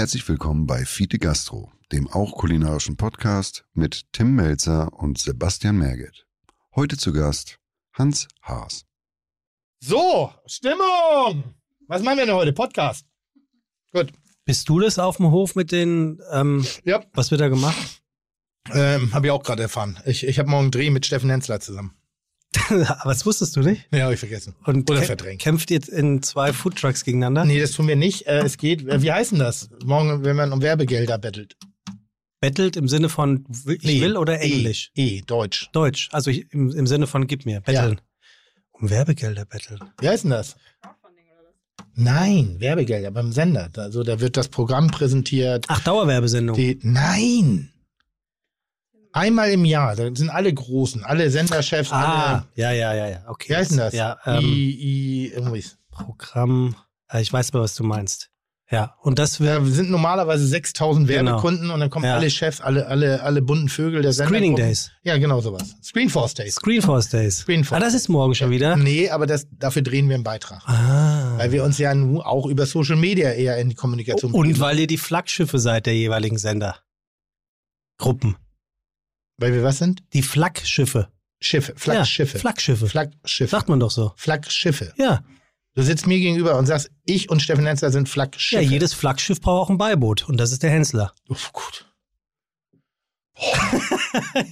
Herzlich willkommen bei Fiete Gastro, dem auch kulinarischen Podcast mit Tim Melzer und Sebastian Merget. Heute zu Gast Hans Haas. So, Stimmung! Was machen wir denn heute? Podcast. Gut. Bist du das auf dem Hof mit den, ähm, Ja, was wird da gemacht? ähm, habe ich auch gerade erfahren. Ich, ich habe morgen einen Dreh mit Steffen Hensler zusammen. Aber das wusstest du nicht? Ja, habe ich vergessen. Und Oder verdrängt. kämpft ihr in zwei Foodtrucks gegeneinander? Nee, das tun wir nicht. Äh, es geht, äh, wie heißt denn das? Morgen, wenn man um Werbegelder bettelt. Bettelt im Sinne von ich Nee, will oder Englisch? E, e Deutsch. Deutsch. Also ich, im, im Sinne von gib mir. Betteln. Um Werbegelder betteln. Wie heißt denn das? Nein, Werbegelder beim Sender. Also da wird das Programm präsentiert. Ach, Dauerwerbesendung. Die, nein! Einmal im Jahr, da sind alle Großen, alle Senderchefs, ah, alle. ja, ja, ja, ja. Okay. Wie heißt denn das? Ja, ähm, I, I, irgendwie. Programm. Äh, ich weiß aber, was du meinst. Ja. Und das wird Da sind normalerweise 6000 Genau. Werbekunden und dann kommen Ja. alle Chefs, alle, alle, alle bunten Vögel der Sender. Screening Days. Ja, genau sowas. Screenforce Days. Screenforce Days. Screenforce. Ah, das ist morgen schon wieder. Nee, aber das, dafür drehen wir einen Beitrag. Ah. Weil wir uns ja nun auch über Social Media eher in die Kommunikation Und begeben. weil ihr die Flaggschiffe seid der jeweiligen Sender. Gruppen. Weil wir was sind? Die Flaggschiffe. Schiffe, Flaggschiffe. Ja, Flaggschiffe. Flaggschiffe. Sagt man doch so. Flaggschiffe. Ja. Du sitzt mir gegenüber und sagst, ich und Steffen Hensler sind Ja, Flaggschiffe. jedes Flaggschiff braucht auch ein Beiboot. Und das ist der Hensler. Uff, gut. Boah.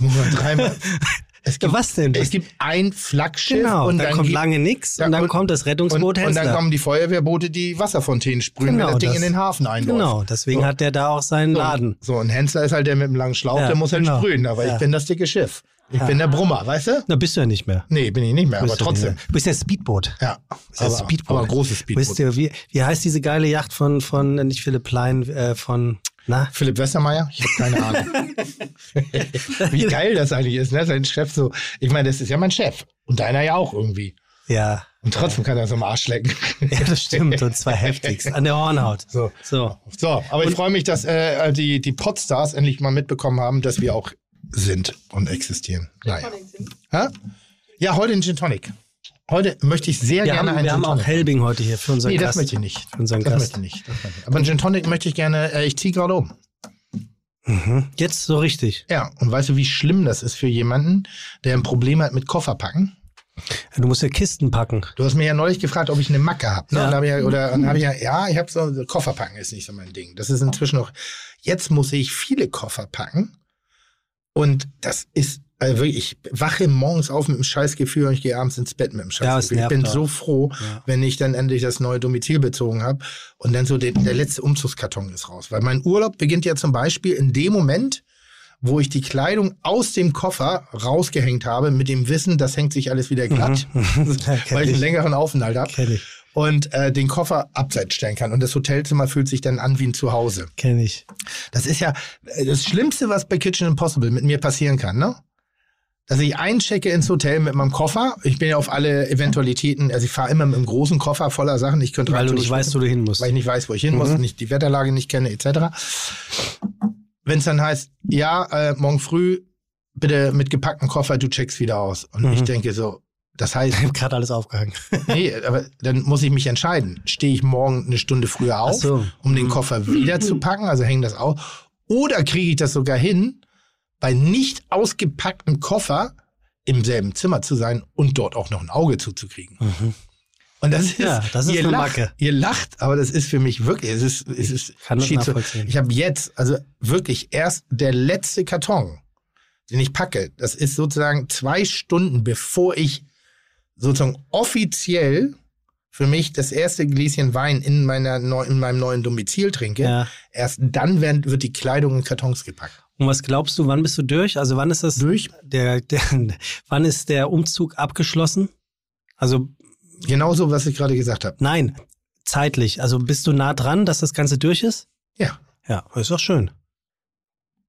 Muss man dreimal. Es gibt, Was denn? es gibt ein Flaggschiff genau. und dann, dann, kommt lange nichts Ja, und dann und- kommt das und, Rettungsboot und Hensler. dann kommen die Feuerwehrboote, die Wasserfontänen sprühen, Genau, wenn das Ding das- in den Hafen einläuft. genau. Deswegen So. hat der da auch seinen So, Laden. So, und Hensler ist halt der mit dem langen Schlauch, Ja, der muss halt genau. sprühen, aber Ja. ich bin das dicke Schiff. Ich Ja. bin der Brummer, weißt du? Na, bist du ja nicht mehr. Nee, bin ich nicht mehr, aber Bist du trotzdem. mehr. Du bist der Speedboot. Ja, Bist aber, Speedboot. aber großes Speedboot. Wisst ihr, wie, wie heißt diese geile Yacht von, von nicht Philipp Plein, äh, von, na? Philipp Westermeier? Ich habe keine Ahnung. Wie geil das eigentlich ist, ne? Sein Chef so. Ich meine, das ist ja mein Chef. Und deiner ja auch irgendwie. Ja. Und trotzdem kann er so am Arsch lecken. Ja, das stimmt. Und zwei heftigst. An der Hornhaut. So. So. So, aber ich freue mich, dass äh, die, die Podstars endlich mal mitbekommen haben, dass wir auch sind und existieren. Naja. Ja, heute ein Gin Tonic. Heute möchte ich sehr Wir gerne haben, einen wir Gin haben auch Tonic. Helbing heute hier für unseren Nee, das Gast. möchte ich nicht. Für unseren Das Gast. möchte ich nicht. Das möchte ich. Aber einen Gin Tonic möchte ich gerne, äh, ich ziehe gerade um. Mhm. Jetzt so richtig. Ja, und weißt du, wie schlimm das ist für jemanden, der ein Problem hat mit Kofferpacken? Du musst ja Kisten packen. Du hast mir ja neulich gefragt, ob ich eine Macke habe. Ne? Ja. Hab ich ja, oder dann habe ich ja, ja, ich habe so, so Kofferpacken ist nicht so mein Ding. Das ist inzwischen noch, jetzt muss ich viele Koffer packen. Und das ist, also wirklich, ich wache morgens auf mit dem Scheißgefühl und ich gehe abends ins Bett mit dem Ja, es Scheißgefühl. ich nervt bin auch. so froh, Ja. wenn ich dann endlich das neue Domizil bezogen habe und dann so den, der letzte Umzugskarton ist raus. Weil mein Urlaub beginnt ja zum Beispiel in dem Moment, wo ich die Kleidung aus dem Koffer rausgehängt habe, mit dem Wissen, das hängt sich alles wieder glatt, Ja, weil ich einen ich. längeren Aufenthalt habe Kenn ich. und äh, den Koffer abseits stellen kann. Und das Hotelzimmer fühlt sich dann an wie ein Zuhause. Kenn ich. Das ist ja äh, das Schlimmste, was bei Kitchen Impossible mit mir passieren kann, ne? Dass ich einchecke ins Hotel mit meinem Koffer. Ich bin ja auf alle Eventualitäten, also ich fahre immer mit einem großen Koffer voller Sachen. Ich könnte Weil du nicht weißt, wo du hin musst. weil ich nicht weiß, wo ich hin muss, Mhm. nicht die Wetterlage nicht kenne, etc. Wenn es dann heißt, ja, äh, morgen früh bitte mit gepacktem Koffer, du checkst wieder aus. Und Mhm. ich denke so, das heißt, Ich hab gerade alles aufgehangen. nee, aber dann muss ich mich entscheiden. Stehe ich morgen eine Stunde früher auf, so. um den Mhm. Koffer wieder zu packen, also hängen das auf, oder kriege ich das sogar hin, bei nicht ausgepacktem Koffer im selben Zimmer zu sein und dort auch noch ein Auge zuzukriegen. Mhm. Und das ist, Ja, das ist ihr eine lacht. Ihr lacht, aber das ist für mich wirklich, es ist, es ist Kann schizo-. Ich habe jetzt, also wirklich erst der letzte Karton, den ich packe, das ist sozusagen zwei Stunden, bevor ich sozusagen offiziell für mich das erste Gläschen Wein in, meiner in meinem neuen Domizil trinke. Ja. Erst dann werden, wird die Kleidung in Kartons gepackt. Und was glaubst du, wann bist du durch? Also wann ist das Durch? der, der wann ist der Umzug abgeschlossen? Also Genauso, was ich gerade gesagt habe. nein, zeitlich. Also bist du nah dran, dass das Ganze durch ist? Ja. Ja, ist doch schön.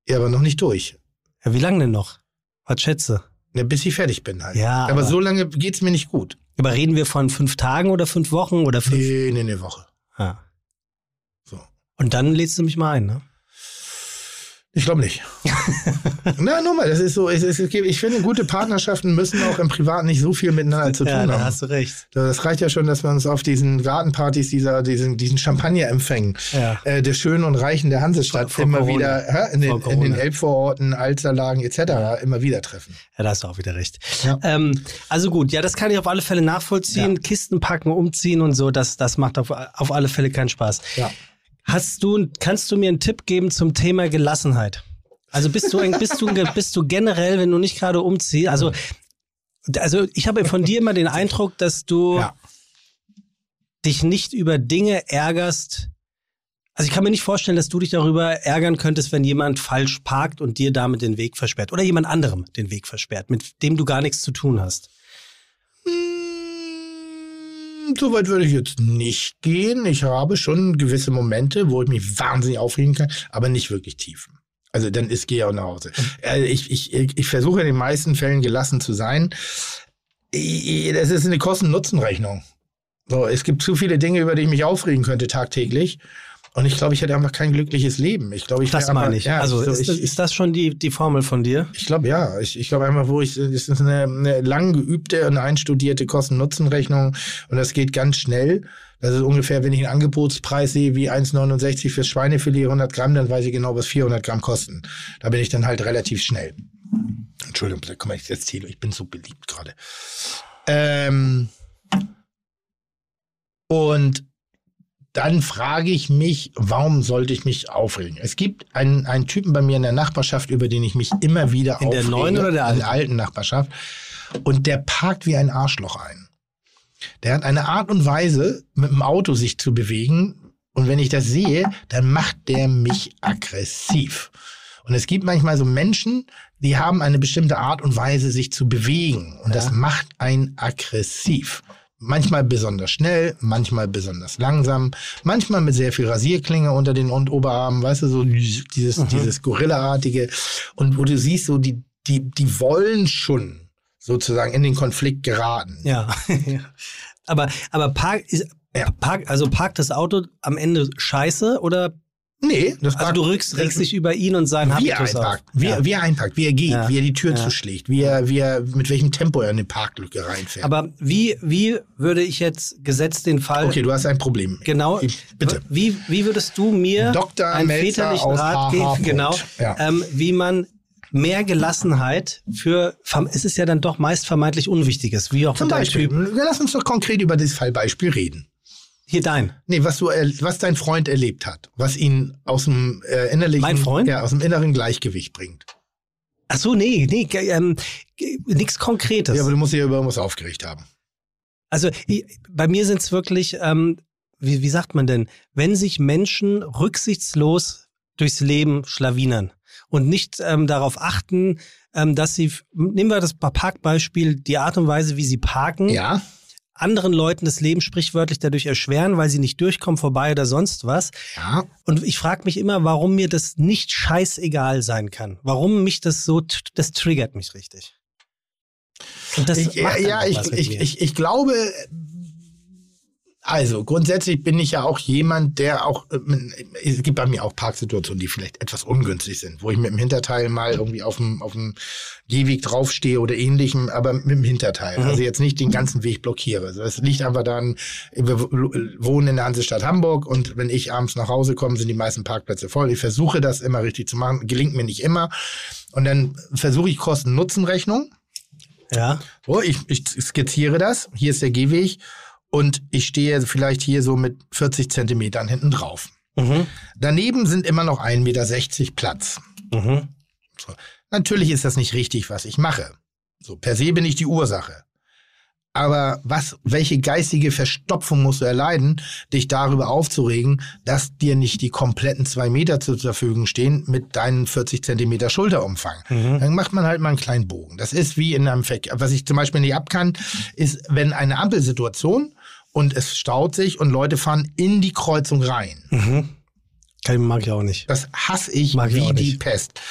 Ja, aber noch nicht durch. Ja, wie lange denn noch? Was schätze? Ne, bis ich fertig bin halt. Ja, aber, aber- so lange geht's mir nicht gut. Aber reden wir von fünf Tagen oder fünf Wochen oder fünf? Nee, nee, eine Woche. Ja. So. Und dann lädst du mich mal ein, ne? Ich glaube nicht. Na, nur mal, das ist so, es, ich finde, gute Partnerschaften müssen auch im Privaten nicht so viel miteinander zu tun ja, haben. da hast du recht. Das reicht ja schon, dass wir uns auf diesen Gartenpartys, dieser, diesen, diesen Champagner-Empfängen Ja. äh, der Schönen und Reichen der Hansestadt Vor- vor immer Corona. wieder hä, in, den, in den. Elbvororten, Alsterlagen etc. immer wieder treffen. Ja, da hast du auch wieder recht. Ja. Ähm, also gut, ja, das kann ich auf alle Fälle nachvollziehen. Kisten packen, umziehen und so, das, das macht auf, auf alle Fälle keinen Spaß. Ja. Hast du, kannst du mir einen Tipp geben zum Thema Gelassenheit? Also bist du, ein- bist du, bist du generell, wenn du nicht gerade umziehst, also, also ich habe von dir immer den Eindruck, dass du Ja. dich nicht über Dinge ärgerst. Also ich kann mir nicht vorstellen, dass du dich darüber ärgern könntest, wenn jemand falsch parkt und dir damit den Weg versperrt oder jemand anderem den Weg versperrt, mit dem du gar nichts zu tun hast. So weit würde ich jetzt nicht gehen. Ich habe schon gewisse Momente, wo ich mich wahnsinnig aufregen kann, aber nicht wirklich tief. Also dann ist gehe ich auch nach Hause. Äh, Ich, ich, ich versuche in den meisten Fällen gelassen zu sein. Das ist eine Kosten-Nutzen-Rechnung. So, es gibt zu viele Dinge, über die ich mich aufregen könnte tagtäglich. Und ich glaube, ich hätte einfach kein glückliches Leben. Ich glaube, ich Das wäre einfach- meine ich. Ja, also so, ist, ich, das, ist das schon die, die Formel von dir? ich glaube ja. Ich, ich glaube einfach, wo ich, es ist eine, eine lang geübte und einstudierte Kosten-Nutzen-Rechnung und das geht ganz schnell. Das ist ungefähr, wenn ich einen Angebotspreis sehe wie 1,69 fürs Schweinefilet 100 Gramm, dann weiß ich genau, was 400 Gramm kosten. Da bin ich dann halt relativ schnell. Entschuldigung, kann man jetzt erzählen, ich bin so beliebt gerade. Ähm, und dann frage ich mich, warum sollte ich mich aufregen? Es gibt einen, einen Typen bei mir in der Nachbarschaft, über den ich mich immer wieder In der aufrege. neuen oder der In alten? der alten Nachbarschaft. Und der parkt wie ein Arschloch ein. Der hat eine Art und Weise, mit dem Auto sich zu bewegen. Und wenn ich das sehe, dann macht der mich aggressiv. Und es gibt manchmal so Menschen, die haben eine bestimmte Art und Weise, sich zu bewegen. Und das Ja. macht einen aggressiv. Manchmal besonders schnell, manchmal besonders langsam, manchmal mit sehr viel Rasierklinge unter den und Oberarmen, weißt du, so dieses, Mhm. dieses Gorilla-artige. Und wo du siehst, so die, die, die wollen schon sozusagen in den Konflikt geraten. Ja. aber aber park, ist, Ja. park, also parkt das Auto am Ende scheiße oder Nee, das also du regst, regst dich über ihn und sein wie er Habitus auf. einpackt, wie, Ja. wie er einpackt, wie er geht, Ja. wie er die Tür Ja. zuschlägt, wie er, wie er, mit welchem Tempo er in eine Parklücke reinfährt. Aber wie, wie würde ich jetzt gesetzt den Fall okay, du hast ein Problem. Genau. Ich- Bitte. Wie, wie würdest du mir Dr. einen Melzer väterlichen Rat geben, genau, ähm, wie man mehr Gelassenheit für, es ist ja dann doch meist vermeintlich Unwichtiges, wie auch Zum Beispiel, Typ. lass uns doch konkret über dieses Fallbeispiel reden. Hier dein. Nee, was du, was dein Freund erlebt hat, was ihn aus dem äh, innerlichen, Mein Freund? Ja, aus dem inneren Gleichgewicht bringt. Ach so, nee, nee, ähm, nichts Konkretes. Ja, aber du musst dich ja über irgendwas aufgeregt haben. Also ich, bei mir sind es wirklich, ähm, wie, wie sagt man denn, wenn sich Menschen rücksichtslos durchs Leben schlawinern und nicht ähm, darauf achten, ähm, dass sie, nehmen wir das Parkbeispiel, die Art und Weise, wie sie parken, Ja, anderen Leuten das Leben sprichwörtlich dadurch erschweren, weil sie nicht durchkommen vorbei oder sonst was. ja. Und ich frage mich immer, warum mir das nicht scheißegal sein kann. Warum mich das so, das triggert mich richtig. Und das ich, ja, ich, ich, ich, ich glaube, also grundsätzlich bin ich ja auch jemand, der auch, äh, es gibt bei mir auch Parksituationen, die vielleicht etwas ungünstig sind, wo ich mit dem Hinterteil mal irgendwie auf dem, auf dem Gehweg draufstehe oder ähnlichem, aber mit dem Hinterteil. Mhm. Also jetzt nicht den ganzen Weg blockiere. Also Das liegt einfach daran, wir wohnen in der Hansestadt Hamburg und wenn ich abends nach Hause komme, sind die meisten Parkplätze voll. Ich versuche das immer richtig zu machen, gelingt mir nicht immer. Und dann versuche ich Kosten-Nutzen-Rechnung. ja. So, ich, ich skizziere das. Hier ist der Gehweg und ich stehe vielleicht hier so mit 40 Zentimetern hinten drauf. Mhm. Daneben sind immer noch 1,60 Meter Platz. Mhm. So. Natürlich ist das nicht richtig, was ich mache. So, per se bin ich die Ursache. Aber was, welche geistige Verstopfung musst du erleiden, dich darüber aufzuregen, dass dir nicht die kompletten zwei Meter zur Verfügung stehen mit deinen 40 Zentimeter Schulterumfang? Mhm. Dann macht man halt mal einen kleinen Bogen. Das ist wie in einem Verkehr. Was ich zum Beispiel nicht ab kann, ist, wenn eine Ampelsituation und es staut sich und Leute fahren in die Kreuzung rein. Mhm. Kann, mag ich auch nicht. Das hasse ich Mag wie die nicht. Pest.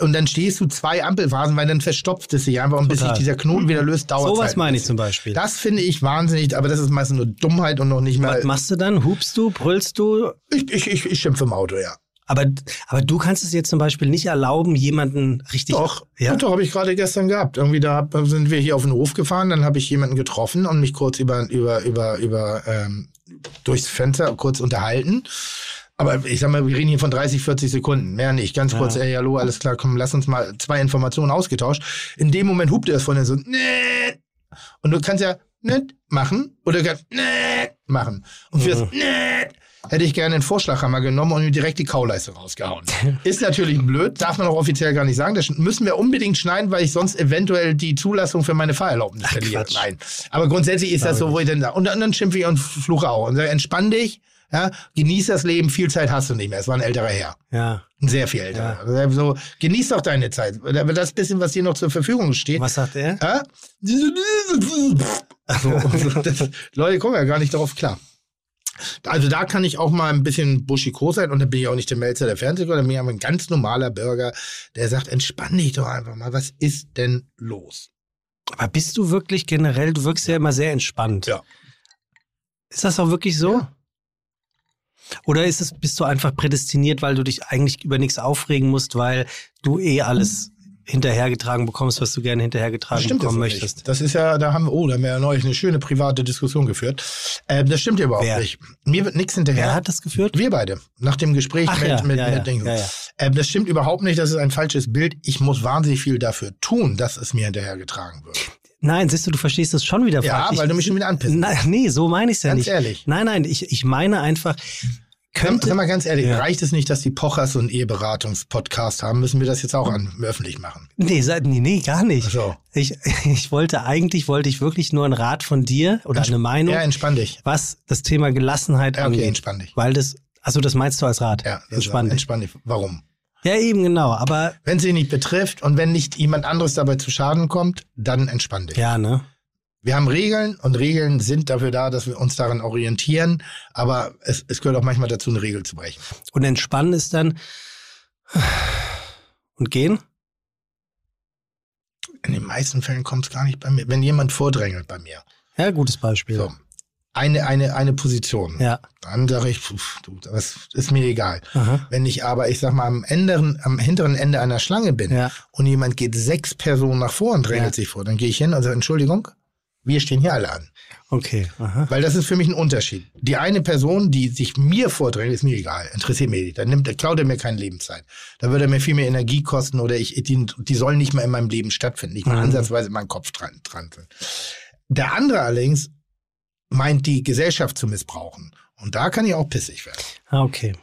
Und dann stehst du zwei Ampelphasen, weil dann verstopft es sich einfach und bis sich Total. dieser Knoten wieder löst, dauert Sowas halt meine ein ich zum Beispiel. Das finde ich wahnsinnig, aber das ist meistens nur Dummheit und noch nicht mal. Was machst du dann? Hupst du? Brüllst du? Ich, ich, ich, ich schimpfe im Auto, ja. Aber, aber du kannst es jetzt zum Beispiel nicht erlauben, jemanden richtig. Doch, ja. doch, habe ich gerade gestern gehabt. Irgendwie da sind wir hier auf den Hof gefahren, dann habe ich jemanden getroffen und mich kurz über, über, über, über ähm, durchs Fenster kurz unterhalten. Aber ich sag mal, wir reden hier von 30, 40 Sekunden, mehr nicht. Ganz kurz, ey, hallo, alles klar, komm, lass uns mal zwei Informationen ausgetauscht. In dem Moment hupt er es von der so, nee. Und du kannst ja nicht machen oder du kannst nee machen. Und fürs nee hätte ich gerne einen Vorschlaghammer genommen und ihm direkt die Kauleiste rausgehauen. Ist natürlich blöd, darf man auch offiziell gar nicht sagen. Das müssen wir unbedingt schneiden, weil ich sonst eventuell die Zulassung für meine Fahrerlaubnis verliere. Quatsch. Nein. Aber grundsätzlich ist das so, wo ich dann sage, und dann, schimpfe ich und fluche auch und sage, entspann dich, ja, genieß das Leben, viel Zeit hast du nicht mehr. Es war ein älterer Herr. Ja. Ein sehr viel älterer. Also So, genieß doch deine Zeit. Das bisschen, was dir noch zur Verfügung steht. Was sagt er? Ja? So, das, Leute kommen ja gar nicht darauf klar. Also da kann ich auch mal ein bisschen buschikos sein und dann bin ich auch nicht der Melzer der Fernsehgucker, dann bin ich aber ein ganz normaler Bürger, der sagt, entspann dich doch einfach mal, was ist denn los? Aber bist du wirklich generell, du wirkst ja immer sehr entspannt. Ja. Ist das auch wirklich so? Ja. Oder ist es, bist du einfach prädestiniert, weil du dich eigentlich über nichts aufregen musst, weil du eh alles hinterhergetragen bekommst, was du gerne hinterhergetragen Das ja bekommen nicht. möchtest? Das ist ja, da haben wir, oh, da haben wir ja neulich eine schöne private Diskussion geführt. Ähm, das stimmt ja überhaupt Wer? nicht. Mir wird nichts hinterher. Wer hat das geführt? Wir beide, nach dem Gespräch Ach mit, ja, mit, ja, mit ja, Dingen. ja, ja. Ähm, das stimmt überhaupt nicht, das ist ein falsches Bild. Ich muss wahnsinnig viel dafür tun, dass es mir hinterhergetragen wird. Nein, siehst du, du verstehst das schon wieder Ja, falsch. weil du mich schon wieder anpisst. Nein, nee, so meine ich es ja Ganz nicht. ehrlich. Nein, nein, ich, ich meine einfach, könnte. sag mal ganz ehrlich, Ja. reicht es nicht, dass die Pochers so einen Eheberatungs-Podcast haben? Müssen wir das jetzt auch an, öffentlich machen? Nee, nee, nee, gar nicht. Ach so. Ich, ich wollte eigentlich, wollte ich wirklich nur einen Rat von dir oder eine Meinung, Ja, entspann dich. was das Thema Gelassenheit Ja, okay, angeht. entspann dich. Weil das, also das meinst du als Rat? Ja, Entspann dich. entspann dich. Warum? Ja, eben genau. Aber Wenn es dich nicht betrifft und wenn nicht jemand anderes dabei zu Schaden kommt, dann entspann dich. ja, ne? Wir haben Regeln und Regeln sind dafür da, dass wir uns daran orientieren, aber es, es gehört auch manchmal dazu, eine Regel zu brechen. Und entspannen ist dann und gehen. In den meisten Fällen kommt es gar nicht bei mir. Wenn jemand vordrängelt bei mir, Ja, gutes Beispiel. so, eine, eine, eine Position, Ja. dann sage ich, pf, du, das ist mir egal. Aha. Wenn ich aber, ich sag mal, am, Ende, am hinteren Ende einer Schlange bin Ja. und jemand geht sechs Personen nach vor und drängelt Ja. sich vor, dann gehe ich hin und sage, Entschuldigung, wir stehen hier alle an. Okay. Aha. Weil das ist für mich ein Unterschied. Die eine Person, die sich mir vordrängt, ist mir egal. Interessiert mich nicht. Dann nimmt, klaut er mir keine Lebenszeit. Da würde er mir viel mehr Energie kosten oder ich, die, die sollen nicht mehr in meinem Leben stattfinden. Nicht mal Mhm. ansatzweise meinen Kopf dran, sind. Der andere allerdings meint, die Gesellschaft zu missbrauchen. Und da kann ich auch pissig werden. Ah, okay.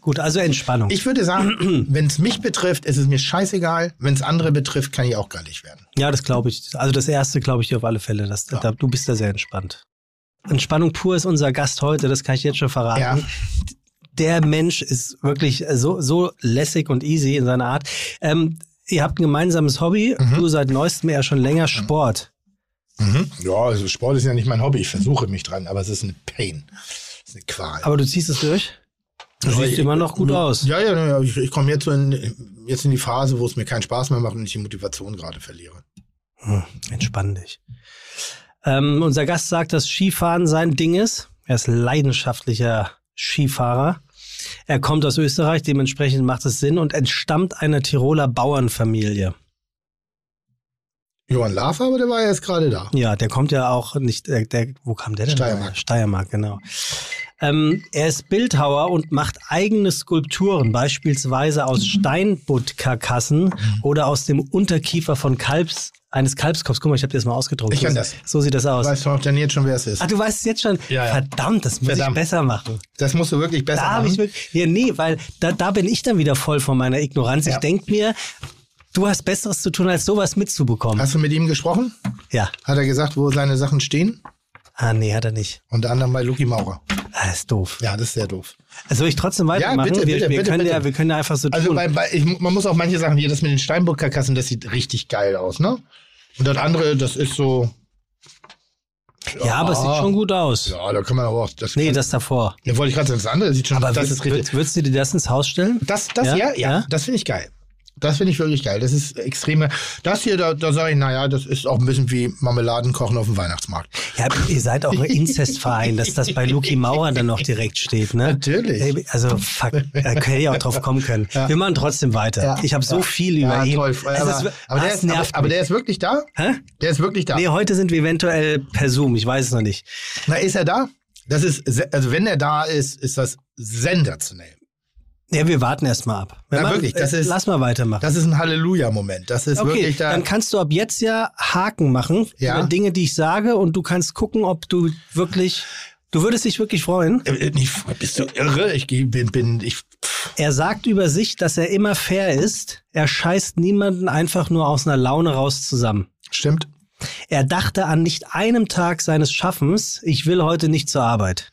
Gut, also Entspannung. Ich würde sagen, wenn es mich betrifft, ist es mir scheißegal. Wenn es andere betrifft, kann ich auch gallig werden. ja, das glaube ich. Also das erste glaube ich dir auf alle Fälle. Dass, Ja. da, du bist da sehr entspannt. Entspannung pur ist unser Gast heute, das kann ich jetzt schon verraten. Ja. Der Mensch ist wirklich so, so lässig und easy in seiner Art. Ähm, ihr habt ein gemeinsames Hobby. Mhm. Du seit neuestem eher schon länger Sport. Mhm. Ja, also Sport ist ja nicht mein Hobby. Ich versuche mich dran, aber es ist eine Pain. Ist eine Qual. Aber du ziehst es durch? Du Ja, siehst ich- immer noch gut aus. Ja, ja, ja ich, ich komme jetzt, so in, jetzt in die Phase, wo es mir keinen Spaß mehr macht und ich die Motivation gerade verliere. Hm, entspann dich. Ähm, unser Gast sagt, dass Skifahren sein Ding ist. Er ist leidenschaftlicher Skifahrer. Er kommt aus Österreich, dementsprechend macht es Sinn und entstammt einer Tiroler Bauernfamilie. Johann Lafer, aber der war ja jetzt gerade da. Ja, der kommt ja auch nicht, der, der wo kam der denn? Steiermark. Steiermark, genau. Ähm, er ist Bildhauer und macht eigene Skulpturen, beispielsweise aus Steinbuttkarkassen Mhm. oder aus dem Unterkiefer von Kalbs, eines Kalbskopfs. Guck mal, ich habe dir das mal ausgedruckt. Ich kann so, das. So sieht das aus. Weißt du auch dann jetzt schon, wer es ist? Ah, du weißt es jetzt schon? Ja, ja. Verdammt, das muss Verdammt. ich besser machen. Das musst du wirklich besser Da habe ich machen. wirklich, ja, nee, weil da, da bin ich dann wieder voll von meiner Ignoranz. Ich Ja. denk mir, du hast Besseres zu tun, als sowas mitzubekommen. Hast du mit ihm gesprochen? Ja. Hat er gesagt, wo seine Sachen stehen? Ah, nee, hat er nicht. Unter anderem bei Luki Maurer. Ah, ist doof. Ja, das ist sehr doof. Also ich trotzdem weitermachen? bitte, wir, bitte, wir, bitte, können Ja, bitte. wir können ja einfach so Also tun. bei, bei, ich, man muss auch manche Sachen, hier das mit den Steinburg-Karkassen, das sieht richtig geil aus, ne? Und das andere, das ist so. ja, aber es sieht schon gut aus. Ja, da kann man aber auch. Das Nee, kann, das davor. ja, wollte ich gerade sagen, das andere sieht schon. Aber das würd- ist richtig. würd- würdest du dir das ins Haus stellen? Das, das, Ja? ja, ja, Ja? das finde ich geil. Das finde ich wirklich geil. Das ist extreme. Das hier, da, da sage ich, naja, das ist auch ein bisschen wie Marmeladenkochen auf dem Weihnachtsmarkt. Ja, ihr seid auch ein Inzestverein, dass das bei Luki Maurer dann noch direkt steht, ne? Natürlich. Ey, Also, fuck, da hätte ich auch drauf kommen können. Wir machen trotzdem weiter. Ja. Ich habe so Ja. viel über Ja, ihn. toll. Aber, ist- aber, der das ist, nervt aber, aber der ist wirklich da? Hä? Der ist wirklich da. Nee, heute sind wir eventuell per Zoom, ich weiß es noch nicht. Na, ist er da? Das ist, also wenn er da ist, ist das sensationell. Ja, wir warten erst mal ab. Wenn Na, man- wirklich, das äh, ist- Lass mal weitermachen. Das ist ein Halleluja-Moment. Das ist okay, wirklich da. dann kannst du ab jetzt ja Haken machen Ja. über Dinge, die ich sage und du kannst gucken, ob du wirklich, du würdest dich wirklich freuen. Äh, nicht, bist du irre? Ich bin, bin, ich, Er sagt über sich, dass er immer fair ist. Er scheißt niemanden einfach nur aus einer Laune raus zusammen. stimmt. Er dachte an nicht einem Tag seines Schaffens, ich will heute nicht zur Arbeit.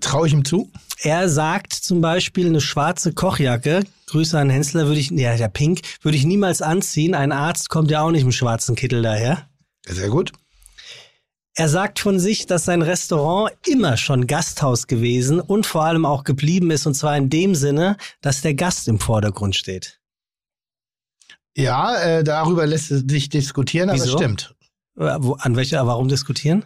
Traue ich ihm zu? Er sagt zum Beispiel, eine schwarze Kochjacke, Grüße an Hensler, würde ich, ja, der Pink, würde ich niemals anziehen. Ein Arzt kommt ja auch nicht im schwarzen Kittel daher. Sehr gut. Er sagt von sich, dass sein Restaurant immer schon Gasthaus gewesen und vor allem auch geblieben ist, und zwar in dem Sinne, dass der Gast im Vordergrund steht. Ja, äh, darüber lässt es sich diskutieren, aber Wieso? stimmt. Äh, an welcher, warum diskutieren?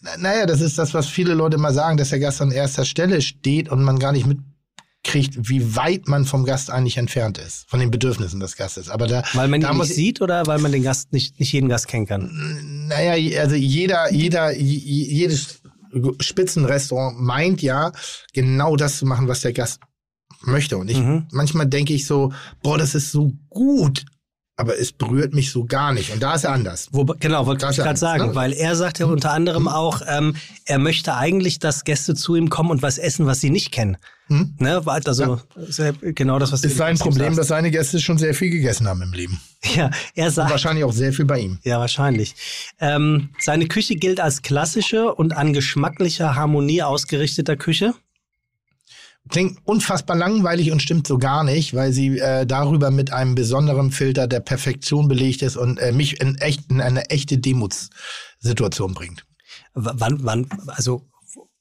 Na- Naja, das ist das, was viele Leute immer sagen, dass der Gast an erster Stelle steht und man gar nicht mitkriegt, wie weit man vom Gast eigentlich entfernt ist, von den Bedürfnissen des Gastes. Aber da, Weil man da ihn nicht sieht oder weil man den Gast nicht, nicht jeden Gast kennen kann? Naja, also jeder, jeder, jedes Spitzenrestaurant meint ja, genau das zu machen, was der Gast möchte. Und ich, Mhm. manchmal denke ich so, boah, das ist so gut, aber es berührt mich so gar nicht. Und da ist er anders. Wo, genau, wollte ich gerade alles, sagen, ne? weil er sagt ja unter anderem auch, ähm, er möchte eigentlich, dass Gäste zu ihm kommen und was essen, was sie nicht kennen. Hm? Ne? Also ja genau das, was Ist sein Problem, sagst. dass seine Gäste schon sehr viel gegessen haben im Leben. Ja, er Und sagt, wahrscheinlich auch sehr viel bei ihm. Ja, wahrscheinlich. Ähm, seine Küche gilt als klassische und an geschmacklicher Harmonie ausgerichteter Küche. Klingt unfassbar langweilig und stimmt so gar nicht, weil sie äh, darüber mit einem besonderen Filter der Perfektion belegt ist und äh, mich in, echt, in eine echte Demutssituation bringt. W wann, wann, also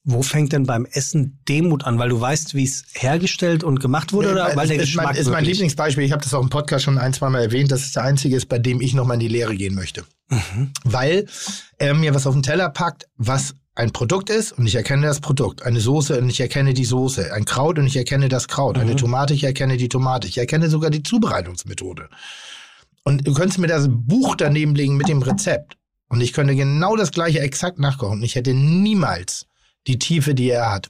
wo fängt denn beim Essen Demut an? Weil du weißt, wie es hergestellt und gemacht wurde oder Nee, weil der ist, Geschmack mein, ist mein Lieblingsbeispiel. Ich habe das auch im Podcast schon ein, zwei Mal erwähnt. Das ist der einzige, ist, bei dem ich nochmal in die Lehre gehen möchte. Mhm. Weil er mir was auf den Teller packt, was ein Produkt ist und ich erkenne das Produkt. Eine Soße und ich erkenne die Soße. Ein Kraut und ich erkenne das Kraut. Eine Mhm. Tomate, ich erkenne die Tomate. Ich erkenne sogar die Zubereitungsmethode. Und du könntest mir das Buch daneben legen mit dem Rezept. Und ich könnte genau das gleiche exakt nachkochen. Und ich hätte niemals die Tiefe, die er hat.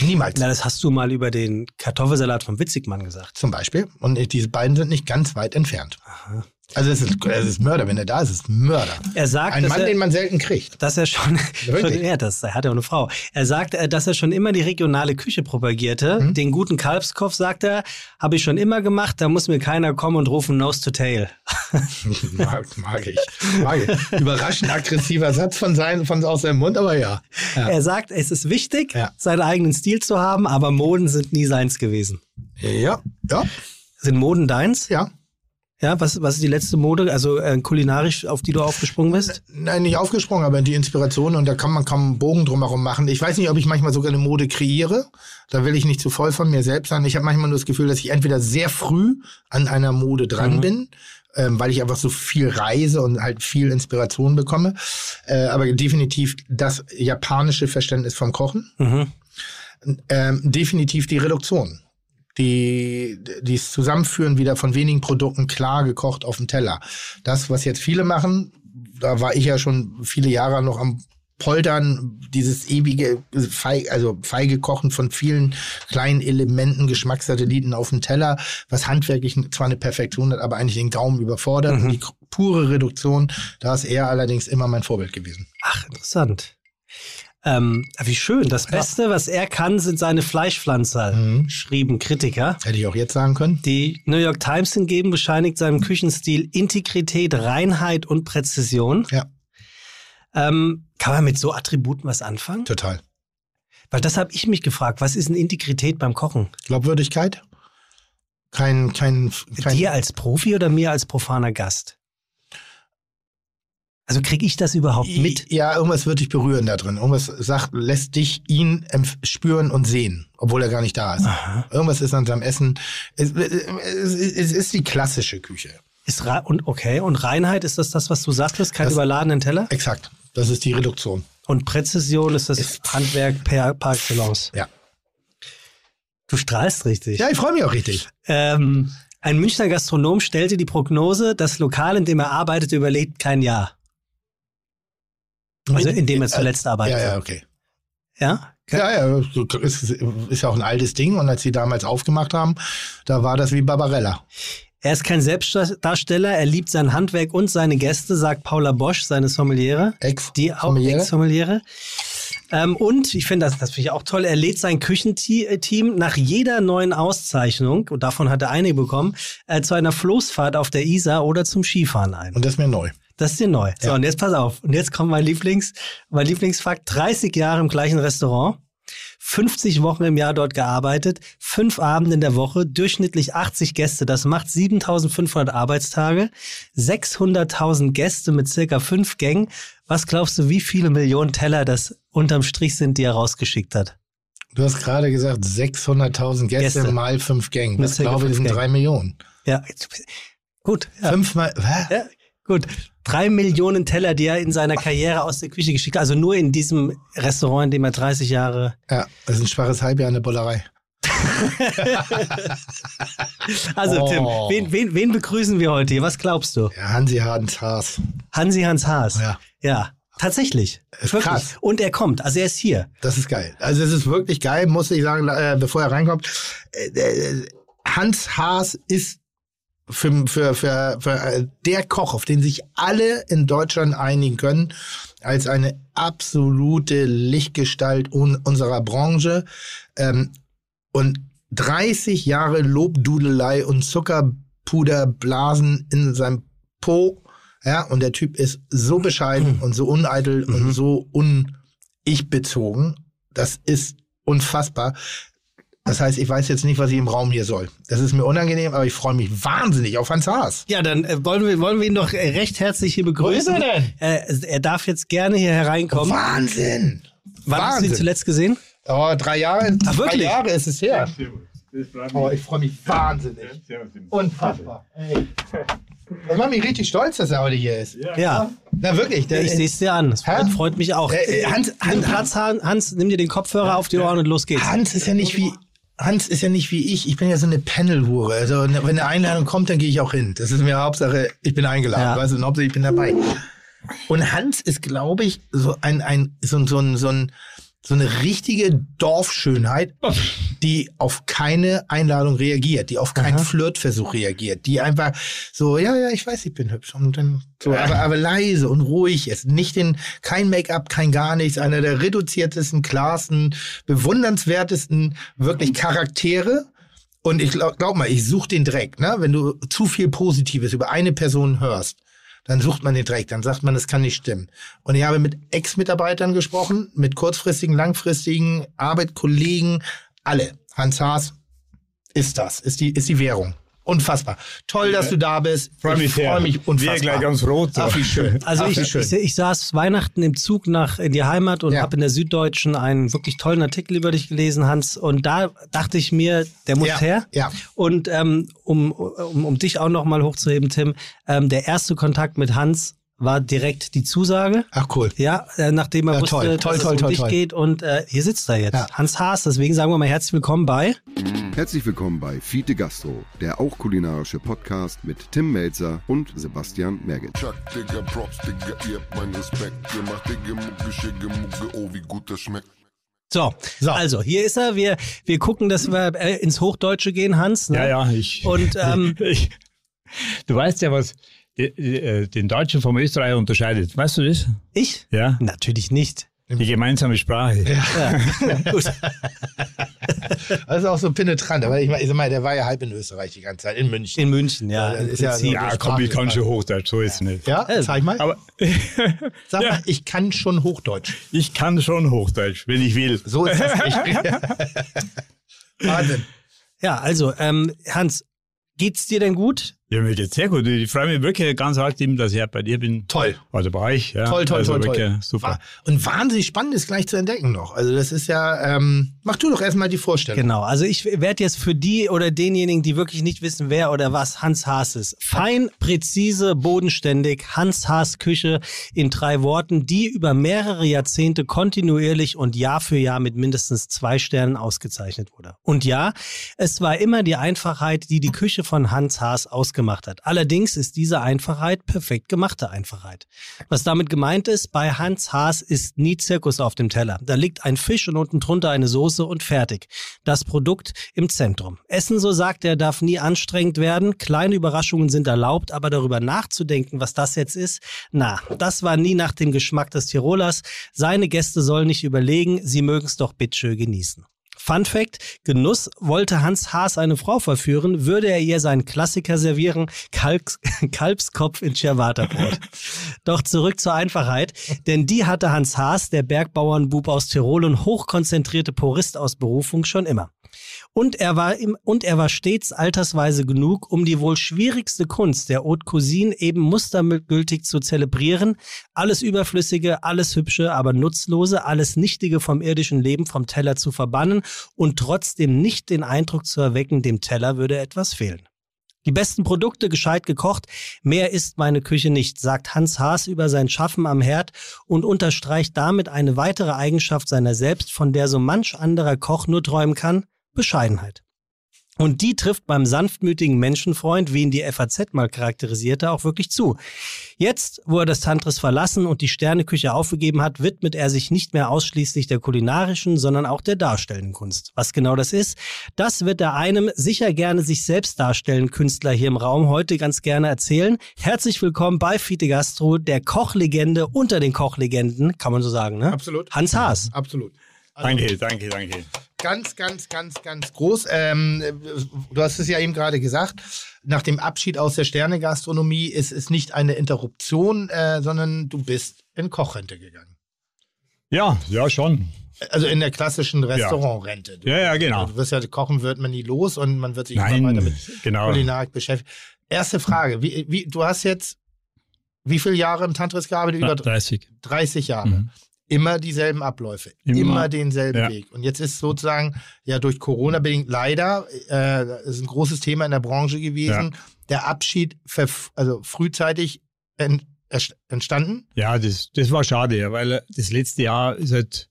Niemals. Na, das hast du mal über den Kartoffelsalat von Witzigmann gesagt. Zum Beispiel. Und diese beiden sind nicht ganz weit entfernt. Aha. Also es ist, es ist Mörder. Wenn er da ist, ist Mörder. Er sagt, Ein Mann, er, den man selten kriegt. dass er schon, Wirklich? ja, das er hat ja auch eine Frau. Er sagt, äh, dass er schon immer die regionale Küche propagierte. Mhm. Den guten Kalbskopf, sagt er, habe ich schon immer gemacht. Da muss mir keiner kommen und rufen Nose to Tail. mag, mag ich. Mag ich. Überraschend aggressiver Satz von, sein, von aus seinem Mund, aber ja. ja. Er sagt, es ist wichtig, Ja. seinen eigenen Stil zu haben, aber Moden sind nie seins gewesen. Ja, ja, Sind Moden deins? ja. Ja, was, was ist die letzte Mode, also äh, kulinarisch, auf die du aufgesprungen bist? Nein, nicht aufgesprungen, aber die Inspiration und da kann man kaum einen Bogen drumherum machen. Ich weiß nicht, ob ich manchmal sogar eine Mode kreiere. Da will ich nicht zu voll von mir selbst sein. Ich habe manchmal nur das Gefühl, dass ich entweder sehr früh an einer Mode dran Mhm. bin, ähm, weil ich einfach so viel reise und halt viel Inspiration bekomme. Äh, aber definitiv das japanische Verständnis vom Kochen. Mhm. Ähm, definitiv die Reduktion. Die, dieses Zusammenführen wieder von wenigen Produkten klar gekocht auf dem Teller. Das, was jetzt viele machen, da war ich ja schon viele Jahre noch am Poltern, dieses ewige, feig, also feige Kochen von vielen kleinen Elementen, Geschmackssatelliten auf dem Teller, was handwerklich zwar eine Perfektion hat, aber eigentlich den Gaumen überfordert. Mhm. Und die pure Reduktion, da ist er allerdings immer mein Vorbild gewesen. Ach, interessant. Ähm, wie schön. Das Beste, was er kann, sind seine Fleischpflanzer, Mhm. schrieben Kritiker. Hätte ich auch jetzt sagen können. Die New York Times hingegen bescheinigt seinem Küchenstil Integrität, Reinheit und Präzision. Ja. Ähm, kann man mit so Attributen was anfangen? Total. Weil das habe ich mich gefragt. Was ist denn Integrität beim Kochen? Glaubwürdigkeit? Kein, kein, kein Dir als Profi oder mir als profaner Gast? Also kriege ich das überhaupt mit? Ja, irgendwas wird dich berühren da drin. Irgendwas sagt, lässt dich ihn spüren und sehen, obwohl er gar nicht da ist. Irgendwas ist an seinem Essen. Es, es, es ist die klassische Küche. Ist und okay, und Reinheit, ist das das, was du sagtest? Kein Das- überladenen Teller? Exakt. Das ist die Reduktion. Und Präzision ist das Ist- Handwerk per, par excellence. Ja. Du strahlst richtig. Ja, ich freue mich auch richtig. Ähm, ein Münchner Gastronom stellte die Prognose, das Lokal, in dem er arbeitete, überlebt kein Jahr. Also in dem er zuletzt Ja, arbeitete. ja, okay. Ja? Ja, ja, ist, ist ja auch ein altes Ding. Und als sie damals aufgemacht haben, da war das wie Barbarella. Er ist kein Selbstdarsteller, er liebt sein Handwerk und seine Gäste, sagt Paula Bosch, seine Sommeliere. Ex Die auch Sommeliere? Ex-Sommeliere. Ähm, und ich finde das, das finde ich auch toll, er lädt sein Küchenteam nach jeder neuen Auszeichnung, und davon hat er einige bekommen, äh, zu einer Floßfahrt auf der Isar oder zum Skifahren ein. Und das ist mir neu. Das ist dir neu. So, Ja. und jetzt pass auf. Und jetzt kommt mein Lieblings, mein Lieblingsfakt. 30 Jahre im gleichen Restaurant. 50 Wochen im Jahr dort gearbeitet, fünf Abende in der Woche, durchschnittlich 80 Gäste. Das macht 7500 Arbeitstage, 600.000 Gäste mit circa fünf Gängen. Was glaubst du, wie viele Millionen Teller das unterm Strich sind, die er rausgeschickt hat? Du hast gerade gesagt, 600.000 Gäste, Gäste. mal fünf Gängen. Das glaube ich, sind drei Millionen. Ja, gut. Ja. Fünfmal, hä? Ja, gut. Drei Millionen Teller, die er in seiner Karriere aus der Küche geschickt hat. Also nur in diesem Restaurant, in dem er 30 Jahre. Ja, das ist ein schwaches Halbjahr in der Bullerei. Also, Oh. Tim, wen, wen, wen begrüßen wir heute hier? Was glaubst du? Ja, Hansi Hadens Haas. Hansi Hans Haas. Ja. Ja, tatsächlich. Ist Wirklich. krass. Und er kommt. Also, er ist hier. Das ist geil. Also es ist wirklich geil, muss ich sagen, äh, bevor er reinkommt. Äh, äh, Hans Haas ist für, für, für, für äh, der Koch, auf den sich alle in Deutschland einigen können, als eine absolute Lichtgestalt un unserer Branche. Ähm, und 30 Jahre Lobdudelei und Zuckerpuderblasen in seinem Po. Ja, und der Typ ist so bescheiden und so uneitel und so un-ich-bezogen. Das ist unfassbar. Das heißt, ich weiß jetzt nicht, was ich im Raum hier soll. Das ist mir unangenehm, aber ich freue mich wahnsinnig auf Hans Haas. Ja, dann äh, wollen, wir, wollen wir ihn doch äh, recht herzlich hier begrüßen. Wo ist er denn? Äh, er darf jetzt gerne hier hereinkommen. Wahnsinn! Wann hast du ihn Wahnsinn. zuletzt gesehen? Oh, drei Jahre, Ach, drei wirklich? Jahre ist es her. Oh, ich freue mich wahnsinnig. Unfassbar. Ey. Das macht mich richtig stolz, dass er heute hier ist. Ja, Na wirklich. Der, ich sehe es dir an. Das Hä? freut, freut mich auch. Äh, äh, Hans- nimm Hans- Platz, Han- Hans, nimm dir den Kopfhörer auf die Ohren und los geht's. Hans ist ja nicht wie Hans ist ja nicht wie ich. Ich bin ja so eine Panel-Hure. Also wenn eine Einladung kommt, dann gehe ich auch hin. Das ist mir Hauptsache, ich bin eingeladen. Ja. Weißt du, und Hauptsache, ich bin dabei. Und Hans ist, glaube ich, so ein, ein, so, ein- so, ein, so, ein, so eine richtige Dorfschönheit, die auf keine Einladung reagiert, die auf keinen Flirtversuch reagiert, die einfach so, ja, ja, ich weiß, ich bin hübsch und dann so, aber, aber leise und ruhig ist. Nicht den, kein Make-up, kein gar nichts, einer der reduziertesten, klarsten, bewundernswertesten, wirklich Charaktere. Und ich glaub, glaub mal, ich suche den Dreck, ne? Wenn du zu viel Positives über eine Person hörst, dann sucht man den Dreck, dann sagt man, das kann nicht stimmen. Und ich habe mit Ex-Mitarbeitern gesprochen, mit kurzfristigen, langfristigen Arbeitskollegen, alle. Hans Haas ist das, ist die, ist die Währung. Unfassbar. Toll, dass du da bist. Freu mich ich sehr. freue mich unfassbar. Wir gleich ganz rot. Ach, wie schön. Also Ach, ich, wie schön. ich, ich saß Weihnachten im Zug nach in die Heimat und Ja. habe in der Süddeutschen einen wirklich tollen Artikel über dich gelesen, Hans. Und da dachte ich mir, der muss Ja, her. ja. Und ähm, um, um, um dich auch noch mal hochzuheben, Tim, ähm, der erste Kontakt mit Hans war direkt die Zusage. Ach cool. Ja, äh, nachdem er Ja, wusste, toll, dass toll, es um toll, dich toll. geht. Und äh, hier sitzt er jetzt. Ja. Hans Haas, deswegen sagen wir mal herzlich willkommen bei. Herzlich willkommen bei Fiete Gastro, der auch kulinarische Podcast mit Tim Melzer und Sebastian Merget. Chuck, Digga, Props, Digga, ihr habt meinen Respekt. Ihr macht Digga, Mucke, Schicke, Mucke, oh, wie gut das schmeckt. So, So. also hier ist er. Wir, wir gucken, dass wir äh, ins Hochdeutsche gehen, Hans. Ne? Ja, ja, ich. Und ähm, ich, du weißt ja, was den Deutschen vom Österreicher unterscheidet. Weißt du das? ich? Ja. Natürlich nicht. Die gemeinsame Sprache. Ja, gut. Das ist auch so penetrant. Aber ich meine, ich meine, der war ja halb in Österreich die ganze Zeit, in München. In München, ja. Ja, das ist ja so- Ja, komm, ich kann schon Hochdeutsch, so ist es nicht. Ja, zeig mal. Aber Sag ja. mal, ich kann schon Hochdeutsch. ich kann schon Hochdeutsch, wenn ich will. So ist das nicht. Wahnsinn. Ja, also, ähm, Hans, geht's dir denn gut? Ja, mir geht's sehr gut. Ich freue mich wirklich ganz arg, eben, dass ich bei dir bin. Toll. Also bei euch. Ja. Toll, toll, also toll, toll. Super. Und wahnsinnig spannend ist gleich zu entdecken noch. Also das ist ja, ähm, mach du doch erstmal die Vorstellung. Genau, also ich werde jetzt für die oder denjenigen, die wirklich nicht wissen, wer oder was Hans Haas ist. Fein, präzise, bodenständig, Hans Haas Küche in drei Worten, die über mehrere Jahrzehnte kontinuierlich und Jahr für Jahr mit mindestens zwei Sternen ausgezeichnet wurde. Und ja, es war immer die Einfachheit, die die Küche von Hans Haas ausgemacht hat. Allerdings ist diese Einfachheit perfekt gemachte Einfachheit. Was damit gemeint ist, bei Hans Haas ist nie Zirkus auf dem Teller. Da liegt ein Fisch und unten drunter eine Soße und fertig. Das Produkt im Zentrum. Essen, so sagt er, darf nie anstrengend werden. Kleine Überraschungen sind erlaubt, aber darüber nachzudenken, was das jetzt ist, na, das war nie nach dem Geschmack des Tirolers. Seine Gäste sollen nicht überlegen, sie mögen es doch bitteschön genießen. Fun Fact: Genuss wollte Hans Haas eine Frau verführen, würde er ihr seinen Klassiker servieren: Kalbs, Kalbskopf in Ciabatta-Brot. Doch zurück zur Einfachheit, denn die hatte Hans Haas, der Bergbauernbub aus Tirol und hochkonzentrierte Purist aus Berufung, schon immer. Und er war im, und er war stets altersweise genug, um die wohl schwierigste Kunst der Haute Cousine eben mustergültig zu zelebrieren. Alles Überflüssige, alles Hübsche, aber Nutzlose, alles Nichtige vom irdischen Leben vom Teller zu verbannen und trotzdem nicht den Eindruck zu erwecken, dem Teller würde etwas fehlen. Die besten Produkte gescheit gekocht, mehr ist meine Küche nicht, sagt Hans Haas über sein Schaffen am Herd und unterstreicht damit eine weitere Eigenschaft seiner selbst, von der so manch anderer Koch nur träumen kann, Bescheidenheit. Und die trifft beim sanftmütigen Menschenfreund, wie ihn die FAZ mal charakterisierte, auch wirklich zu. Jetzt, wo er das Tantris verlassen und die Sterneküche aufgegeben hat, widmet er sich nicht mehr ausschließlich der kulinarischen, sondern auch der darstellenden Kunst. Was genau das ist, das wird er einem sicher gerne sich selbst darstellen Künstler hier im Raum heute ganz gerne erzählen. Herzlich willkommen bei Fiete Gastro, der Kochlegende unter den Kochlegenden, kann man so sagen, ne? Absolut. Hans Haas. Absolut. Also Danke, danke, danke. Ganz, ganz, ganz, ganz groß. Ähm, du hast es ja eben gerade gesagt. Nach dem Abschied aus der Sternegastronomie ist es nicht eine Interruption, äh, sondern du bist in Kochrente gegangen. Ja, ja, schon. Also in der klassischen Restaurantrente. Du, Ja, ja, genau. Du wirst ja kochen, wird man nie los und man wird sich Nein, immer weiter mit genau. Kulinarik beschäftigen. Erste Frage: wie, wie, Du hast jetzt wie viele Jahre im Tantris gearbeitet? Ja, Über 30. 30 Jahre. Mhm. Immer dieselben Abläufe, immer, Immer. denselben Ja. Weg. Und jetzt ist sozusagen ja durch Corona bedingt leider äh, das ist ein großes Thema in der Branche gewesen. Der Abschied also frühzeitig ent entstanden. Ja, das, das war schade, ja, weil das letzte Jahr ist halt,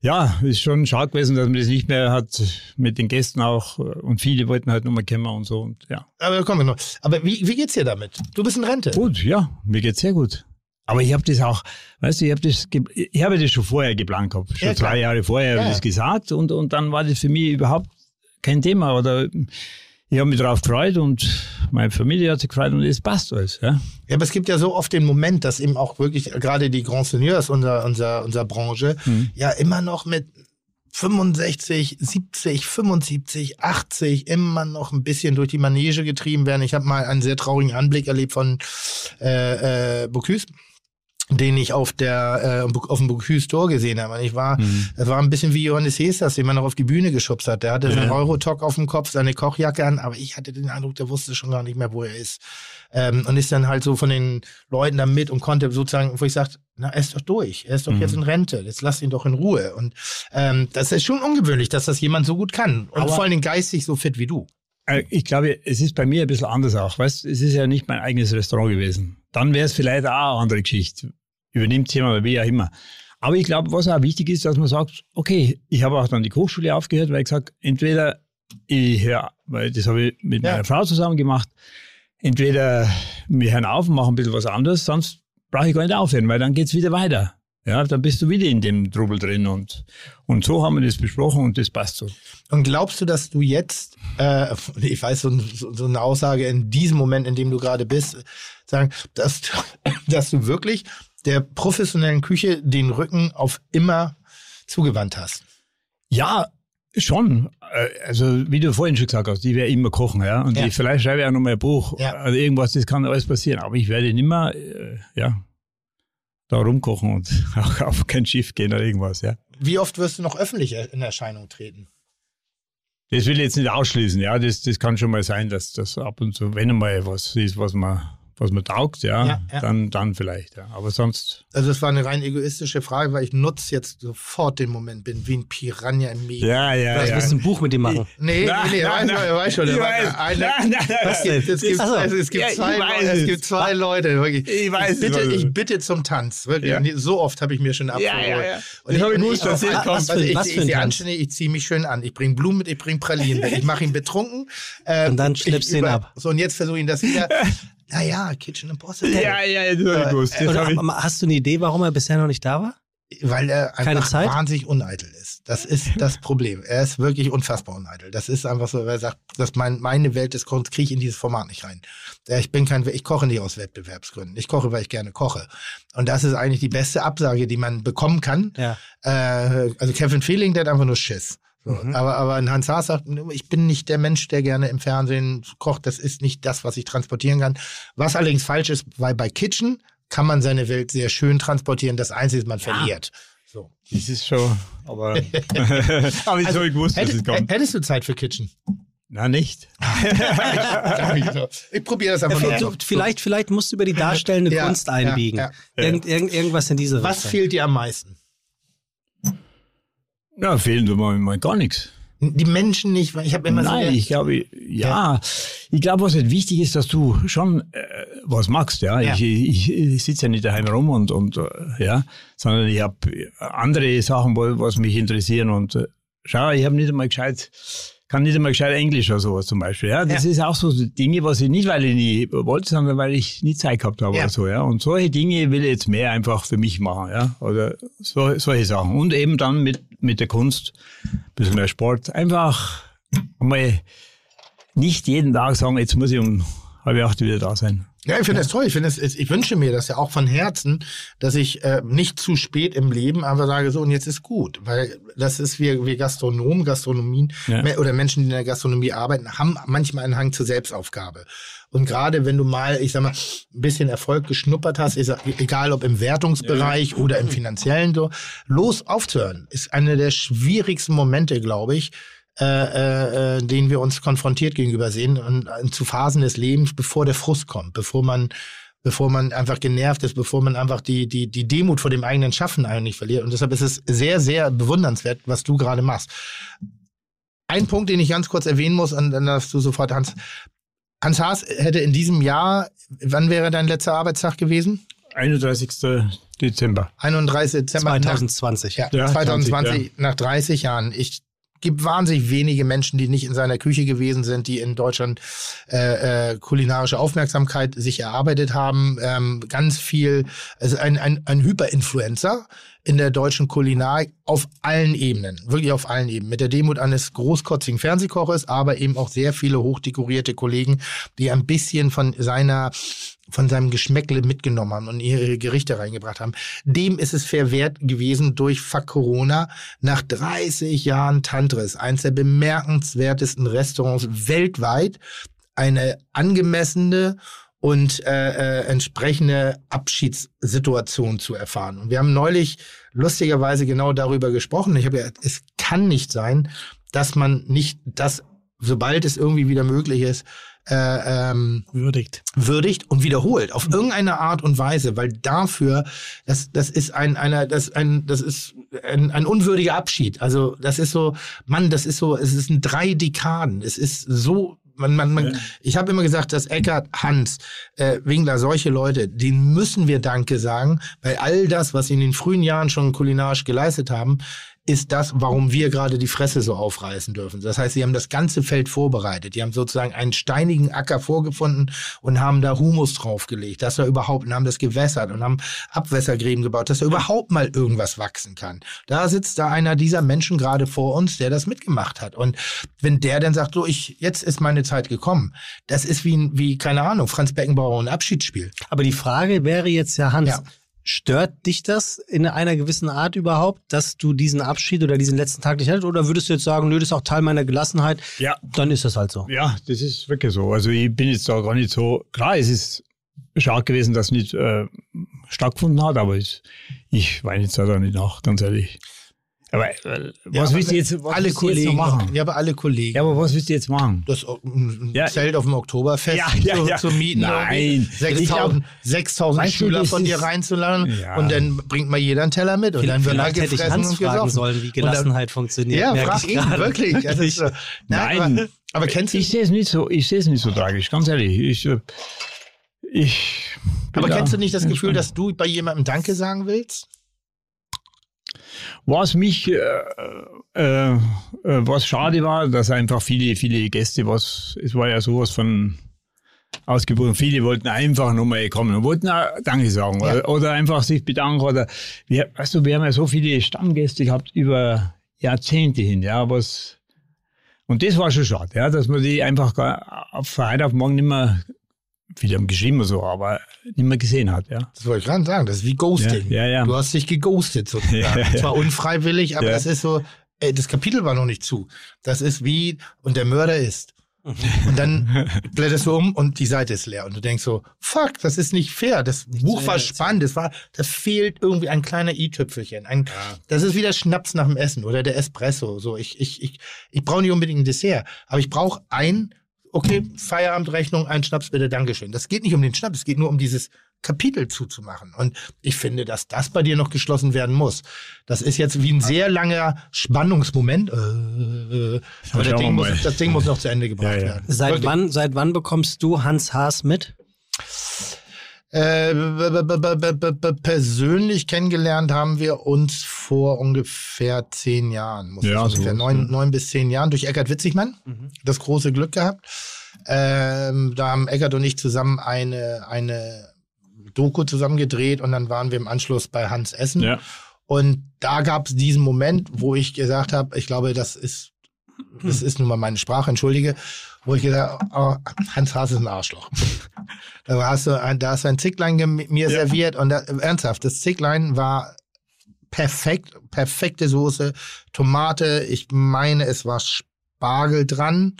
ja, ist schon schade gewesen, dass man das nicht mehr hat mit den Gästen auch und viele wollten halt nochmal kommen und so und ja. Aber kommen wir noch. Aber wie, wie geht's dir damit? Du bist in Rente. Gut, ja, mir geht's sehr gut. Aber ich habe das auch, weißt du, ich habe das, ich habe das schon vorher geplant gehabt, schon Ja, zwei Jahre vorher habe Ja, ich ja. das gesagt und, und dann war das für mich überhaupt kein Thema oder ich habe mich darauf gefreut und meine Familie hat sich gefreut und es passt alles. Ja. Ja, aber es gibt ja so oft den Moment, dass eben auch wirklich gerade die Grand Seigneurs unserer, unserer, unserer Branche Mhm. ja immer noch mit 65, 70, 75, 80 immer noch ein bisschen durch die Manege getrieben werden. Ich habe mal einen sehr traurigen Anblick erlebt von äh, äh, Bocuse den ich auf der äh, auf dem Bocuse Tor gesehen habe. Und ich war, Mhm. es war ein bisschen wie Johannes Hesters, den man noch auf die Bühne geschubst hat. Der hatte Ja. Eurotalk auf dem Kopf, seine Kochjacke an, aber ich hatte den Eindruck, der wusste schon gar nicht mehr, wo er ist. Ähm, und ist dann halt so von den Leuten da mit und konnte sozusagen, wo ich sagte, na, er ist doch durch, er ist doch Mhm. jetzt in Rente, jetzt lasst ihn doch in Ruhe. Und ähm, das ist schon ungewöhnlich, dass das jemand so gut kann. Und Aber- vor allen Dingen geistig so fit wie du. Äh, Ich glaube, es ist bei mir ein bisschen anders auch. Weißt, es ist ja nicht mein eigenes Restaurant gewesen. Dann wäre es vielleicht auch eine andere Geschichte. Übernimmt jemand, wie auch immer. Aber ich glaube, was auch wichtig ist, dass man sagt, okay, ich habe auch dann die Kochschule aufgehört, weil ich gesagt, entweder ich höre, weil das habe ich mit Ja. meiner Frau zusammen gemacht, entweder wir hören auf und machen ein bisschen was anderes, sonst brauche ich gar nicht aufhören, weil dann geht's wieder weiter. Ja, dann bist du wieder in dem Trubel drin und, und so haben wir das besprochen und das passt so. Und glaubst du, dass du jetzt, äh, ich weiß, so, so, eine Aussage in diesem Moment, in dem du gerade bist, sagen, dass, dass du wirklich der professionellen Küche den Rücken auf immer zugewandt hast? Ja, schon. Äh, Also, wie du vorhin schon gesagt hast, ich werde immer kochen, ja. Und Ja. ich, vielleicht schreibe ich auch noch mal ein Buch. Ja. Also irgendwas, das kann alles passieren. Aber ich werde nicht mehr, äh, ja, da rumkochen und auch auf kein Schiff gehen oder irgendwas, ja. Wie oft wirst du noch öffentlich in Erscheinung treten? Das will ich jetzt nicht ausschließen, ja. Das, das kann schon mal sein, dass das ab und zu, wenn einmal was ist, was man, was man taugt, ja, Ja, ja. Dann, dann vielleicht, ja. Aber sonst, Also es war eine rein egoistische Frage, weil ich nutze jetzt sofort den Moment, bin wie ein Piranha im Meer. ja, ja, ja. musst du ein Buch mit ihm machen. Nee, Nein, nee, nee, nein, weiß, nein. weiß schon. Ich weiß. eine- nein. Es gibt, es gibt, also es gibt Ja, ich zwei, weiß Leute, es gibt zwei Leute, wirklich. Ich weiß es, bitte, was- ich bitte zum Tanz. Wirklich. Ja. Und So oft habe ich mir schon abgeholt. ja, ja. Und Das hab ich und gewusst, dass was- kommt. was- Was ich, was ich, Tanz? anständig, ich ziehe mich schön an. Ich bringe Blumen mit, ich bringe Pralinen mit. Ich mache ihn betrunken. Und dann ich schleppst du ihn ab. So, und jetzt versuche ich ihn das wieder. Naja, Kitchen Impossible. Ja, ja, ja, Oder, hab ich, hast du eine Idee, warum er bisher noch nicht da war? Weil er einfach wahnsinnig uneitel ist. Das ist das Problem. Er ist wirklich unfassbar uneitel. Das ist einfach so, weil er sagt, dass mein, meine Welt des Kochens kriege ich in dieses Format nicht rein. Ja, Ich bin kein, ich koche nicht aus Wettbewerbsgründen. Ich koche, weil ich gerne koche. Und das ist eigentlich die beste Absage, die man bekommen kann. Ja. Äh, also Kevin Feeling, der hat einfach nur Schiss. So, Mhm. aber, aber ein Hans Haas sagt, ich bin nicht der Mensch, der gerne im Fernsehen kocht. Das ist nicht das, was ich transportieren kann. Was allerdings falsch ist, weil bei Kitchen kann man seine Welt sehr schön transportieren. Das Einzige ist, man verliert. So. das ist schon, aber, aber ich Also, habe gewusst, dass es Hättest, kommt. hättest du Zeit für Kitchen? Na, nicht. ich probiere das einfach Du, nur. vielleicht, vielleicht musst du über die darstellende Ja, Kunst ja, einbiegen. ja. Irgend, irgend, irgendwas in diese Was Richtung. fehlt dir am meisten? Ja, fehlen tut mir mal gar nichts. Die Menschen nicht, weil ich habe immer Nein, so. ich glaube, ja, ich glaube, was halt wichtig ist, dass du schon äh, was magst, ja. Ja. Ich, ich, ich sitze ja nicht daheim rum und, und äh, ja, sondern ich habe andere Sachen, was mich interessieren und äh, schau, ich habe nicht einmal gescheit, kann nicht einmal gescheit Englisch oder sowas zum Beispiel, ja. Das ist auch so Dinge, was ich nicht, weil ich nicht wollte, sondern weil ich nie Zeit gehabt habe Ja. oder so, ja. Und solche Dinge will ich jetzt mehr einfach für mich machen, ja. Oder so, solche Sachen. Und eben dann mit, mit der Kunst, ein bisschen mehr Sport, einfach mal nicht jeden Tag sagen, jetzt muss ich um halb acht wieder da sein. Ja, ich finde das toll. Ich finde es, ich wünsche mir das ja auch von Herzen, dass ich äh, nicht zu spät im Leben einfach sage, so und jetzt ist gut, weil das ist wir, wir Gastronomen, Gastronomien Ja. oder Menschen, die in der Gastronomie arbeiten, haben manchmal einen Hang zur Selbstaufgabe. Und gerade wenn du mal, ich sag mal, ein bisschen Erfolg geschnuppert hast, sag, egal ob im Wertungsbereich oder im finanziellen, so, los aufzuhören, ist einer der schwierigsten Momente, glaube ich, äh, äh, äh, denen wir uns konfrontiert gegenüber sehen und zu Phasen des Lebens, bevor der Frust kommt, bevor man bevor man einfach genervt ist, bevor man einfach die, die, die Demut vor dem eigenen Schaffen eigentlich verliert. Und deshalb ist es sehr, sehr bewundernswert, was du gerade machst. Ein Punkt, den ich ganz kurz erwähnen muss, und dann darfst du sofort Hans. Hans Haas hätte in diesem Jahr, wann wäre dein letzter Arbeitstag gewesen? 31. Dezember. 31 Dezember. nach- 2020. Ja, Ja, 2020, 20, nach 30 Jahren. Ich gibt wahnsinnig wenige Menschen, die nicht in seiner Küche gewesen sind, die in Deutschland äh, äh, kulinarische Aufmerksamkeit sich erarbeitet haben. Ähm, ganz viel, also ein, ein, ein Hyperinfluencer in der deutschen Kulinarik auf allen Ebenen, wirklich auf allen Ebenen. Mit der Demut eines großkotzigen Fernsehkoches, aber eben auch sehr viele hochdekorierte Kollegen, die ein bisschen von seiner von seinem Geschmäckle mitgenommen haben und ihre Gerichte reingebracht haben. Dem ist es verwehrt gewesen durch Fuck Corona nach 30 Jahren Tantris, eines der bemerkenswertesten Restaurants weltweit, eine angemessene und äh, äh, entsprechende Abschiedssituation zu erfahren. Und wir haben neulich lustigerweise genau darüber gesprochen. Ich habe ja, es kann nicht sein, dass man nicht das, sobald es irgendwie wieder möglich ist, äh, ähm, Würdigt. würdigt und wiederholt auf irgendeine Art und Weise, weil dafür das das ist ein einer das ein das ist ein, ein unwürdiger Abschied. Also das ist so, Mann, das ist so, es ist ein drei Dekaden. Es ist so man, man, man, ich habe immer gesagt, dass Eckart, Hans, äh, Winkler, solche Leute, denen müssen wir Danke sagen, weil all das, was sie in den frühen Jahren schon kulinarisch geleistet haben, ist das, warum wir gerade die Fresse so aufreißen dürfen. Das heißt, sie haben das ganze Feld vorbereitet. Die haben sozusagen einen steinigen Acker vorgefunden und haben da Humus draufgelegt, dass er überhaupt, und haben das gewässert und haben Abwässergräben gebaut, dass da überhaupt mal irgendwas wachsen kann. Da sitzt da einer dieser Menschen gerade vor uns, der das mitgemacht hat. Und wenn der dann sagt, so, ich, jetzt ist meine Zeit gekommen, das ist wie, wie keine Ahnung, Franz Beckenbauer ein Abschiedsspiel. Aber die Frage wäre jetzt ja, Hans, Ja. Stört dich das in einer gewissen Art überhaupt, dass du diesen Abschied oder diesen letzten Tag nicht hattest? Oder würdest du jetzt sagen, nö, das ist auch Teil meiner Gelassenheit, Ja. dann ist das halt so. Ja, das ist wirklich so. Also ich bin jetzt da gar nicht so, klar, es ist schade gewesen, dass es nicht äh, stattgefunden hat, aber ich, ich weine jetzt da nicht nach, ganz ehrlich. Aber äh, was willst du jetzt, was alle machen? Ja, aber alle Kollegen. Ja, aber was willst du jetzt machen? das ein Ja, Zelt auf dem Oktoberfest Ja, ja, zu, ja. zu mieten. Nein. irgendwie. Ich glaub- 6000 6000 Weißt du, Schüler von dir reinzuladen Ja. und dann bringt mal jeder einen Teller mit und dann wird er hätte ich gefressen Hans und fragen gesoffen. sollen, wie Und dann- Gelassenheit funktioniert. Ja, frag ich ihn, gerade. wirklich. Ist, so- Nein. Aber, aber kennst du, Ich sehe es nicht so, ich sehe es nicht so tragisch, ganz ehrlich. Ich, äh, ich aber kennst du nicht das Gefühl, dass du bei jemandem Danke sagen willst? Was mich, äh, äh, äh, was schade war, dass einfach viele, viele Gäste, was, es war ja sowas von ausgebucht. Viele wollten einfach nochmal kommen und wollten auch Danke sagen Ja. oder, oder einfach sich bedanken oder, wir, weißt du, wir haben ja so viele Stammgäste gehabt über Jahrzehnte hin, ja, was, und das war schon schade, ja, dass man die einfach auf von heute auf morgen nicht mehr, viele haben geschrieben so, aber nicht mehr gesehen hat, ja. Das wollte ich gerade sagen. Das ist wie Ghosting. Ja, ja, ja. Du hast dich geghostet sozusagen. Ja, ja. Zwar unfreiwillig, aber Ja. das ist so, ey, das Kapitel war noch nicht zu. Das ist wie, und der Mörder ist. Und dann blätterst du um und die Seite ist leer. Und du denkst so, fuck, das ist nicht fair. Das Buch zu war spannend. Das war, da fehlt irgendwie ein kleiner i-Tüpfelchen. Ein, Das ist wie der Schnaps nach dem Essen oder der Espresso. So, ich, ich, ich, ich brauche nicht unbedingt ein Dessert, aber ich brauche ein, okay, Feierabendrechnung, ein Schnaps bitte, Dankeschön. Das geht nicht um den Schnaps, es geht nur um dieses Kapitel zuzumachen. Und ich finde, dass das bei dir noch geschlossen werden muss. Das ist jetzt wie ein sehr langer Spannungsmoment. Äh, aber das Ding, muss, das Ding muss noch zu Ende gebracht Ja, ja. werden. Seit Wirklich. wann, seit wann bekommst du Hans Haas mit? Äh, persönlich kennengelernt haben wir uns vor ungefähr zehn Jahren, muss Ja, ich ungefähr neun, neun bis zehn Jahren durch Eckart Witzigmann. Das große Glück gehabt. Ähm, da haben Eckart und ich zusammen eine, eine Doku zusammen gedreht und dann waren wir im Anschluss bei Hans Essen. Ja. Und da gab es diesen Moment, wo ich gesagt habe, ich glaube, das ist, das ist nun mal meine Sprache, entschuldige, wo ich gesagt habe, oh, Hans Haas ist ein Arschloch. da hast du ein, da hast du ein Zicklein mir serviert und da, ernsthaft, das Zicklein war perfekt, perfekte Soße, Tomate, ich meine, es war Spargel dran.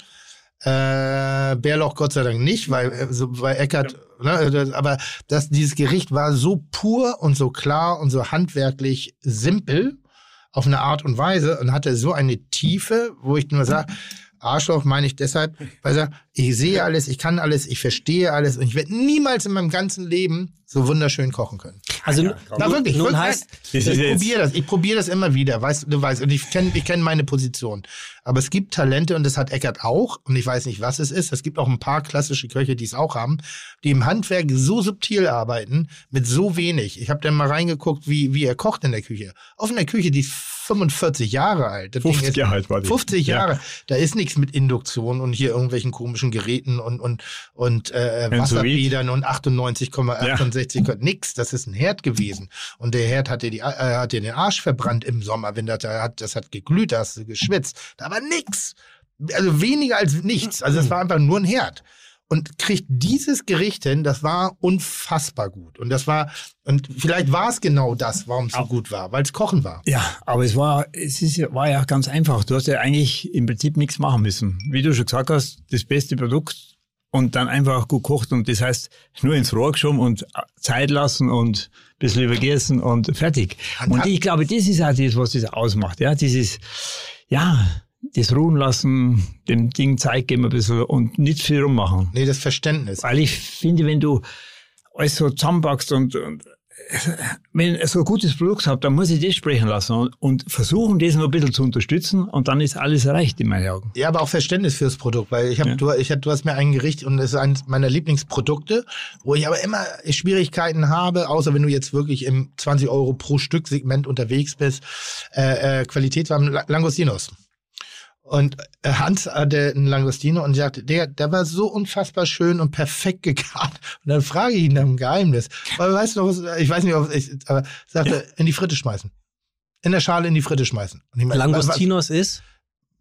Äh, Bärlauch Gott sei Dank nicht, weil, äh, so, weil Eckert, ne, das, aber das, dieses Gericht war so pur und so klar und so handwerklich simpel auf eine Art und Weise und hatte so eine Tiefe, wo ich nur sage, Arschloch meine ich deshalb, weil er sagt, ich sehe alles, ich kann alles, ich verstehe alles und ich werde niemals in meinem ganzen Leben so wunderschön kochen können. Also Na wirklich, nun wirklich. heißt, Das ich jetzt- probiere das, ich probiere das immer wieder, weißt du, weißt, und ich kenne ich kenn meine Position. Aber es gibt Talente und das hat Eckert auch und ich weiß nicht, was es ist. Es gibt auch ein paar klassische Köche, die es auch haben, die im Handwerk so subtil arbeiten, mit so wenig. Ich habe dann mal reingeguckt, wie, wie er kocht in der Küche. Auf einer Küche, die ist 45 Jahre alt. Das Ding 50 ist- Jahre alt war die. 50 Ja. Jahre. Da ist nichts mit Induktion und hier irgendwelchen komischen Geräten und, und, und äh. Wasserbädern und 98,68, nix. Das ist ein Herd gewesen. Und der Herd hat dir, die, äh, hat dir den Arsch verbrannt im Sommer, wenn das, da hat, das hat geglüht, da hast du geschwitzt. Da war nix. Also weniger als nichts. Also es war einfach nur ein Herd. Und kriegt dieses Gericht hin, das war unfassbar gut. Und das war, und vielleicht war es genau das, warum es so gut war, weil es Kochen war. Ja, aber es war, es ist, ja- war ja ganz einfach. Du hast ja eigentlich im Prinzip nichts machen müssen. Wie du schon gesagt hast, das beste Produkt und dann einfach gut kocht. Und das heißt, nur ins Rohr geschoben und Zeit lassen und ein bisschen übergessen und fertig. Und Und ich glaube, das ist auch das, was das ausmacht. Ja, dieses, ja, das ruhen lassen, dem Ding Zeit geben ein bisschen und nicht viel rummachen. Nee, das Verständnis. Weil ich finde, wenn du alles so zusammenpackst und, und wenn ich so ein gutes Produkt habe, dann muss ich das sprechen lassen und, und versuchen, das noch ein bisschen zu unterstützen und dann ist alles erreicht in meinen Augen. Ja, aber auch Verständnis fürs Produkt, weil ich habe, Ja. du, ich, hab- du hast mir ein Gericht und es ist eines meiner Lieblingsprodukte, wo ich aber immer Schwierigkeiten habe, außer wenn du jetzt wirklich im 20 Euro pro Stück Segment unterwegs bist. Äh, äh, Qualität war La- Langostinos. Und äh, Hans hatte einen Langostino und sagte, der, der war so unfassbar schön und perfekt gegart. Und dann frage ich ihn nach dem Geheimnis. Weil weißt du noch was, ich weiß nicht, ob ich, aber sagte, in die Fritte schmeißen. In der Schale in die Fritte schmeißen. Und ich meine, was- Langostinos ist?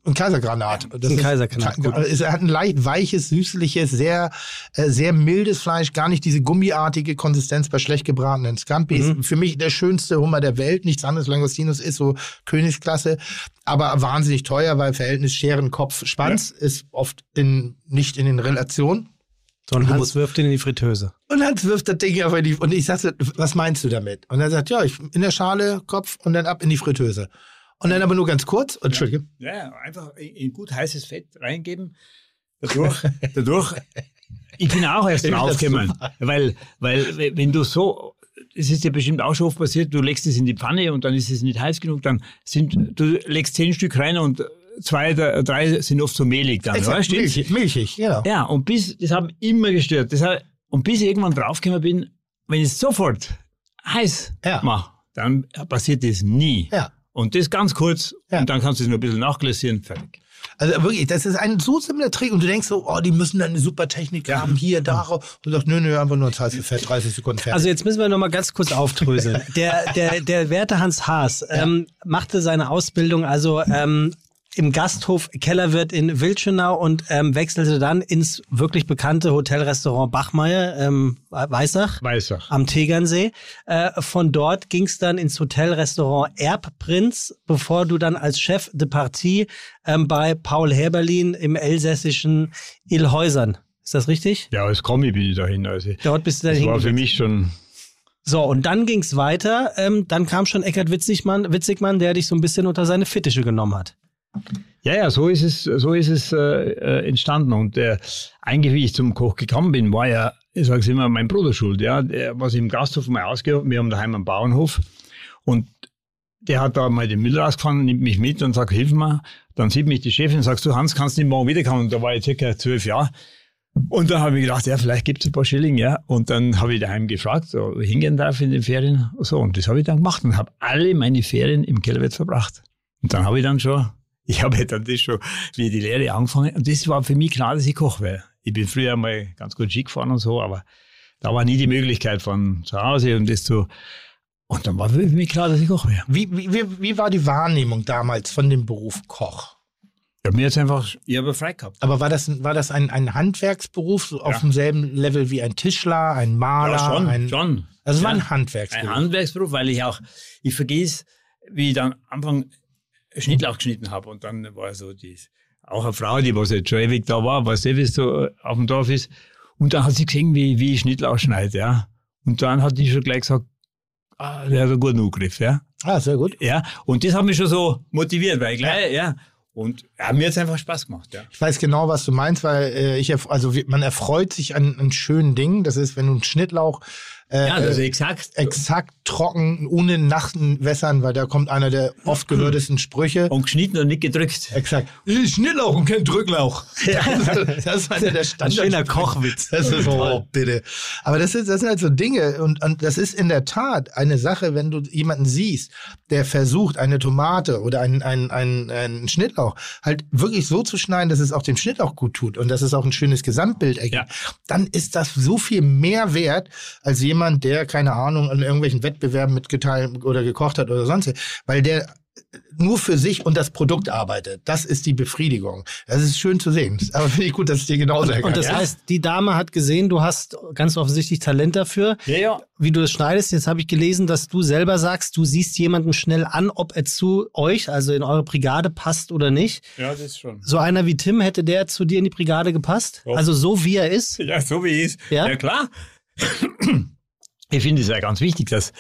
Ein Kaisergranat. Das Ein ist- Kaisergranat. Es hat ein leicht weiches, süßliches, sehr, äh, sehr mildes Fleisch, gar nicht diese gummiartige Konsistenz bei schlecht gebratenen Scampis. Mhm. Für mich der schönste Hummer der Welt. Nichts anderes. Langostinos ist so Königsklasse, aber wahnsinnig teuer, weil Verhältnis Scheren, Kopf, Schwanz ist oft in, nicht in den Relationen. Sondern Hans- wirft ihn in die Fritteuse. Und dann wirft das Ding aber in die, und ich sagte, was meinst du damit? Und er sagt, ja, ich, in der Schale, Kopf und dann ab in die Fritteuse. Und dann aber nur ganz kurz. Entschuldige. Ja, einfach in, gut heißes Fett reingeben. Dadurch, dadurch ich bin auch erst draufgekommen. Weil, weil, wenn du so, es ist ja bestimmt auch schon oft passiert, du legst es in die Pfanne und dann ist es nicht heiß genug, dann sind, du legst zehn Stück rein und zwei, drei sind oft so mehlig dann, Exakt, weißt du? milchig, milchig, genau. Ja, und bis, das hat mich immer gestört. Das hat, und bis ich irgendwann draufgekommen bin, wenn ich es sofort heiß Ja. mache, dann passiert das nie. Ja. Und das ganz kurz Ja. und dann kannst du es nur ein bisschen nachglacieren, fertig. Also wirklich, das ist ein so simpler Trick und du denkst so, oh, die müssen dann eine super Technik haben, hier, darauf. Und du sagst, nö, nö, einfach nur ins heiße Fett, 30 Sekunden fertig. Also jetzt müssen wir noch mal ganz kurz aufdröseln. Der, der, der werte Hans Haas ähm, machte seine Ausbildung also ähm, im Gasthof Kellerwirt in Wilchenau und ähm, wechselte dann ins wirklich bekannte Hotelrestaurant Bachmeier, ähm, Weissach. Weißach. am Tegernsee. Äh, von dort ging es dann ins Hotelrestaurant Erbprinz, bevor du dann als Chef de Partie ähm, bei Paul Herberlin im elsässischen Illhäusern. Ist das richtig? Ja, als Kommi bin ich dahin. Also, Dort bist du dann das war für mich schon, So, und dann ging's weiter. Ähm, dann kam schon Eckhard Witzigmann, Witzigmann, der dich so ein bisschen unter seine Fittiche genommen hat. Ja, ja, so ist es, so ist es äh, äh, entstanden. Und äh, eigentlich, wie ich zum Koch gekommen bin, war ja, ich sage immer, mein Bruder schuld. Ja, der, was im Gasthof mal ausgehoben, wir haben daheim einen Bauernhof und der hat da mal den Müll rausgefahren, nimmt mich mit und sagt, hilf mir. Dann sieht mich die Chefin und sagt, du Hans, kannst nicht morgen wiederkommen? Und da war ich circa zwölf Jahre. Und dann habe ich gedacht, ja, vielleicht gibt es ein paar Schilling, ja. Und dann habe ich daheim gefragt, ich hingehen darf in den Ferien. So, und das habe ich dann gemacht und habe alle meine Ferien im Kellerwirt verbracht. Und dann habe ich dann schon, ich habe dann das schon, wie die Lehre angefangen. Und das war für mich klar, dass ich Koch wäre. Ich bin früher mal ganz gut Ski gefahren und so, aber da war nie die Möglichkeit von zu Hause und das zu. Und dann war für mich klar, dass ich Koch wäre. wie, wie, wie, war die Wahrnehmung damals von dem Beruf Koch? Ich habe mir jetzt einfach, ich habe frei gehabt. Aber war das, war das ein, ein Handwerksberuf so auf Ja. demselben Level wie ein Tischler, ein Maler? ein, schon. Also es war Ja. ein Handwerksberuf. Ein Handwerksberuf, weil ich auch, ich vergesse, wie ich dann am Anfang Schnittlauch geschnitten habe und dann war so die, auch eine Frau, die was jetzt schon ewig da war, was es so auf dem Dorf ist. Und dann hat sie gesehen, wie, wie ich Schnittlauch schneide, ja. Und dann hat die schon gleich gesagt, ah, der hat einen guten Angriff, ja. ah, sehr gut. Ja. Und das hat mich schon so motiviert, weil gleich, ja. Und ja, mir hat es einfach Spaß gemacht, ja. Ich weiß genau, was du meinst, weil äh, ich, also man erfreut sich an, an schönen Dingen. Das ist, wenn du einen Schnittlauch äh, Ja, also äh, exakt. exakt trocken, ohne nachten wässern, weil da kommt einer der oft gehörtesten Sprüche. Und geschnitten und nicht gedrückt. Exakt. Äh, Schnittlauch und kein Drücklauch. das ist einer der Ein Standard. schöner Kochwitz. Das ist oh, bitte. Aber das, ist, das sind halt so Dinge und, und das ist in der Tat eine Sache, wenn du jemanden siehst, der versucht, eine Tomate oder einen, einen, einen, einen Schnittlauch halt wirklich so zu schneiden, dass es auch dem Schnittlauch gut tut und dass es auch ein schönes Gesamtbild ergibt, Ja. dann ist das so viel mehr wert als jemand, der, keine Ahnung, an irgendwelchen Wettbewerben mitgeteilt oder gekocht hat oder sonst, was, weil der nur für sich und das Produkt arbeitet. Das ist die Befriedigung. Das ist schön zu sehen. Aber finde ich gut, dass es dir genauso ergangen Und das ist. heißt, die Dame hat gesehen, du hast ganz offensichtlich Talent dafür. Ja, ja. Wie du das schneidest, jetzt habe ich gelesen, dass du selber sagst, du siehst jemanden schnell an, ob er zu euch, also in eure Brigade passt oder nicht. Ja, das ist schon. So einer wie Tim, hätte der zu dir in die Brigade gepasst? Doch. Also so wie er ist? Ja, so wie es ist. Ja? Ja, klar. Ich finde es ja ganz wichtig, dass,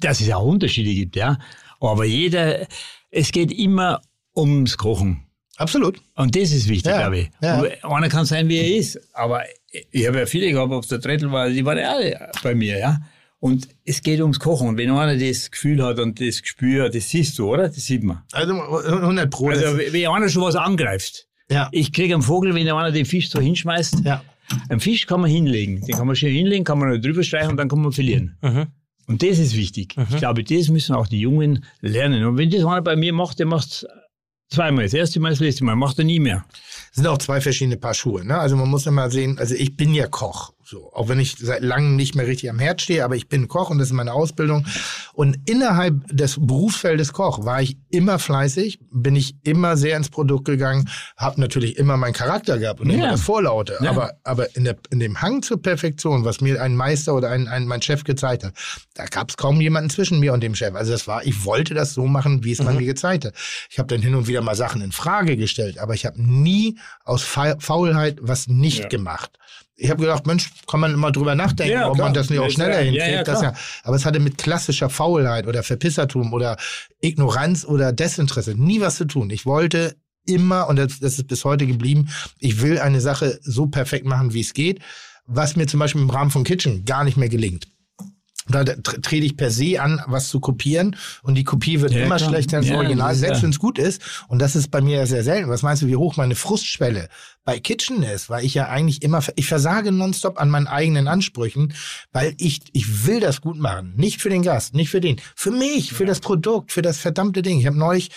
dass es auch Unterschiede gibt, ja. Aber jeder, es geht immer ums Kochen. Absolut. Und das ist wichtig, Ja, glaube ich. ja. Einer kann sein, wie er ist. Aber ich habe ja viele gehabt, ob es der Trettel war, die waren ja alle bei mir, ja. Und es geht ums Kochen. Und wenn einer das Gefühl hat und das Gespür, das siehst du, oder? Das sieht man. Also 100 Pro. Also, wenn einer schon was angreift. ja. Ich kriege einen Vogel, wenn einer den Fisch so hinschmeißt. ja. Ein Fisch kann man hinlegen. Den kann man schön hinlegen, kann man drüber streichen und dann kann man verlieren. Mhm. Und das ist wichtig. Ich glaube, das müssen auch die Jungen lernen. Und wenn das einer bei mir macht, der macht zweimal. Das erste Mal, das letzte Mal. Macht er nie mehr. Das sind auch zwei verschiedene Paar Schuhe. Ne? Also man muss immer sehen, also ich bin ja Koch. So, auch wenn ich seit langem nicht mehr richtig am Herd stehe, aber ich bin Koch und das ist meine Ausbildung. Und innerhalb des Berufsfeldes Koch war ich immer fleißig, bin ich immer sehr ins Produkt gegangen, habe natürlich immer meinen Charakter gehabt und immer Ja. das Vorlaute. Ja. Aber, aber in, der, in dem Hang zur Perfektion, was mir ein Meister oder ein, ein, mein Chef gezeigt hat, da gab es kaum jemanden zwischen mir und dem Chef. Also das war, ich wollte das so machen, wie es man mir gezeigt hat. Ich habe dann hin und wieder mal Sachen in Frage gestellt, aber ich habe nie aus Fa Faulheit was nicht Ja. gemacht. Ich habe gedacht, Mensch, kann man immer drüber nachdenken, Ja, ob klar. man das nicht auch schneller hinkriegt. ja, aber es hatte mit klassischer Faulheit oder Verpissertum oder Ignoranz oder Desinteresse nie was zu tun. Ich wollte immer, und das, das ist bis heute geblieben, ich will eine Sache so perfekt machen, wie es geht, was mir zum Beispiel im Rahmen von Kitchen gar nicht mehr gelingt. Da tr- trete ich per se an, was zu kopieren und die Kopie wird Ja, immer klar. schlechter als das Ja, Original, selbst ja- wenn es gut ist. Und das ist bei mir ja sehr selten. Was meinst du, wie hoch meine Frustschwelle bei Kitchen ist? Weil ich ja eigentlich immer, ich versage nonstop an meinen eigenen Ansprüchen, weil ich, ich will das gut machen. Nicht für den Gast, nicht für den. Für mich, für das Produkt, für das verdammte Ding. Ich habe neulich,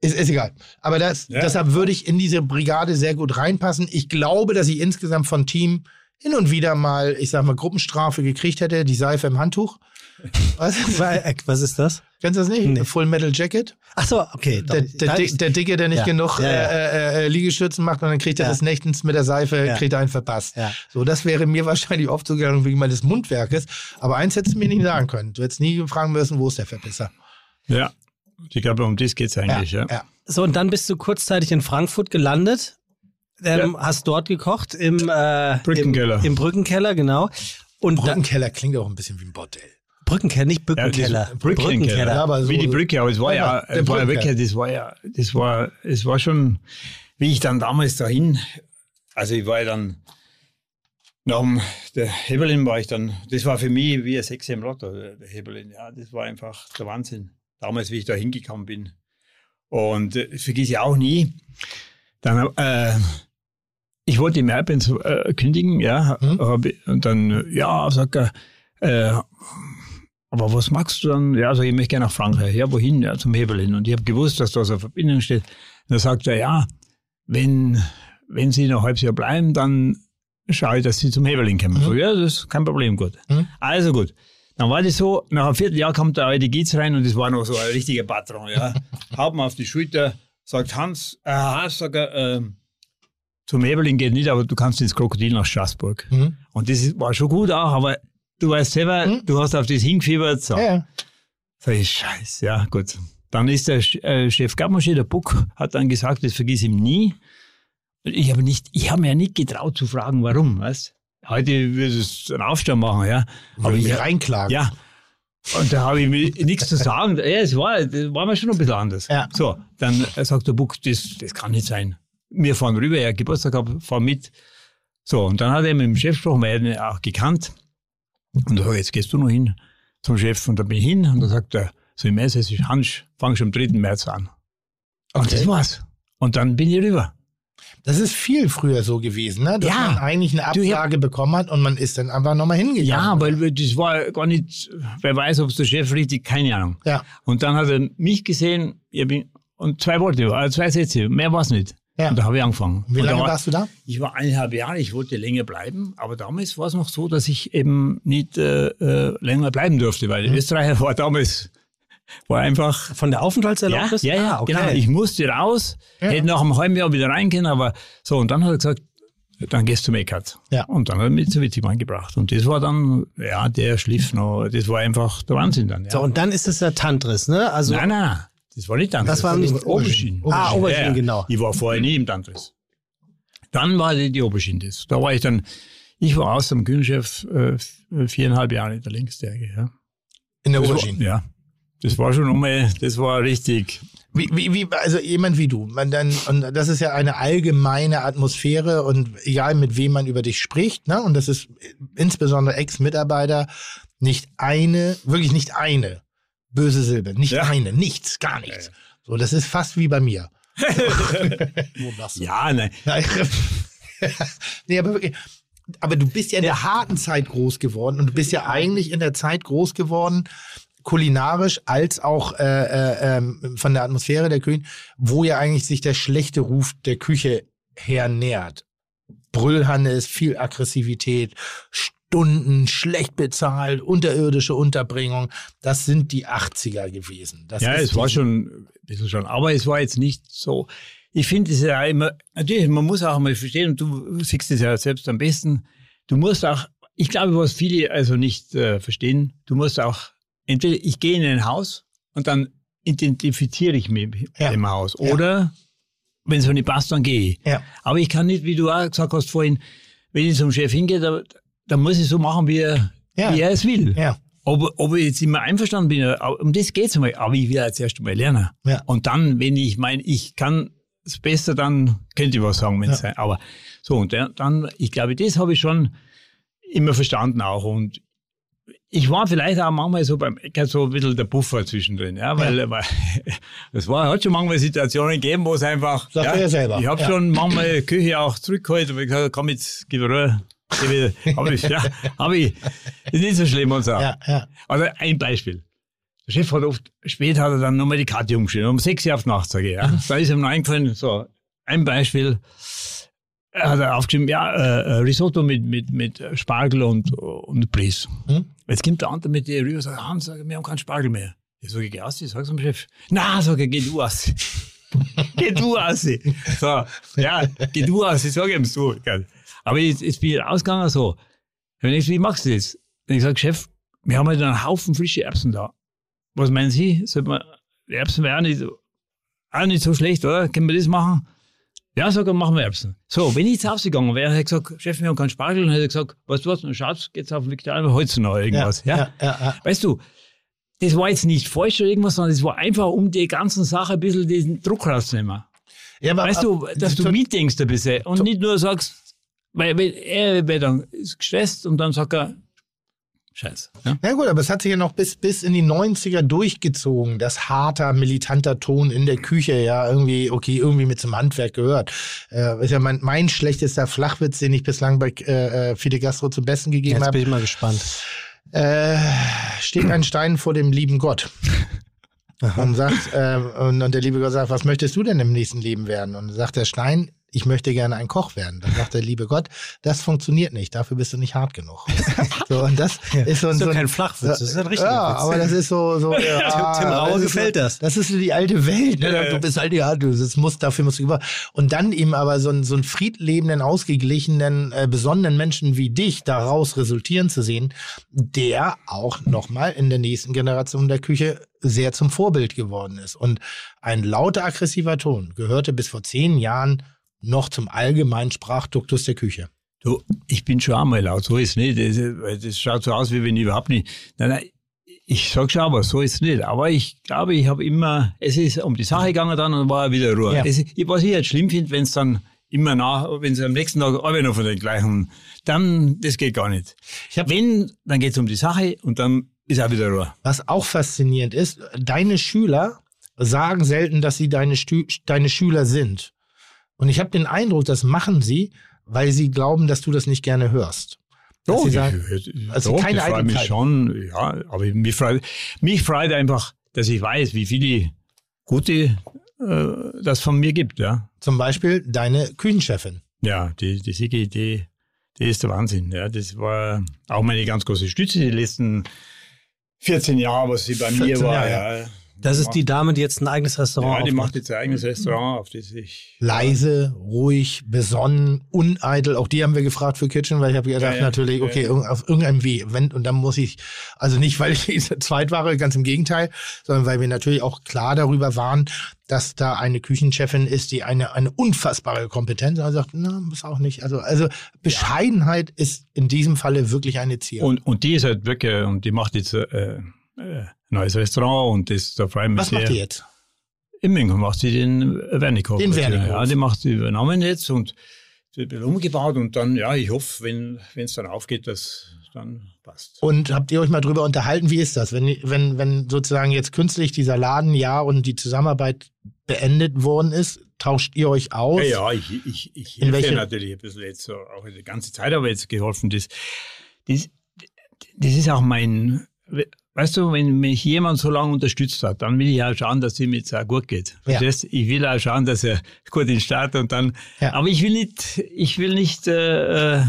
ist, ist egal. Aber das, deshalb würde ich in diese Brigade sehr gut reinpassen. Ich glaube, dass ich insgesamt von Team hin und wieder mal, ich sag mal, Gruppenstrafe gekriegt hätte, die Seife im Handtuch. Was? Äh, Was ist das? Kennst du das nicht? Nee. Full Metal Jacket. Ach so, okay. Der, der, der Dicke, der nicht Ja. genug Ja, ja. Äh, äh, Liegestützen macht und dann kriegt er Ja. des Nächtens mit der Seife, Ja. kriegt er einen verpasst. Ja. So, das wäre mir wahrscheinlich oft so gegangen wegen meines Mundwerkes. Aber eins hättest du mir nicht sagen können. Du hättest nie fragen müssen, wo ist der Verpisser? Ja. Ich glaube, um das geht's eigentlich, ja. ja. So, und dann bist du kurzzeitig in Frankfurt gelandet. Ähm, Hast dort gekocht im äh, Brückenkeller. Im, Im Brückenkeller, genau. Und da, Brückenkeller klingt auch ein bisschen wie ein Bordell. Brückenkeller, nicht Ja, Brückenkeller. Brückenkeller. Ja, aber so- Wie die Brücke, aber es war ja, Ja, war ja Brückenkeller. wirklich, das war ja, das war, es war schon, wie ich dann damals dahin, also ich war ja dann, nach dem, der Hebelin war ich dann, das war für mich wie ein Sechs im Lotto, der Hebelin, ja, das war einfach der Wahnsinn. Damals, wie ich da hingekommen bin. Und äh, das vergesse ich auch nie. Dann, äh, ich wollte im Airpens äh, kündigen, ja, ich- und dann, ja, sagt er, äh, aber was magst du dann? Ja, also ich möchte gerne nach Frankreich. Ja, wohin? Ja, zum Hebelin. Und ich habe gewusst, dass da so eine Verbindung steht. Und dann sagt er, ja, wenn, wenn Sie noch ein halbes Jahr bleiben, dann schaue ich, dass Sie zum Hebelin kommen. Mhm. So, ja, das ist kein Problem, gut. Mhm. Also gut. Dann war das so, nach einem Vierteljahr kommt der alte Gietz rein und das war noch so ein richtiger Patron, ja. Haut mir auf die Schulter, sagt Hans, äh, Hans, sagt er, ähm, zum Hebelin geht nicht, aber du kannst ins Krokodil nach Straßburg. Mhm. Und das war schon gut auch, aber du weißt selber, Mhm. du hast auf das hingefiebert. So. Ja, ja. Sag ich, scheiße, ja, gut. Dann ist der äh, Chef Gabmarsche, der Buck, hat dann gesagt, das vergiss ihm nie. Ich habe nicht, ich habe mir ja nicht getraut zu fragen, warum, weißt Heute würde es einen Aufstand machen, ja. Aber ich, reinklagen. ja. Und da habe ich mir nichts zu sagen. Ja, es war, das war mir schon ein bisschen anders. Ja. So, dann sagt der Buck, das, das kann nicht sein. Wir fahren rüber, er hat Geburtstag gehabt, fahren mit. So, und dann hat er mit dem Chef gesprochen, weil er ihn auch gekannt. Und da sag ich, jetzt gehst du noch hin zum Chef. Und da bin ich hin und da sagt er, so im März, es ist Hans, fang schon am 3. März an. Und Okay. das war's. Und dann bin ich rüber. Das ist viel früher so gewesen, ne? dass Ja. man eigentlich eine Du, Absage bekommen hat und man ist dann einfach nochmal hingegangen. Ja, weil das war gar nicht, wer weiß, ob es der Chef richtig, keine Ahnung. Ja. Und dann hat er mich gesehen, ich bin, und zwei Worte, äh, zwei Sätze, mehr war's nicht. Ja. Und da habe ich angefangen. Wie lange war, warst du da? Ich war eineinhalb Jahre, ich wollte länger bleiben, aber damals war es noch so, dass ich eben nicht äh, äh, länger bleiben durfte, weil Mhm. Österreich war damals, war einfach, Von der Aufenthaltserlaubnis? ja, ja, ja Ah, okay. genau. Ich musste raus, Ja. hätte nach einem halben Jahr wieder rein können, aber so, und dann hat er gesagt, dann gehst du Meckert. Ja. Und dann hat er mich zu Witzigmann gebracht. Und das war dann, ja, der schliff noch, das war einfach der Wahnsinn dann. Ja. So, und dann ist es der Tantris, ne? Also, nein, nein, nein, das war nicht Tantris. Das war nicht Aubergine. Ah, Aubergine, Ja, genau. Ich war vorher nie im Tantris. Dann war die, die Aubergine das. Da war ich dann, ich war aus dem Küchenchef äh, viereinhalb Jahre der Längstärke. Ja. In der Aubergine. ja. Das war schon einmal, das war richtig. Wie, wie, wie, also jemand wie du, man dann, und das ist ja eine allgemeine Atmosphäre und egal mit wem man über dich spricht, ne, und das ist insbesondere Ex-Mitarbeiter, nicht eine, wirklich nicht eine böse Silbe, nicht Ja. eine, nichts, gar nichts. So, das ist fast wie bei mir. Ja, nein. Nee, aber wirklich. Aber du bist ja in der harten Zeit groß geworden und du bist ja eigentlich in der Zeit groß geworden, kulinarisch als auch äh, äh, ähm, von der Atmosphäre der Küche, wo ja eigentlich sich der schlechte Ruf der Küche her nähert. Brüllhannes, viel Aggressivität, Stunden, schlecht bezahlt, unterirdische Unterbringung. Das sind die 80er gewesen. Das Ja, es war schon ein bisschen schon, aber es war jetzt nicht so. Ich finde es ja immer, natürlich, man muss auch mal verstehen, und du siehst es ja selbst am besten, du musst auch, ich glaube, was viele also nicht äh, verstehen, du musst auch, entweder ich gehe in ein Haus und dann identifiziere ich mich mit Ja. dem Haus, Ja. oder wenn es mir nicht passt, dann gehe ich. Ja. Aber ich kann nicht, wie du auch gesagt hast vorhin, wenn ich zum Chef hingehe, da, da muss ich so machen, wie er, Ja. wie er es will. Ja. Ob, ob ich jetzt immer einverstanden bin, um das geht's einmal. Aber ich will jetzt erst einmal lernen. Ja. Und dann, wenn ich meine, ich kann es besser, dann könnte ich was sagen, wenn es Ja. sein. Aber so, und dann, ich glaube, das habe ich schon immer verstanden auch. Und ich war vielleicht auch manchmal so beim Ecker so ein bisschen der Puffer zwischendrin, ja, weil, weil es war, hat schon manchmal Situationen gegeben, wo es einfach, Sagt ja, er ja selber. ich habe Ja. schon manchmal Küche auch zurückgeholt, weil ich gesagt komm jetzt, gib rüber. Geh wieder. Hab ich, ja, hab ich. Ist nicht so schlimm und so. Ja, ja. Also ein Beispiel. Der Chef hat oft, spät hat er dann nochmal die Karte umgeschrieben, um sechs Uhr auf Nacht, sage ich. Ja. Da ist ihm noch eingefallen, so, ein Beispiel. Er hat er aufgeschrieben, ja, äh, äh, Risotto mit, mit, mit Spargel und, und Bries. Hm? Jetzt kommt der andere mit dir rüber und sagt, Hans, sag, wir haben keinen Spargel mehr. Ich sage, geh aus, ich sag's dem Chef. Na, sag ich, geh du aus. geh du aus. So, ja, geh du aus, ich sage ihm so. Aber jetzt, jetzt bin ich ausgegangen so. Wenn ich, wie machst du das? Und ich sage, Chef, wir haben halt einen Haufen frische Erbsen da. Was meinen Sie? Sollte man, die Erbsen wären auch nicht, so- auch nicht so schlecht, oder? Können wir das machen? Ja, dann machen wir Erbsen. So, wenn ich jetzt rausgegangen wäre, hätte ich gesagt, Chef, wir haben keinen Spargel, dann hätte ich gesagt, weißt du was, dann schaut's, geht's auf den Viktualier, holst du noch irgendwas. Ja, ja, ja, ja. Weißt du, das war jetzt nicht falsch oder irgendwas, sondern das war einfach, um die ganzen Sache ein bisschen diesen Druck rauszunehmen. ja aber, Weißt du, dass du mitdenkst ein bisschen und nicht nur sagst, weil, weil er wird dann ist gestresst und dann sagt er, Scheiß. Ja? Ja gut, aber es hat sich ja noch bis, bis in die 90er durchgezogen, das harter, militanter Ton in der Küche, ja, irgendwie, okay, irgendwie mit zum Handwerk gehört. Äh, ist ja mein, mein schlechtester Flachwitz, den ich bislang bei äh, äh, Fide Gastro zum Besten gegeben Jetzt habe. bin ich mal gespannt. Äh, steht ein Stein vor dem lieben Gott. Und sagt, äh, und, und der liebe Gott sagt, was möchtest du denn im nächsten Leben werden? Und sagt der Stein, ich möchte gerne ein Koch werden. Dann sagt der liebe Gott, das funktioniert nicht, dafür bist du nicht hart genug. so, und das ist so, Das ist so ein kein Flachwitz, das ist ein richtiger ja, Witz. aber das ist so, so ja, Tim Raue gefällt so, das. Das ist so die alte Welt. Ne? Ja, ja. Du bist halt, ja, du, das muss, dafür musst du über. Und dann eben aber so einen, so einen friedlebenden, ausgeglichenen, äh, besonnenen Menschen wie dich daraus resultieren zu sehen, der auch nochmal in der nächsten Generation der Küche sehr zum Vorbild geworden ist. Und ein lauter, aggressiver Ton gehörte bis vor zehn Jahren noch zum allgemeinen Sprachduktus der Küche. Du, ich bin schon einmal laut, so ist es nicht. Das, das schaut so aus, wie wenn ich überhaupt nicht. Nein, nein, ich sag schon, aber so ist es nicht. Aber ich glaube, ich habe immer, es ist um die Sache gegangen dann und war wieder Ruhe. Ja. Es, was ich jetzt schlimm finde, wenn es dann immer nach, wenn es am nächsten Tag alle noch von den gleichen, dann, das geht gar nicht. Ich hab- wenn, dann geht es um die Sache und dann ist auch wieder Ruhe. Was auch faszinierend ist, deine Schüler sagen selten, dass sie deine, Stü deine Schüler sind. Und ich habe den Eindruck, das machen sie, weil sie glauben, dass du das nicht gerne hörst. Dass sie sagen, ich, also doch, keine ich freue mich schon, ja, aber mich freut, mich freut einfach, dass ich weiß, wie viele gute äh, das von mir gibt, ja. zum Beispiel deine Küchenchefin. Ja, die, die Sigi, die, die ist der Wahnsinn. Ja, das war auch meine ganz große Stütze die letzten 14 Jahre, was sie bei mir 14 war. Jahre, ja. Das ist die Dame, die jetzt ein eigenes Restaurant Ja, die aufmacht. macht jetzt ein eigenes Restaurant, auf das ich. Leise, ruhig, besonnen, uneitel. Auch die haben wir gefragt für Kitchen, weil ich habe gedacht, Ja, ja. natürlich, okay, irg- auf irgendeinem Weg. Wenn, und dann muss ich, also nicht, weil ich Zweitware, ganz im Gegenteil, sondern weil wir natürlich auch klar darüber waren, dass da eine Küchenchefin ist, die eine, eine unfassbare Kompetenz hat. Und sagt, na, muss auch nicht. Also, also Bescheidenheit ist in diesem Falle wirklich eine Ziel. Und, und die ist halt wirklich, und die macht jetzt äh, äh, neues Restaurant und das, da freue ich mich Was macht ihr jetzt? In München macht sie den Wernikhof. Den Wernikhof. Ja, die macht sie übernommen jetzt und wird umgebaut und dann, ja, ich hoffe, wenn es dann aufgeht, dass dann passt. Und habt ihr euch mal drüber unterhalten, wie ist das, wenn, wenn, wenn sozusagen jetzt künstlich dieser Laden ja und die Zusammenarbeit beendet worden ist, tauscht ihr euch aus? Ja, ja, ich, ich, ich In helfe natürlich ein bisschen jetzt so, auch die ganze Zeit ich jetzt geholfen. Das, das, das ist auch mein, weißt du, wenn mich jemand so lange unterstützt hat, dann will ich auch schauen, dass es ihm jetzt auch gut geht. Ja. Ich will auch schauen, dass er gut in den Start und dann, Ja. aber ich will nicht, ich will nicht äh, äh,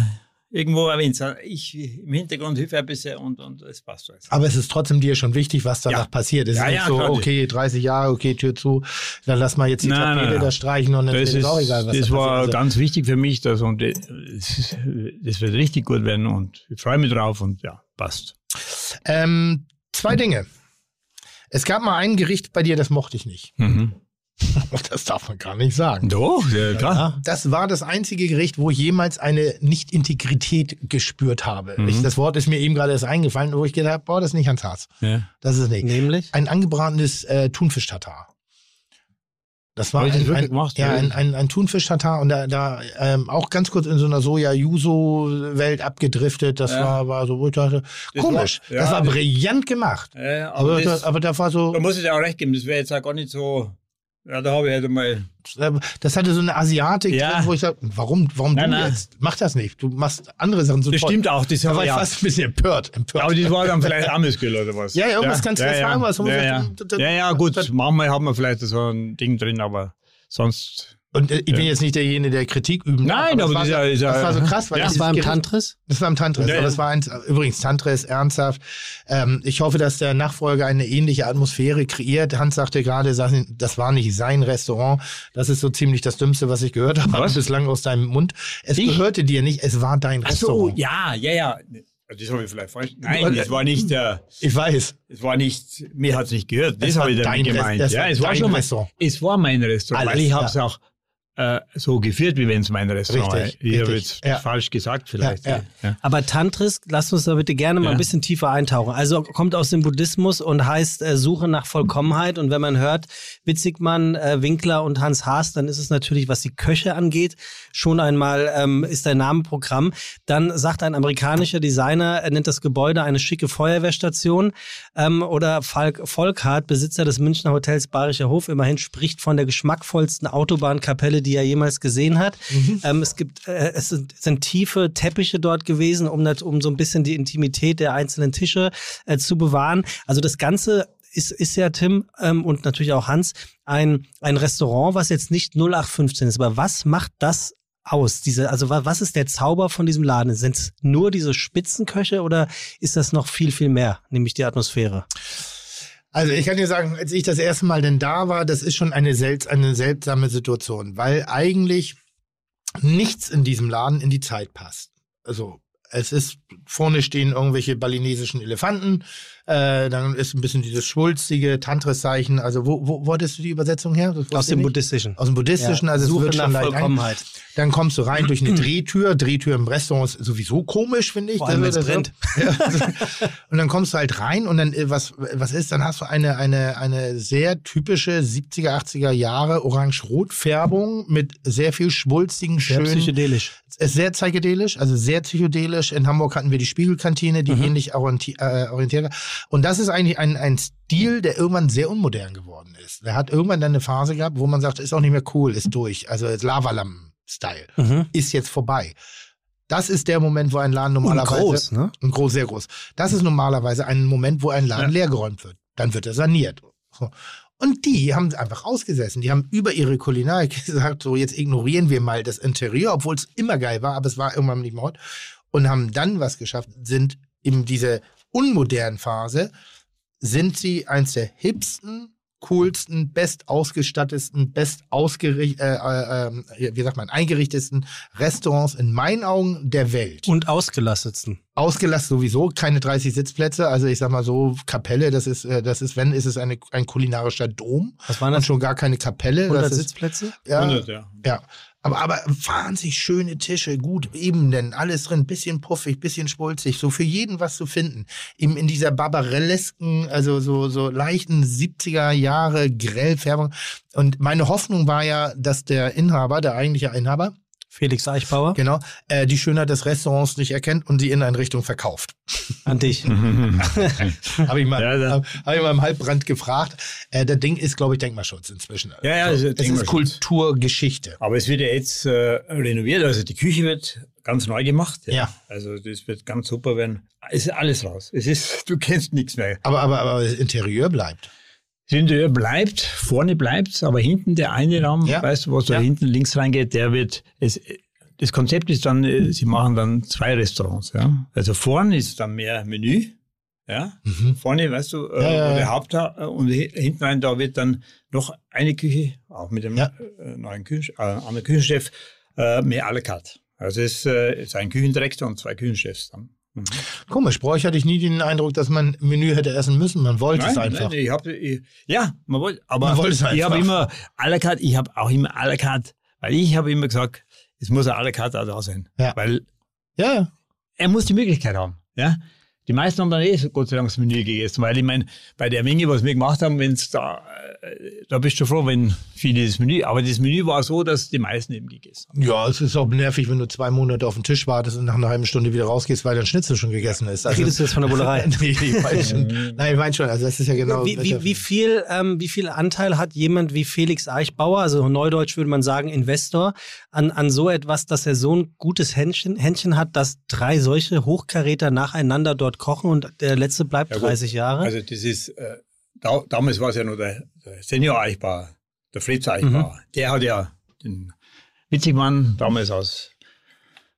irgendwo erwähnt sein. Ich im Hintergrund hilfe ein bisschen und, und es passt alles. Aber es ist trotzdem dir schon wichtig, was danach Ja. passiert. Es Ja, ist nicht ja, so, klar. okay, 30 Jahre, okay, Tür zu, dann lass mal jetzt die Nein, Tapete nein, nein. da streichen und dann Das, ist es auch egal, was das da war passiert. Also, ganz wichtig für mich, dass, und das, ist- das wird richtig gut werden und ich freue mich drauf und ja, passt. ähm, zwei Dinge. Es gab mal ein Gericht bei dir, das mochte ich nicht. Mhm. Das darf man gar nicht sagen. Doch, ja, klar. Das war das einzige Gericht, wo ich jemals eine Nicht-Integrität gespürt habe. Ich, das Wort ist mir eben gerade erst eingefallen, wo ich gedacht habe, boah, das ist nicht Hans Harz. Ja. Das ist nicht. Nämlich? Ein angebratenes äh, Thunfisch-Tatar. Das war das ein, ein, gemacht? ja, Ja. ein, ein, ein Thunfisch-Tatar und da, da ähm, auch ganz kurz in so einer Soja-Yuso-Welt abgedriftet. Das Ja. war, war so, wo ich dachte, Das komisch. war- ja, das war das- brillant gemacht. Ja, Aber, aber, da, das, aber da war so, da muss ich dir auch recht geben, das wäre jetzt auch gar nicht so. Ja, da habe ich halt einmal. das hatte so eine Asiatik Ja. drin, wo ich sage, warum, warum Nein, du nein. jetzt? Mach das nicht. Du machst andere Sachen so Das toll. stimmt auch, das Da war ich ja. fast ein bisschen empört. empört. Aber das war dann vielleicht Amüsgül oder was? Ja, irgendwas ganz ja, fest ja. sagen, was ja, ja. ja, ja, gut. Manchmal hat man vielleicht so ein Ding drin, aber sonst. Und äh, ich bin jetzt nicht derjenige, der Kritik üben. Nein, das aber war, das ist ja- das war so krass, weil Ja. das Das war im Gericht- Tantris? Das war im Tantris, Ja, aber ja. das war eins, übrigens, Tantris, ernsthaft. Ähm, ich hoffe, dass der Nachfolger eine ähnliche Atmosphäre kreiert. Hans sagte gerade, das war nicht sein Restaurant. Das ist so ziemlich das Dümmste, was ich gehört habe Was? bislang aus deinem Mund. Es Ich? gehörte dir nicht, es war dein Ach so, Restaurant. ja, ja, ja. Das habe ich vielleicht falsch. Nein, das war nicht der. Ich weiß. Es war nicht, mir hat es nicht gehört. Es Das war habe ich dein damit Rest- gemeint. das Ja, war es war schon mein, Restaurant. es war mein Restaurant, Alles, weil ich habe es ja. auch äh, so geführt, wie wenn es mein Restaurant wäre. Ich habe jetzt Ja. falsch gesagt vielleicht. Ja, ja. Aber Tantris, lasst uns da bitte gerne mal Ja. ein bisschen tiefer eintauchen. Also kommt aus dem Buddhismus und heißt äh, Suche nach Vollkommenheit. Und wenn man hört Witzigmann, äh, Winkler und Hans Haas, dann ist es natürlich, was die Köche angeht, schon einmal ähm, ist der Name Programm. Dann sagt ein amerikanischer Designer, er nennt das Gebäude eine schicke Feuerwehrstation. Ähm, oder Falk Volkhardt, Besitzer des Münchner Hotels Bayerischer Hof, immerhin spricht von der geschmackvollsten Autobahnkapelle, die er jemals gesehen hat. Ähm, es gibt, äh, es sind, sind tiefe Teppiche dort gewesen, um, das, um so ein bisschen die Intimität der einzelnen Tische äh, zu bewahren. Also das Ganze ist, ist ja Tim ähm, und natürlich auch Hans ein, ein Restaurant, was jetzt nicht 0815 ist. Aber was macht das aus? Diese, also wa- was ist der Zauber von diesem Laden? Sind es nur diese Spitzenköche oder ist das noch viel, viel mehr, nämlich die Atmosphäre? Also ich kann dir sagen, als ich das erste Mal denn da war, das ist schon eine, selts eine seltsame Situation, weil eigentlich nichts in diesem Laden in die Zeit passt. Also es ist, vorne stehen irgendwelche balinesischen Elefanten, äh, dann ist ein bisschen dieses schwulstige Tantris-Zeichen. Also wo, wo, wo hattest du die Übersetzung her? Aus dem nicht. Buddhistischen. Aus dem Buddhistischen, Ja, also es Suche wird schon nach leicht ein- Vollkommenheit. Dann kommst du rein durch eine Drehtür. Drehtür im Restaurant ist sowieso komisch, finde ich. Vor allem, Das- brennt. Ja. Und dann kommst du halt rein und dann, äh, was, was ist? Dann hast du eine, eine, eine sehr typische 70er, 80er Jahre Orange-Rot-Färbung mit sehr viel schwulstigen, Sehr schönen, psychedelisch. Ist sehr psychedelisch, also sehr psychedelisch. In Hamburg hatten wir die Spiegelkantine, die ähnlich orienti äh, orientiert war. Und das ist eigentlich ein, ein Stil, der irgendwann sehr unmodern geworden ist. Der hat irgendwann dann eine Phase gehabt, wo man sagt, ist auch nicht mehr cool, ist durch. Also Lavalampen-Style. Mhm. Ist jetzt vorbei. Das ist der Moment, wo ein Laden Und normalerweise. groß, ne? Und groß, sehr groß. Das ist normalerweise ein Moment, wo ein Laden Ja. leergeräumt wird. Dann wird er saniert. So. Und die haben einfach ausgesessen. Die haben über ihre Kulinarik gesagt, so jetzt ignorieren wir mal das Interieur, obwohl es immer geil war, aber es war irgendwann nicht mehr hot. Und haben dann was geschafft, sind in dieser unmodernen Phase, sind sie eins der hipsten, coolsten, best ausgestattetsten, best ausgericht, äh, äh, äh, wie sagt man, eingerichtetsten Restaurants in meinen Augen der Welt. Und ausgelastetsten. Ausgelassen sowieso, keine 30 Sitzplätze. Also ich sag mal so, Kapelle, das ist, äh, das ist, wenn, ist es eine, ein kulinarischer Dom. Was waren Und das? schon gar keine Kapelle. 100 das ist, Sitzplätze? ja, 100, ja. ja. Aber, aber wahnsinnig schöne Tische, gut Ebenen, alles drin, bisschen puffig, bisschen schwulzig, so für jeden was zu finden. Eben in dieser barbarellesken, also so, so leichten 70er Jahre Grellfärbung. Und meine Hoffnung war ja, dass der Inhaber, der eigentliche Inhaber, Felix Eichbauer? genau, äh, die Schönheit des Restaurants nicht erkennt und die Inneneinrichtung verkauft. An dich. Habe ich mal, Ja, hab, hab ich mal im Halbbrand gefragt. Äh, das Ding ist, glaube ich, Denkmalschutz inzwischen. Ja, ja, so, das ist es ist. Kulturgeschichte. Aber es wird ja jetzt äh, renoviert, also die Küche wird ganz neu gemacht. Ja. Also das wird ganz super werden. Es ist alles raus. Es ist, du kennst nichts mehr. Aber, aber, aber das Interieur bleibt. Das Interieur bleibt, vorne bleibt, aber hinten der eine Raum, Ja. weißt du, wo so Ja. hinten links reingeht, der wird, es, das Konzept ist dann, äh, sie machen dann zwei Restaurants, ja. Also vorne ist dann mehr Menü, ja. Vorne, weißt du, äh, Ja, der. Haupt, äh, und hi- hinten rein, da wird dann noch eine Küche, auch mit dem äh, neuen Küchen, äh, anderen Küchenchef, äh, mehr à la carte. Also es äh, ist ein Küchendirektor und zwei Küchenchefs dann. Komisch, bei euch hatte ich nie den Eindruck, dass man Menü hätte essen müssen. Man wollte es einfach. Nein, ich hab, ich, ja, man wollte, aber Man wollte es ich habe einfach. immer à la carte, ich habe auch immer à la carte, weil ich habe immer gesagt, es muss à la carte auch da sein. Ja. Weil ja. er muss die Möglichkeit haben. Ja? Die meisten haben dann eh so Gott sei Dank das Menü gegessen, weil ich meine, bei der Menge, was wir gemacht haben, wenn's da, äh, da bist du froh, wenn viele das Menü, aber das Menü war so, dass die meisten eben gegessen haben. Ja, es ist auch nervig, wenn du zwei Monate auf den Tisch wartest und nach einer halben Stunde wieder rausgehst, weil dein Schnitzel schon gegessen ist. Also, Redest du jetzt von der Bullerei? nee, ich meine schon. Nein, ich meine schon. Also das ist ja genau. Wie, wie, wie, viel, ähm, wie viel Anteil hat jemand wie Felix Eichbauer, also neudeutsch würde man sagen Investor, an, an so etwas, dass er so ein gutes Händchen, Händchen hat, dass drei solche Hochkaräter nacheinander dort kochen und der letzte bleibt Ja, gut. 30 Jahre? Also das ist, äh, da, damals war es ja noch der, der Senior Eichbauer, der Fritz Eichbauer. Der hat ja den Witzigmann damals aus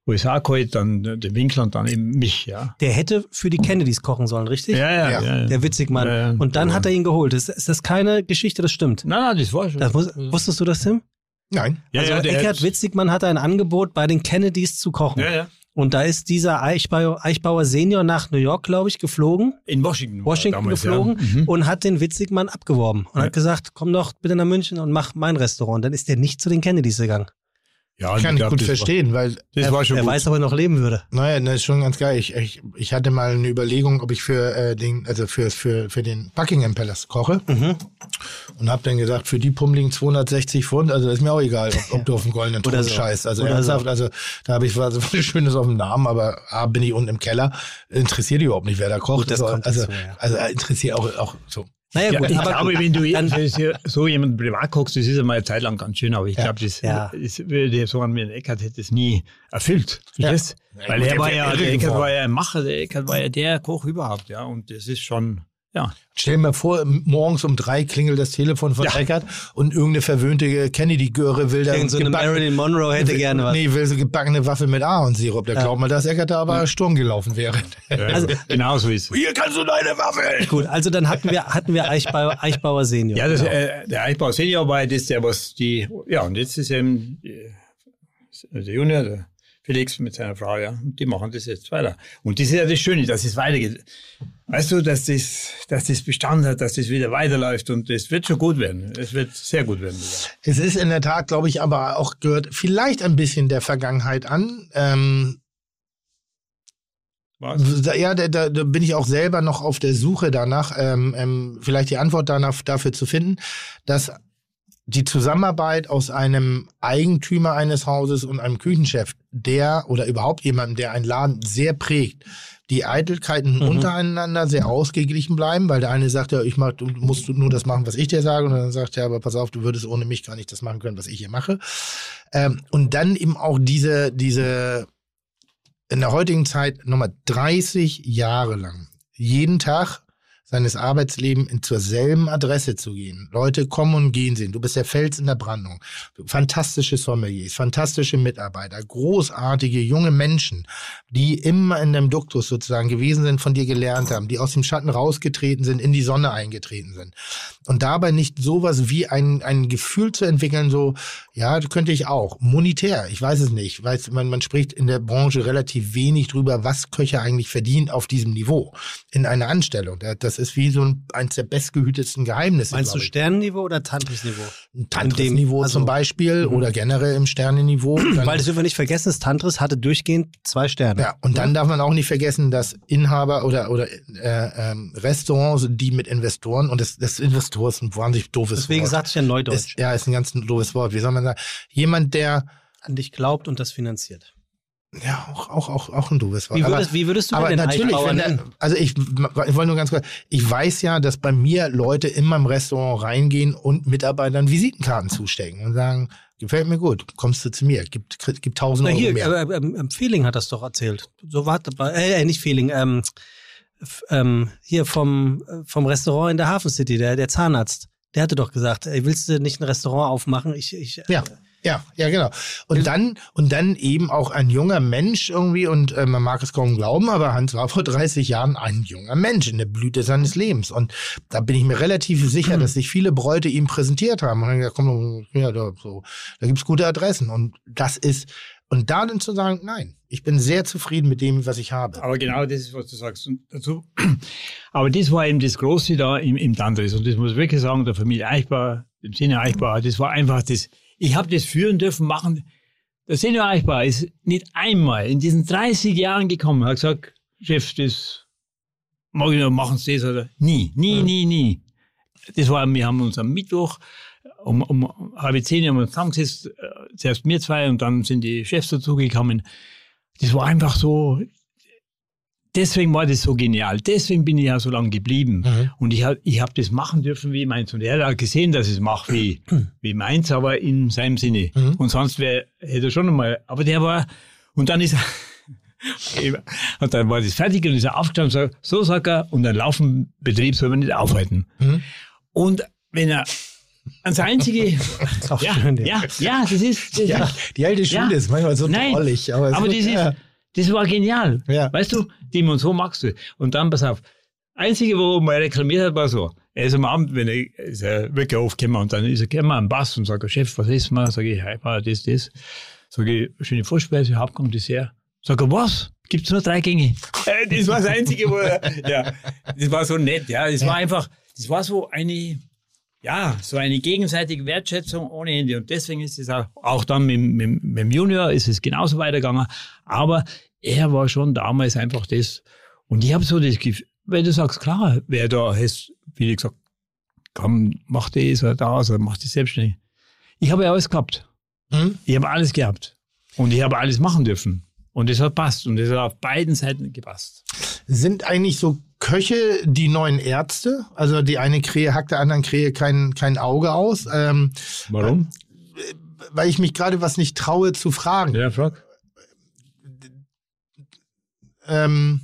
USA geholt, dann den Winkler und dann eben mich, ja. der hätte für die Kennedys kochen sollen, richtig? Ja, Ja. ja. Der Witzigmann. Ja, ja. Und dann Ja. hat er ihn geholt. Ist, ist das keine Geschichte, das stimmt? Nein, nein, das war schon. Das wusstest du das, Tim? Nein. ja, also ja, der, Eckhard Witzigmann hatte ein Angebot, bei den Kennedys zu kochen. ja, ja. Und da ist dieser Eichbauer, Eichbauer Senior nach New York, glaube ich, geflogen. In Washington. Washington damals, geflogen Ja. Mhm. und hat den Witzigmann abgeworben und Ja. hat gesagt, komm doch bitte nach München und mach mein Restaurant. Dann ist der nicht zu den Kennedys gegangen. Ja, Kann ich gut das verstehen, weil War, schon er gut. weiß aber noch leben würde. Naja, das ist schon ganz geil. Ich, ich, ich hatte mal eine Überlegung, ob ich für äh, den, also für, für, für den Buckingham Palace koche Mhm. und habe dann gesagt, für die pummeligen 260 Pfund, also ist mir auch egal, ob, ob du auf dem goldenen Thron so. scheißt. Also Oder ernsthaft, so. also da habe ich was was Schönes auf dem Namen, aber A, bin ich unten im Keller, interessiert überhaupt nicht, wer da kocht. Gut, das also, kommt also, dazu, ja. also interessiert auch, auch so. Naja, Ja, gut, ich aber glaube, wenn du dann- das ja so jemand privat kochst, das ist einmal eine Zeit lang ganz schön, aber ich Ja. glaube, das, Ja. das würde so an mir Eckert hätte es nie erfüllt. Ja, Weil gut, er der war ja, der Eckert war ja ein Macher, der Eckert war ja der Koch überhaupt, ja. Und das ist schon, ja. Stell dir mal vor, morgens um drei klingelt das Telefon von Ja. Eckert und irgendeine verwöhnte Kennedy-Göre will da Irgend so eine Marilyn Monroe hätte gerne was. Nee, will so gebackene Waffel mit Ahornsirup. Da glaubt man, dass Eckert da aber Sturm gelaufen wäre. Also, genau so ist es. Hier kannst du deine Waffel! Gut, also dann hatten wir, hatten wir Eichbauer, Eichbauer Senior. Ja, das, Genau. äh, der Eichbau Senior war das, der was die, ja, und jetzt ist eben äh, der Junior, der Felix mit seiner Frau, ja, und die machen das jetzt weiter. Und das ist ja das Schöne, dass es weitergeht. Weißt du, dass das, dass das Bestand hat, dass das wieder weiterläuft und das wird schon gut werden. Es wird sehr gut werden. wieder. Es ist in der Tat, glaube ich, aber auch gehört vielleicht ein bisschen der Vergangenheit an. Ähm, Was? ja, da, da, da bin ich auch selber noch auf der Suche danach, ähm, ähm, vielleicht die Antwort danach, dafür zu finden, dass die Zusammenarbeit aus einem Eigentümer eines Hauses und einem Küchenchef, der oder überhaupt jemandem, der einen Laden sehr prägt, die Eitelkeiten Mhm. untereinander sehr ausgeglichen bleiben, weil der eine sagt ja, ich mach, du musst nur das machen, was ich dir sage, und dann sagt er, aber pass auf, du würdest ohne mich gar nicht das machen können, was ich hier mache. Ähm, und dann eben auch diese, diese in der heutigen Zeit nochmal 30 Jahre lang jeden Tag seines Arbeitslebens zur selben Adresse zu gehen. Leute kommen und gehen sehen. Du bist der Fels in der Brandung. Fantastische Sommeliers, fantastische Mitarbeiter, großartige junge Menschen, die immer in dem Duktus sozusagen gewesen sind, von dir gelernt haben, die aus dem Schatten rausgetreten sind, in die Sonne eingetreten sind. Und dabei nicht sowas wie ein, ein Gefühl zu entwickeln, so, ja, könnte ich auch. Monetär, ich weiß es nicht. Weiß, man, man spricht in der Branche relativ wenig drüber, was Köche eigentlich verdient auf diesem Niveau in einer Anstellung. Da- Das ist wie so ein, eins der bestgehütetsten Geheimnisse. Meinst du. Sternenniveau oder Tantris-Niveau? Tantris-Niveau also- zum Beispiel oder generell im Sternenniveau. Weil das dürfen wir nicht vergessen, das Tantris hatte durchgehend zwei Sterne. Ja, und dann darf man auch nicht vergessen, dass Inhaber oder, oder äh, ähm, Restaurants, die mit Investoren, und das, das Investor ist ein wahnsinnig doofes Deswegen Wort. sagte ich ja Neudeutsch. Ist, ja, ist ein ganz doofes Wort. Wie soll man sagen? Jemand, der, An dich glaubt und das finanziert. Ja, auch, auch, auch, auch ein doofes Wort. Wie Aber- würdest, wie würdest du aber denn den natürlich, wenn der, also ich, ich wollte nur ganz kurz, ich weiß ja, dass bei mir Leute in meinem Restaurant reingehen und Mitarbeitern Visitenkarten zustecken und sagen, gefällt mir gut, kommst du zu mir, gibt, gibt tausend Na Euro hier, mehr. äh, ähm, ähm, Feeling hat das doch erzählt. So war dabei, äh, äh, nicht Feeling, ähm, ähm, hier vom, äh, vom Restaurant in der Hafen City, der, der Zahnarzt. Der hatte doch gesagt, ey, willst du nicht ein Restaurant aufmachen? Ich, ich, äh, Ja. Ja, genau. Und dann, und dann eben auch ein junger Mensch irgendwie, und äh, man mag es kaum glauben, aber Hans war vor 30 Jahren ein junger Mensch in der Blüte seines Lebens. Und da bin ich mir relativ sicher, dass sich viele Bräute ihm präsentiert haben. Und dann gesagt, komm, ja, da, so, da gibt's gute Adressen. Und das ist, Und da dann zu sagen, nein, ich bin sehr zufrieden mit dem, was ich habe. Aber genau das ist, was du sagst. Und dazu, aber das war eben das Große da im, im Tantris. Und das muss ich wirklich sagen, der Familie Eichbar, dem Senior Eichbar, das war einfach das, ich habe das führen dürfen, machen. Der Senior Eichbar ist nicht einmal in diesen 30 Jahren gekommen, hat gesagt, Chef, das mag ich noch, machen das oder? Nie, nie, nie, nie. Das war, wir haben uns am Mittwoch um, um halb zehn haben wir zusammengesetzt, äh, zuerst wir zwei und dann sind die Chefs dazugekommen. Das war einfach so, deswegen war das so genial. Deswegen bin ich ja so lange geblieben. Mhm. Und ich habe ich hab das machen dürfen wie meins. Und er hat auch gesehen, dass ich es mache wie, wie meins, aber in seinem Sinne. Mhm. Und sonst wär, hätte er schon einmal, aber der war, und dann ist er, und dann war das fertig und ist er aufgestanden und sagt, so sagt er, und ein laufen Betrieb soll man nicht aufhalten. Mhm. Und wenn er, das einzige, ist auch ja, schön, ja. ja, ja, das ist, das Ja, ist die alte Schule Ja. ist manchmal so drollig. Aber, aber wird- das ist. Das war genial. Ja. Weißt du, Tim, und so magst du. Und dann, pass auf, einzige, wo man reklamiert hat, war so, er ist am Abend, wenn er, ist er wirklich aufgekommen und dann ist er gekommen am Bass und sagt, Chef, was ist mal? Sag ich, hey, war das, das. Sag ich, schöne Vorspeise, Hauptgang, Dessert. Sag er, was? Gibt's nur drei Gänge? Äh, das war das Einzige, wo er, ja, das war so nett, ja. Das war einfach, das war so eine, ja, so eine gegenseitige Wertschätzung ohne Ende. Und deswegen ist es auch, auch dann mit, mit, mit dem Junior ist es genauso weitergegangen. Aber er war schon damals einfach das. Und ich habe so das Gefühl, wenn du sagst, klar, wer da ist, wie gesagt, komm, mach das oder das oder mach das selbstständig. Ich habe ja alles gehabt. Hm? Ich habe alles gehabt. Und ich habe alles machen dürfen. Und das hat passt. Und das hat auf beiden Seiten gepasst. Sind eigentlich so Köche die neuen Ärzte? Also die eine Krähe hackt der anderen Krähe kein, kein Auge aus. Ähm, Warum? weil ich mich gerade was nicht traue zu fragen. Ja, frag. Ähm,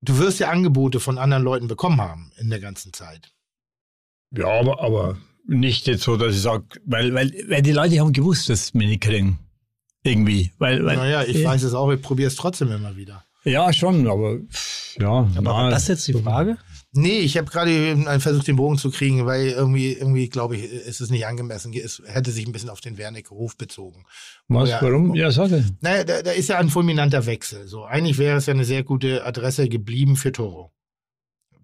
du wirst ja Angebote von anderen Leuten bekommen haben in der ganzen Zeit. Ja, aber, aber nicht jetzt so, dass ich sage, weil, weil, weil die Leute haben gewusst, dass wir nicht kriegen. Irgendwie. Weil, weil, Naja, ich ja, weiß es auch, ich probiere es trotzdem immer wieder. Ja, schon, aber ja. Aber na, war das jetzt die Frage? Nee, ich habe gerade versucht, den Bogen zu kriegen, weil irgendwie, irgendwie glaube ich, ist es nicht angemessen. Es hätte sich ein bisschen auf den Wernicke-Hof bezogen. Was, Ja. warum? Ja, sage. Naja, da, da ist ja ein fulminanter Wechsel. So, eigentlich wäre es ja eine sehr gute Adresse geblieben für Toro.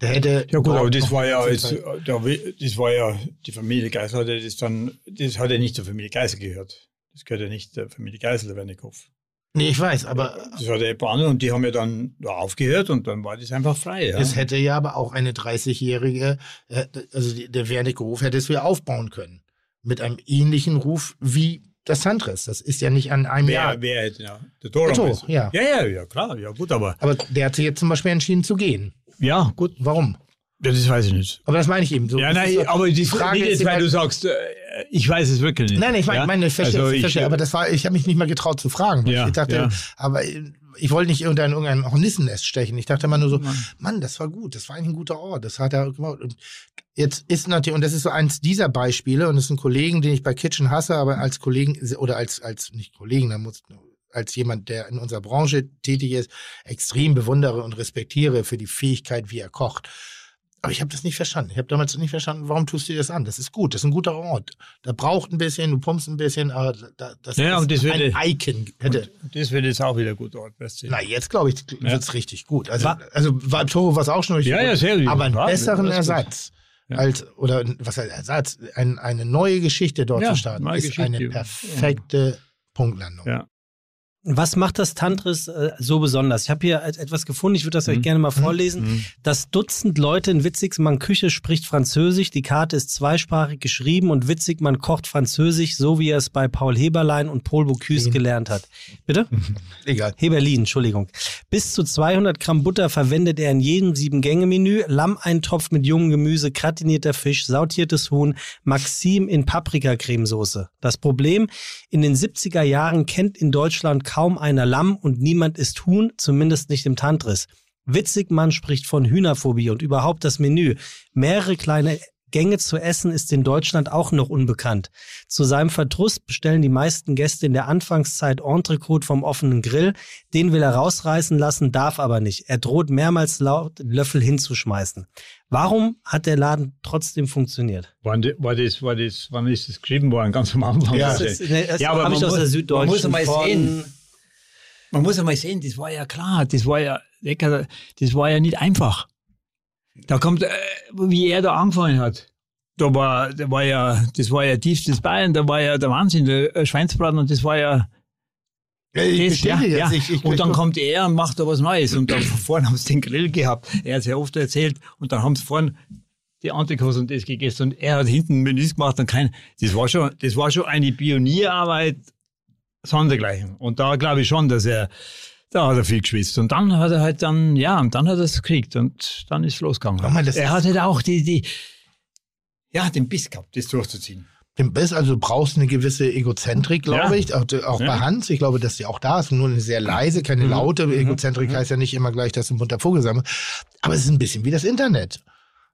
Der hätte. Ja gut, aber das war ja jetzt, das war ja, die Familie Geisel hat ja das dann, das hat ja nicht zur Familie Geisel gehört. Das gehört ja nicht der Familie Geisel, der Wernickehof. Nee, ich weiß, aber Das hat ja ein paar andere und die haben ja dann da aufgehört und dann war das einfach frei. Ja. es hätte ja aber auch eine 30-jährige, äh, also der Wernicke-Hof hätte es wieder aufbauen können. Mit einem ähnlichen Ruf wie das Sandres. Das ist ja nicht an einem Jahr. wer, wer hätte, ja, der. Der meinst du? ja. Ja, ja, ja, klar, ja gut, aber, Aber der hat sich jetzt zum Beispiel entschieden zu gehen. ja, gut, Warum? Ja, das weiß ich nicht. Aber das meine ich eben so. Ja, nein, so- aber die Frage ist weil du sagst, äh, ich weiß es wirklich nicht. Nein, nein, ich meine, ja? meine, ich verstehe, Also ich ich, verstehe, aber das war, ich habe mich nicht mal getraut zu fragen. Ja, ich dachte, ja. aber ich wollte nicht irgendein, irgendein Hornissennest stechen. Ich dachte immer nur so, Mann, das war gut, das war eigentlich ein guter Ort, das hat er gemacht. Und jetzt ist natürlich, und das ist so eins dieser Beispiele, und das ist ein Kollegen, den ich bei Kitchen hasse, aber als Kollegen, oder als, als, nicht Kollegen, da muss, als jemand, der in unserer Branche tätig ist, extrem bewundere und respektiere für die Fähigkeit, wie er kocht. Aber ich habe das nicht verstanden. Ich habe damals nicht verstanden, warum tust du dir das an? Das ist gut, das ist ein guter Ort. Da braucht ein bisschen, du pumpst ein bisschen, aber da, das Ja, ist und das ein würde- Icon. Hätte. Das wird jetzt auch wieder gut Ort. Na, jetzt glaube ich, Ja. wird's richtig gut. Also, Wa- also war Toro war es auch schon richtig Ja, gut. ja, sehr gut. Aber einen Ja, besseren. Ersatz Ja. als, oder was heißt Ersatz, ein, eine neue Geschichte dort zu starten, ist Geschichte. eine perfekte Punktlandung. Ja. Was macht das Tantris äh, so besonders? Ich habe hier et- etwas gefunden, ich würde das euch Mhm. gerne mal vorlesen. Mhm. Das Dutzend Leute in Witzigmann Küche spricht Französisch. Die Karte ist zweisprachig geschrieben und Witzigmann kocht Französisch, so wie er es bei Paul Heberlein und Paul Bocuse Mhm. gelernt hat. Bitte? Egal. Heberlin, Entschuldigung. Bis zu 200 Gramm Butter verwendet er in jedem Sieben-Gänge-Menü. Lammeintopf mit jungem Gemüse, gratinierter Fisch, sautiertes Huhn, Maxim in Paprikacremesoße. Das Problem, in den 70er Jahren kennt in Deutschland kaum einer Lamm und niemand isst Huhn, zumindest nicht im Tantris. Witzigmann spricht von Hühnerphobie und überhaupt das Menü. Mehrere kleine Gänge zu essen ist in Deutschland auch noch unbekannt. Zu seinem Verdruss bestellen die meisten Gäste in der Anfangszeit Entrecote vom offenen Grill. Den will er rausreißen lassen, darf aber nicht. Er droht mehrmals laut, den Löffel hinzuschmeißen. Warum hat der Laden trotzdem funktioniert? War, war das, war das, wann ist das geschrieben worden? Ganz am Anfang. Ja, Das ist- ist, das Ja, aber habe ich man aus der muss- Süddeutschen. man muss von- sehen. Man muss einmal sehen, das war ja klar, das war ja, Eckert, das war ja nicht einfach. Da kommt, äh, wie er da angefangen hat. Da war, da war ja, das war ja tiefstes Bayern, da war ja der Wahnsinn, der äh, Schweinsbraten und das war ja, Ja, ich das, ja, ja. Ich, ich, und dann kommt er und macht da was Neues. Und dann vorne haben sie den Grill gehabt. Er hat es ja oft erzählt. Und dann haben sie vorne die Antikos und das gegessen. Und er hat hinten Menüs gemacht und kein, das war schon, das war schon eine Pionierarbeit sondergleichen. Und da glaube ich schon, dass er, da hat er viel geschwitzt. Und dann hat er halt dann, ja, und dann hat er es gekriegt. Und dann ist es losgegangen. Mal, er hat halt auch die, die, ja, den Biss gehabt, das durchzuziehen. Den Biss, also du brauchst eine gewisse Egozentrik, glaube Ja. ich. Auch, auch Ja. bei Hans, ich glaube, dass die auch da ist. Nur eine sehr leise, keine Mhm. laute. Mhm. Egozentrik heißt ja nicht immer gleich, dass du ein bunter Vogel sein musst. Aber es ist ein bisschen wie das Internet.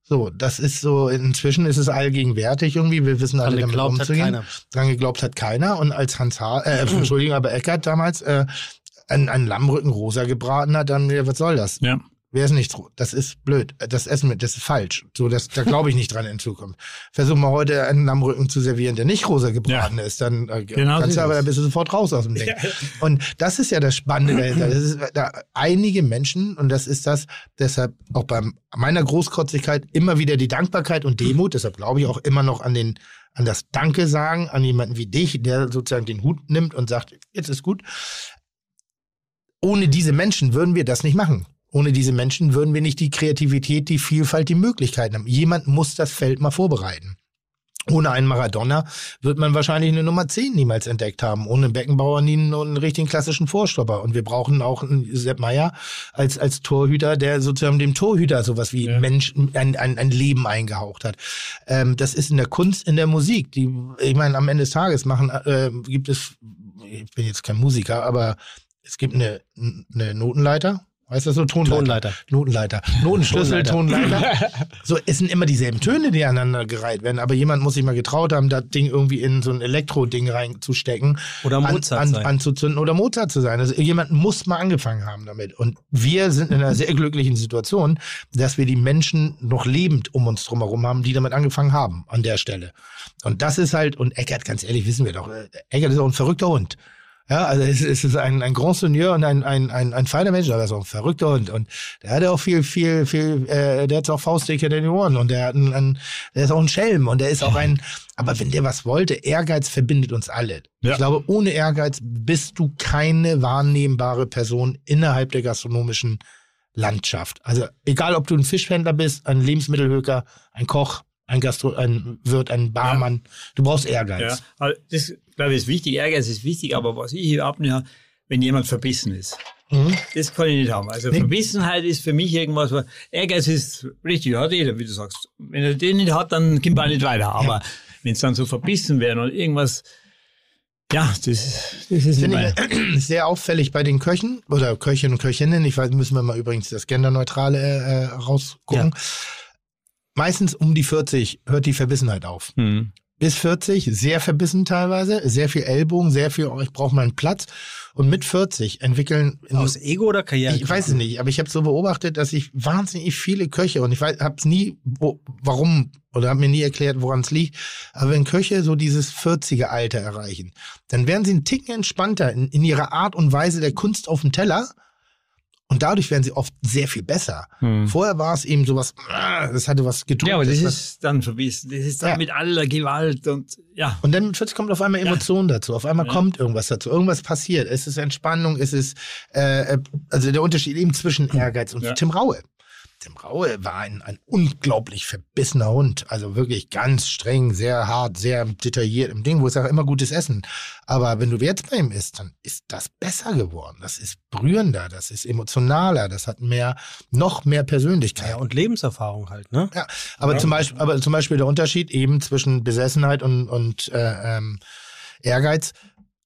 So, das ist so, inzwischen ist es allgegenwärtig irgendwie. Wir wissen alle Dran damit geglaubt hat umzugehen. keiner. Dran geglaubt hat keiner. Und als Hans Haar, äh, Entschuldigung, aber Eckert damals, äh, einen, einen Lammrücken rosa gebraten hat, dann, was soll das? Ja. Wer ist nicht, das ist blöd. Das Essen mit, das ist falsch. So, das, da glaube ich nicht dran in Zukunft. Versuch mal heute einen Lammrücken zu servieren, der nicht rosa gebraten ist, dann äh, Genau kannst du aber, es. da bist du sofort raus aus dem Ding. Und das ist ja das Spannende dahinter. Das ist, da, einige Menschen, und das ist das, deshalb auch bei meiner Großkotzigkeit immer wieder die Dankbarkeit und Demut, deshalb glaube ich auch immer noch an den, an das Danke sagen, an jemanden wie dich, der sozusagen den Hut nimmt und sagt, jetzt ist gut. Ohne diese Menschen würden wir das nicht machen. Ohne diese Menschen würden wir nicht die Kreativität, die Vielfalt, die Möglichkeiten haben. Jemand muss das Feld mal vorbereiten. Ohne einen Maradona wird man wahrscheinlich eine Nummer 10 niemals entdeckt haben. Ohne einen Beckenbauer nie einen, einen richtigen klassischen Vorstopper. Und wir brauchen auch einen Sepp Meier als, als Torhüter, der sozusagen dem Torhüter sowas wie Ja. Mensch, ein, ein, ein Leben eingehaucht hat. Ähm, das ist in der Kunst, in der Musik. Die, ich meine, am Ende des Tages machen, äh, gibt es, ich bin jetzt kein Musiker, aber es gibt eine, eine Notenleiter. Heißt das so? Tonleiter. Tonleiter. Notenleiter. Notenschlüssel, Tonleiter. Tonleiter. So, es sind immer dieselben Töne, die aneinander gereiht werden, aber jemand muss sich mal getraut haben, das Ding irgendwie in so ein Elektro-Ding reinzustecken. Oder Mozart an, an, sein. anzuzünden oder Mozart zu sein. Also jemand muss mal angefangen haben damit. Und wir sind in einer sehr glücklichen Situation, dass wir die Menschen noch lebend um uns drumherum haben, die damit angefangen haben, an der Stelle. Und das ist halt, und Eckert, ganz ehrlich, wissen wir doch, äh, Eckert ist auch ein verrückter Hund. Ja, also es, es ist ein, ein Grand Seigneur und ein, ein, ein, ein feiner Mensch, aber er ist auch ein verrückter Hund. Und der hat auch viel, viel, viel, äh, der hat auch Faustdicke in den Ohren und der hat einen, einen, der ist auch ein Schelm und der ist auch ein, aber wenn der was wollte, Ehrgeiz verbindet uns alle. Ja. Ich glaube, ohne Ehrgeiz bist du keine wahrnehmbare Person innerhalb der gastronomischen Landschaft. Also egal, ob du ein Fischhändler bist, ein Lebensmittelhöker, ein Koch, ein Gastro, ein Wirt, ein Barmann, du brauchst Ehrgeiz. Ja, aber das glaube ich ist wichtig. Ehrgeiz ist wichtig, aber was ich überhaupt nicht habe, wenn jemand verbissen ist. Mhm. Das kann ich nicht haben. Also Nee. Verbissenheit ist für mich irgendwas, was Ehrgeiz ist richtig, hat jeder, wie du sagst. Wenn er den nicht hat, dann kommt er auch nicht weiter. Aber wenn es dann so verbissen wäre und irgendwas, ja, das, das ist Finde ich sehr auffällig bei den Köchen oder Köchinnen und Köchinnen. Ich weiß, müssen wir mal übrigens das Genderneutrale äh, rausgucken. Meistens um die 40 hört die Verbissenheit auf. Hm. Bis 40 sehr verbissen teilweise, sehr viel Ellbogen, sehr viel, oh, ich brauche meinen Platz. Und mit 40 entwickeln Aus Ego oder Karriere? ich weiß es nicht, aber ich habe so beobachtet, dass ich wahnsinnig viele Köche und ich habe es nie, wo, warum oder habe mir nie erklärt, woran es liegt. Aber wenn Köche so dieses 40er Alter erreichen, dann werden sie einen Ticken entspannter in, in ihrer Art und Weise der Kunst auf dem Teller. Und dadurch werden sie oft sehr viel besser. Hm. Vorher war es eben sowas, ah, das hatte was gedrückt. Ja, aber das was- ist dann verbissen. Das ist dann Ja. mit aller Gewalt und ja. Und dann plötzlich kommt auf einmal Emotion dazu. Auf einmal Ja. kommt irgendwas dazu. Irgendwas passiert. Es ist Entspannung, es ist äh, äh, also der Unterschied eben zwischen Ehrgeiz und Ja. Tim Raue. Tim Raue war ein, ein unglaublich verbissener Hund. Also wirklich ganz streng, sehr hart, sehr detailliert im Ding, wo es auch immer gutes Essen. Aber wenn du jetzt bei ihm isst, dann ist das besser geworden. Das ist brühender, das ist emotionaler, das hat mehr, noch mehr Persönlichkeit. Ja, und Lebenserfahrung halt, ne? Ja, aber, zum Beispiel, aber zum Beispiel der Unterschied eben zwischen Besessenheit und, und äh, ähm, Ehrgeiz.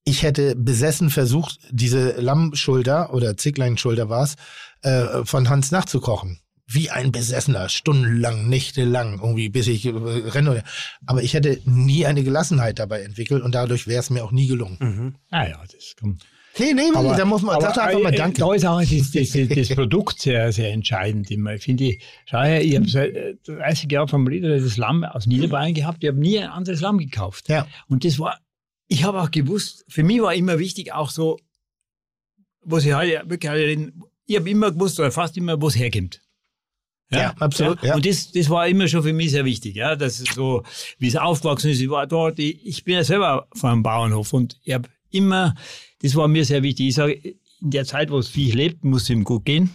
Ich hätte besessen versucht, diese Lammschulter oder Zickleinschulter war es, äh, von Hans nachzukochen. Wie ein Besessener, stundenlang, nächtelang, irgendwie, bis ich äh, renne. Aber ich hätte nie eine Gelassenheit dabei entwickelt und dadurch wäre es mir auch nie gelungen. Mhm. Ah ja, das kommt. Nee, nee, nee, da muss man, sag doch einfach mal äh, Danke. Da ist auch das, das, das Produkt sehr, sehr entscheidend. immer. Ich finde, schau her, ich habe seit äh, 30 Jahren vom Rieder das Lamm aus Niederbayern gehabt. Ich habe nie ein anderes Lamm gekauft. Ja. Und das war, ich habe auch gewusst, für mich war immer wichtig auch so, was ich heute wirklich heute reden, ich habe immer gewusst, oder fast immer, wo es herkommt. Ja, absolut, ja. Und das, das war immer schon für mich sehr wichtig, ja, dass so, wie es aufgewachsen ist, ich war dort, ich, ich bin ja selber vor einem Bauernhof und ich habe immer, das war mir sehr wichtig. Ich sage, in der Zeit, wo das Viech lebt, muss es ihm gut gehen.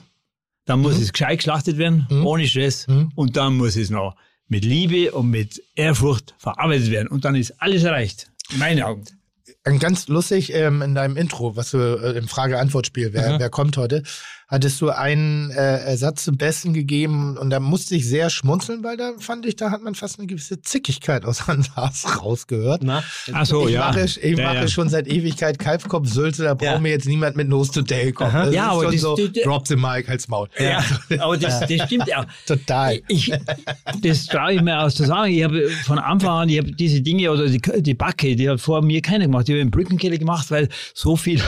Dann muss es gescheit geschlachtet werden, Mhm. ohne Stress. Mhm. Und dann muss es noch mit Liebe und mit Ehrfurcht verarbeitet werden. Und dann ist alles erreicht. In meinen Augen. Ganz lustig ähm, in deinem Intro, was du äh, im Frage-Antwort-Spiel, wer, Mhm. wer kommt heute, hattest du einen äh, Ersatz zum Besten gegeben und da musste ich sehr schmunzeln, weil da fand ich, da hat man fast eine gewisse Zickigkeit aus Hans rausgehört. Na? Ach so, ich ja. mache, ich Ja, mache ja. schon seit Ewigkeit Kalbkopf Sülze, da braucht Ja. mir jetzt niemand mit Nose to Tail kommen. Das Ja, ist aber schon das- so, das- drop the mic, halt's Maul. Ja, aber das, das stimmt ja. Total. Ich, das traue ich mir aus zu sagen. Ich habe von Anfang an, ich habe diese Dinge oder die, die Backe, die hat vor mir keiner gemacht. Ich habe einen Brückenkeller gemacht, weil so viel,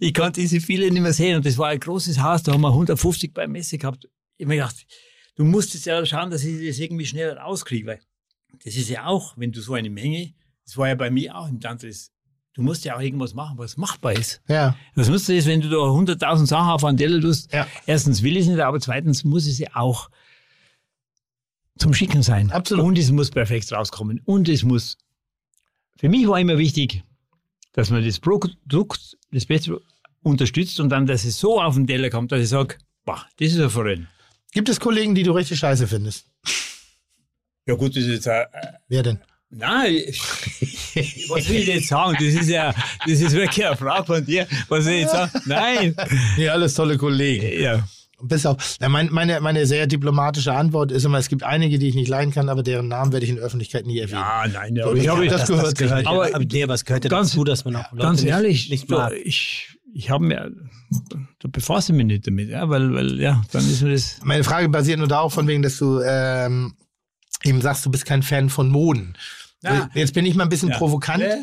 ich konnte diese viele nicht mehr sehen. Und das war ein großes Haus, da haben wir 150 beim Messe gehabt. Ich habe mir gedacht, du musst jetzt ja schauen, dass ich das irgendwie schneller rauskriege, weil das ist ja auch, wenn du so eine Menge, das war ja bei mir auch im Tantris, du musst ja auch irgendwas machen, was machbar ist. Ja. Was nutzt es, wenn du da 100.000 Sachen auf einen Teller tust? Ja. Erstens will ich es nicht, aber zweitens muss es ja auch zum Schicken sein. Absolut. Und es muss perfekt rauskommen. Und es muss, für mich war immer wichtig, dass man das Produkt, das Beste unterstützt und dann, dass es so auf den Teller kommt, dass ich sage, boah, das ist ein Forellen. Gibt es Kollegen, die du richtig scheiße findest? Ja gut, das ist jetzt ein, Wer denn? Nein, was will ich jetzt sagen? Das ist ja, das ist wirklich eine Frage von dir. Was soll ich jetzt sagen? Nein. Ja, alles tolle Kollegen. Ja. Bis auf, ja, mein, meine, meine sehr diplomatische Antwort ist immer, es gibt einige, die ich nicht leiden kann, aber deren Namen werde ich in der Öffentlichkeit nie erwähnen. Ja, nein, ja, So, ich habe hab das gehört sich nicht. aber, Aber- nee, es gehört ja Ganz- dazu, dass man auch Leute Ganz nicht, ehrlich, nicht du, mag. ich, ich habe mir, da befasse ich mich nicht damit, ja, weil, weil, ja, dann ist mir das, Meine Frage basiert nur darauf, von wegen, dass du ähm, eben sagst, du bist kein Fan von Moden. Ja. Jetzt bin ich mal ein bisschen Ja. provokant, Äh,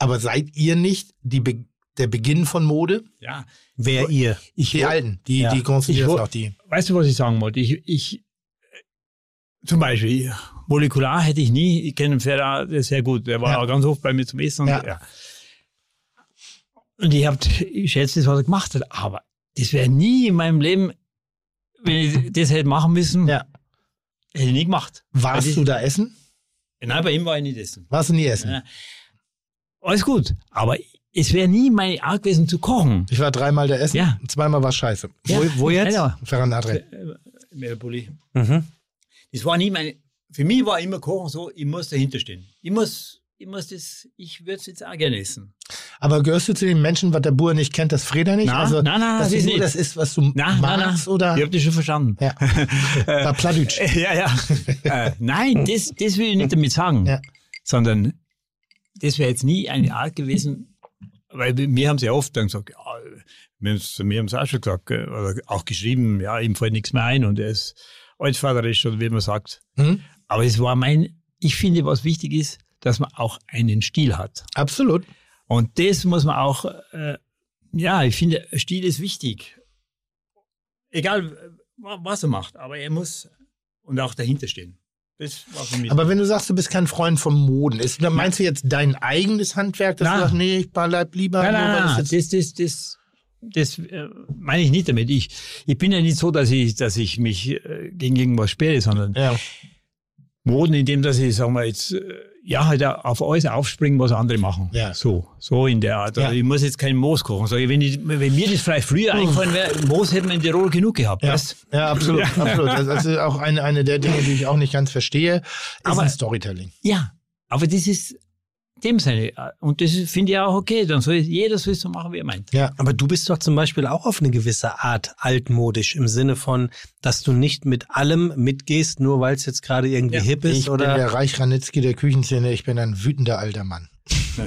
aber seid ihr nicht die Be der Beginn von Mode? ja, Wer ihr. ich, Die Alten, die, Ja. die konstruieren Ich noch die. weißt du, was ich sagen wollte? Ich, ich, zum Beispiel, molekular hätte ich nie, ich kenne Ferrer der ist sehr gut, der war Ja. auch ganz oft bei mir zum Essen. Und, Ja. ja. und ich, hab, ich schätze das, was er gemacht hat, aber das wäre nie in meinem Leben, wenn ich das hätte machen müssen, Ja. hätte ich nie gemacht. Warst Weil du da essen? Nein, bei ihm war ich nicht essen. Warst du nie essen? Ja. Alles gut, aber es wäre nie meine Art gewesen zu kochen. Ich war dreimal da essen, Ja. zweimal war scheiße. Ja. Wo, wo jetzt? Alter, Ferran Adre. Meerpulli. Mhm. Das war nie meine. Für mich war immer Kochen so, ich muss dahinter stehen. Ich muss, ich muss das, ich würde es jetzt auch gerne essen. Aber gehörst du zu den Menschen, was der Bauer nicht kennt, das Freda nicht? Na, also, na, na, das ist nur das ist, was du Na, na, na. magst, oder? Ich habe das schon verstanden. Ja. War Pladütsch. ja, ja. äh, nein, das, das will ich nicht damit sagen. Ja. Sondern das wäre jetzt nie eine Art gewesen, weil wir haben ja oft dann gesagt, ja, wir haben es auch schon gesagt, oder auch geschrieben, ja, ihm fällt nichts mehr ein und er ist altvaterisch oder wie man sagt. Hm? Aber es war mein, ich finde, was wichtig ist, dass man auch einen Stil hat. Absolut. Und das muss man auch, äh, ja, ich finde, Stil ist wichtig. Egal, äh, wa- was er macht, aber er muss und auch dahinter stehen. Das. Aber wenn du sagst, du bist kein Freund vom Moden, ist, dann meinst du jetzt dein eigenes Handwerk, dass Na. du sagst, nee, ich bleib lieber. nein, nein, das nein, jetzt- das, das, das, das äh, meine ich nicht damit. Ich, ich bin ja nicht so, dass ich, dass ich mich äh, gegen irgendwas sperre, sondern ja. Moden, indem dass ich, sagen wir jetzt, äh, ja, halt auf alles aufspringen, was andere machen. Ja. So, so in der Art. Also Ja. Ich muss jetzt keinen Moos kochen. Ich, wenn, ich, wenn mir das vielleicht früher eingefallen wäre, Moos hätten wir in Tirol genug gehabt. Ja, weißt? ja, absolut, Ja. absolut. Das ist auch eine, eine der Dinge, die ich auch nicht ganz verstehe, ist Aber- ein Storytelling. Ja, aber das ist dem seine. Und das finde ich auch okay. Dann soll jeder soll es so machen, wie er meint. Ja. Aber du bist doch zum Beispiel auch auf eine gewisse Art altmodisch im Sinne von, dass du nicht mit allem mitgehst, nur weil es jetzt gerade irgendwie Ja, hip ist Ich bin oder der Reich Ranitzky der Küchenszene, ich bin ein wütender alter Mann.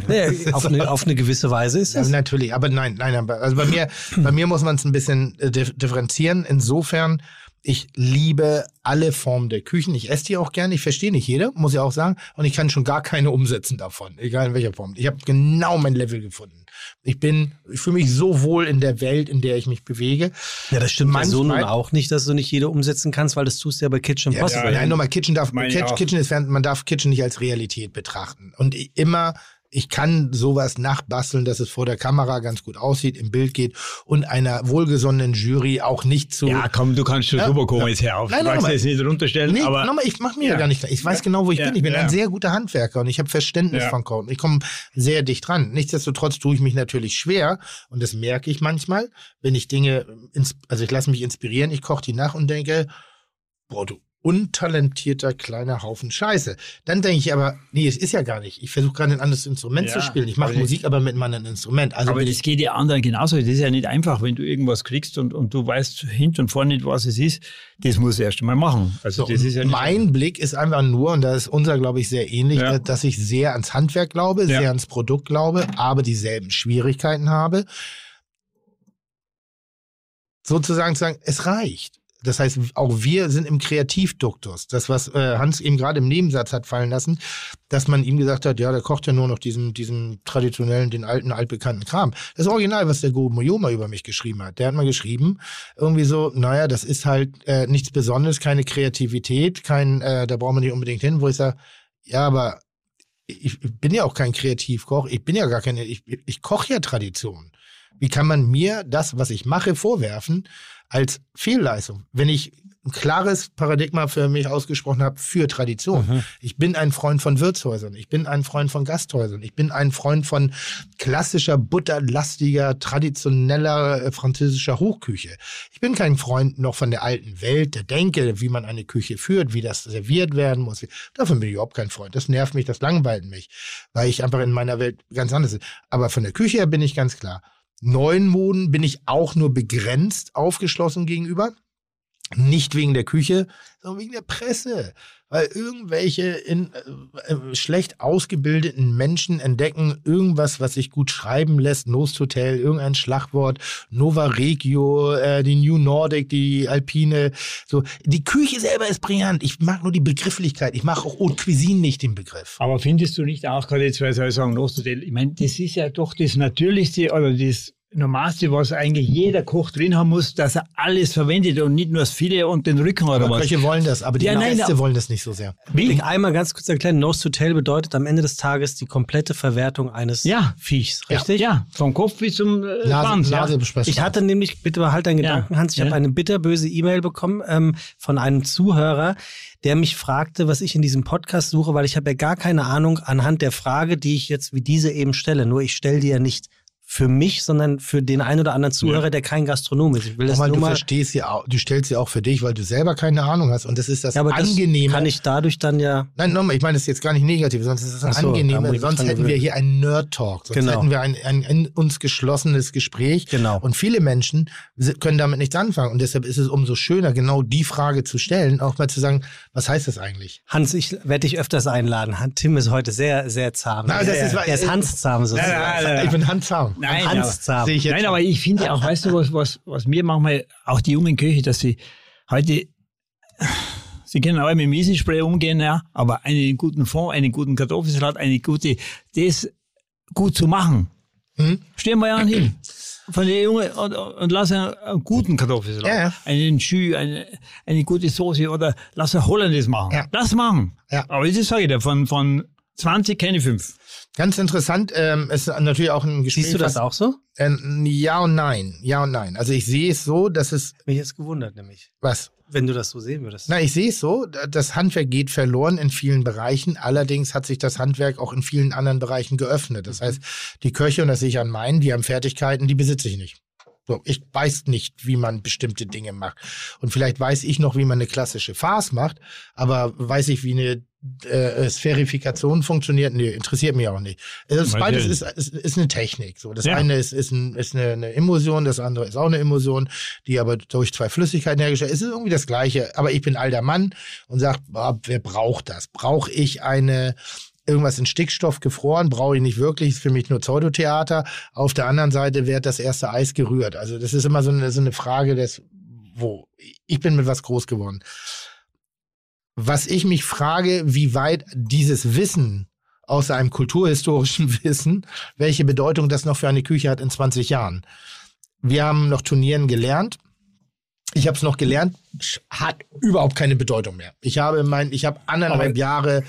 Nee, auf, eine, auf eine gewisse Weise ist Ja, das. natürlich, aber nein, nein, aber also bei mir, bei mir muss man es ein bisschen äh, dif- differenzieren. Insofern, Ich liebe alle Formen der Küchen. Ich esse die auch gerne. Ich verstehe nicht jede, muss ich auch sagen. Und ich kann schon gar keine umsetzen davon, egal in welcher Form. Ich habe genau mein Level gefunden. Ich bin, ich fühle mich so wohl in der Welt, in der ich mich bewege. Ja, das stimmt ja so nun Manchmal- auch nicht, dass du nicht jede umsetzen kannst, weil das tust du ja bei Kitchen Ja, Impossible. nein, nochmal, Kitchen darf, Kitchen, ist, man darf Kitchen nicht als Realität betrachten. Und immer, ich kann sowas nachbasteln, dass es vor der Kamera ganz gut aussieht, im Bild geht und einer wohlgesonnenen Jury auch nicht zu. Ja, komm, du kannst schon Ja, super kommen ja. jetzt her auf. Nein, du nein, jetzt nicht runterstellen, Nee, aber nochmal, ich mache mir ja. Gar nicht. Ich weiß Ja. genau, wo ich bin. Ich bin ein sehr guter Handwerker und ich habe Verständnis von Kochen. Ich komme sehr dicht dran. Nichtsdestotrotz tue ich mich natürlich schwer und das merke ich manchmal, wenn ich Dinge, ins, also ich lasse mich inspirieren, ich koche die nach und denke, boah, du untalentierter kleiner Haufen Scheiße. Dann denke ich aber, nee, es ist ja gar nicht. Ich versuche gerade ein anderes Instrument Ja, zu spielen. Ich mache Musik, aber mit einem anderen Instrument. Also aber das geht ja anderen genauso. Das ist ja nicht einfach, wenn du irgendwas kriegst und, und du weißt hinten und vorne nicht, was es ist. Das musst du erst einmal machen. Also So, das ist ja mein Blick ist einfach nur, und da ist unser, glaube ich, sehr ähnlich, Ja. dass ich sehr ans Handwerk glaube, Ja. sehr ans Produkt glaube, aber dieselben Schwierigkeiten habe. Sozusagen zu sagen, es reicht. Das heißt, auch wir sind im Kreativduktus. Das, was äh, Hans eben gerade im Nebensatz hat fallen lassen, dass man ihm gesagt hat, ja, der kocht ja nur noch diesen, diesen traditionellen, den alten, altbekannten Kram. Das Original, was der Moyoma über mich geschrieben hat. Der hat mal geschrieben, irgendwie so, naja, das ist halt äh, nichts Besonderes, keine Kreativität, kein, äh, da brauchen wir nicht unbedingt hin, wo ich sage, ja, aber ich ich bin ja auch kein Kreativkoch, ich bin ja gar keine, ich, ich koche ja Tradition. Wie kann man mir das, was ich mache, vorwerfen als Fehlleistung? Wenn ich ein klares Paradigma für mich ausgesprochen habe für Tradition. Mhm. Ich bin ein Freund von Wirtshäusern, ich bin ein Freund von Gasthäusern, ich bin ein Freund von klassischer, butterlastiger, traditioneller äh, französischer Hochküche. Ich bin kein Freund noch von der alten Welt, der Denke, wie man eine Küche führt, wie das serviert werden muss. Davon bin ich überhaupt kein Freund. Das nervt mich, das langweilt mich, weil ich einfach in meiner Welt ganz anders bin. Aber von der Küche her bin ich ganz klar. Neuen Moden bin ich auch nur begrenzt aufgeschlossen gegenüber. Nicht wegen der Küche, sondern wegen der Presse. Weil irgendwelche in, äh, äh, schlecht ausgebildeten Menschen entdecken irgendwas, was sich gut schreiben lässt. Nost Hotel, irgendein Schlagwort, Nova Regio, äh, die New Nordic, die Alpine. So, die Küche selber ist brillant. Ich mag nur die Begrifflichkeit. Ich mag auch Haute Cuisine nicht den Begriff. Aber findest du nicht auch gerade jetzt, weil soll ich sagen, Nosthotel, ich meine, das ist ja doch das Natürlichste oder das Normalste, was eigentlich jeder Koch drin haben muss, dass er alles verwendet und nicht nur das Filet und den Rücken oder Aber was. Köche wollen das, aber die Ja, nein, Gäste wollen das nicht so sehr. Will ich einmal ganz kurz erklären, Nose to Tail bedeutet am Ende des Tages die komplette Verwertung eines Ja. Viechs, Ja. richtig? Ja, vom Kopf bis zum äh, Nase, Schwanz. Nase ja. besprechen. Ich hatte nämlich, bitte behalt deinen Ja. Gedanken, Hans, ich Ja. habe eine bitterböse E-Mail bekommen ähm, von einem Zuhörer, der mich fragte, was ich in diesem Podcast suche, weil ich habe ja gar keine Ahnung anhand der Frage, die ich jetzt wie diese eben stelle. Nur ich stelle die ja nicht für mich, sondern für den einen oder anderen Zuhörer, der kein Gastronom ist. Ich will das Weil nur du mal. verstehst ja auch, du stellst sie auch für dich, weil du selber keine Ahnung hast. Und das ist das Ja, aber das Angenehme. kann ich dadurch dann ja. Nein, nochmal, ich meine das ist jetzt gar nicht negativ, sonst ist das Ach so, Angenehme. Sonst hätten wir hier einen Nerd-Talk. Sonst Genau. hätten wir ein, ein in uns geschlossenes Gespräch. Genau. Und viele Menschen können damit nichts anfangen. Und deshalb ist es umso schöner, genau die Frage zu stellen, auch mal zu sagen, was heißt das eigentlich? Hans, ich werde dich öfters einladen. Tim ist heute sehr, sehr zahm. Nein, das ist- er ist Hans zahm sozusagen. Nein, nein. Ich bin handzahm. Nein, Hans aber- ich jetzt Nein, aber ich finde auch, weißt du, was, was, was mir manchmal, auch die jungen Köche, dass sie heute, sie können auch mit dem Wiesenspray umgehen, ja, aber einen guten Fond, einen guten Kartoffelsalat, eine gute, das gut zu machen. Mhm. Stehen wir ja hin. Von der Junge und, und lass einen, einen guten Kartoffelsalat, Ja, ja. einen Jus, eine, eine gute Soße oder lass ein Hollandaise machen. Ja. Das machen. Ja. Aber das sage ich dir, von, von 20 keine 5. Ganz interessant, ähm, es ist natürlich auch ein Gespräch. Siehst du das auch so? Ähm, ja und nein. Ja und nein. Also ich sehe es so, dass es, Mich jetzt gewundert, nämlich. was? Wenn du das so sehen würdest. Na, ich sehe es so, das Handwerk geht verloren in vielen Bereichen. Allerdings hat sich das Handwerk auch in vielen anderen Bereichen geöffnet. Das heißt, die Köche, und das sehe ich an meinen, die haben Fertigkeiten, die besitze ich nicht. So, ich weiß nicht, wie man bestimmte Dinge macht. Und vielleicht weiß ich noch, wie man eine klassische Farce macht, aber weiß ich, wie eine äh, Sphärifikation funktioniert? Nee, interessiert mich auch nicht. Also beides ist, ist, ist eine Technik. So, das Ja. eine ist, ist, ein, ist eine, eine Emulsion, das andere ist auch eine Emulsion, die aber durch zwei Flüssigkeiten hergestellt ist. Es ist irgendwie das Gleiche. Aber ich bin alter Mann und sage, wer braucht das? Brauche ich eine irgendwas in Stickstoff gefroren, brauche ich nicht wirklich, ist für mich nur Pseudotheater. Auf der anderen Seite wird das erste Eis gerührt. Also das ist immer so eine, so eine Frage des, wo. Ich bin mit was groß geworden. Was ich mich frage, wie weit dieses Wissen außer einem kulturhistorischen Wissen, welche Bedeutung das noch für eine Küche hat in 20 Jahren. Wir haben noch Turnieren gelernt. Ich habe es noch gelernt, hat überhaupt keine Bedeutung mehr. Ich habe mein, ich habe anderthalb Aber Jahre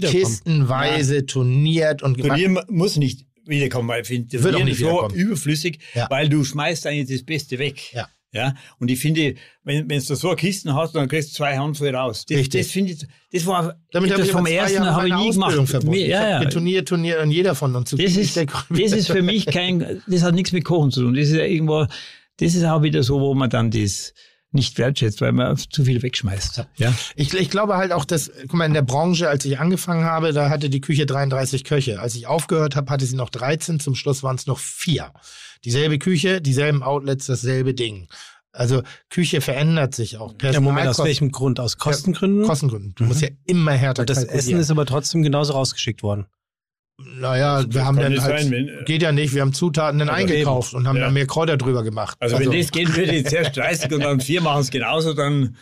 kistenweise turniert und gemacht. Turnier muss nicht wiederkommen, weil ich finde, Wird auch nicht ist so überflüssig, Ja. weil du schmeißt eigentlich das Beste weg. Ja. Ja, und ich finde, wenn, wenn du so eine Kisten hast, dann kriegst du zwei Handvoll raus. Das, Richtig. das finde ich, das war, Damit habe das ich vom ersten habe ich nie Ausbildung gemacht. verbunden. Ich Ja, habe ja. geturniert, turniert und jeder von uns. Das ist, das ist für mich kein, das hat nichts mit Kochen zu tun. Das ist ja irgendwo, das ist auch wieder so, wo man dann das nicht wertschätzt, weil man zu viel wegschmeißt. Ja. Ich, ich glaube halt auch, dass, guck mal, in der Branche, als ich angefangen habe, da hatte die Küche 33 Köche. Als ich aufgehört habe, hatte sie noch 13, zum Schluss waren es noch vier. Dieselbe Küche, dieselben Outlets, dasselbe Ding. Also Küche verändert sich auch. Ja, Moment, aus welchem Grund? Aus Kostengründen? Kostengründen. Du musst ja immer härter Und das kalkulieren. Essen ist aber trotzdem genauso rausgeschickt worden. Naja, wir haben dann halt, sein, wenn- geht ja nicht, wir haben Zutaten dann eingekauft und haben Ja. dann mehr Kräuter drüber gemacht. Also, wenn das gehen würde, zuerst 30 und dann vier machen es genauso, dann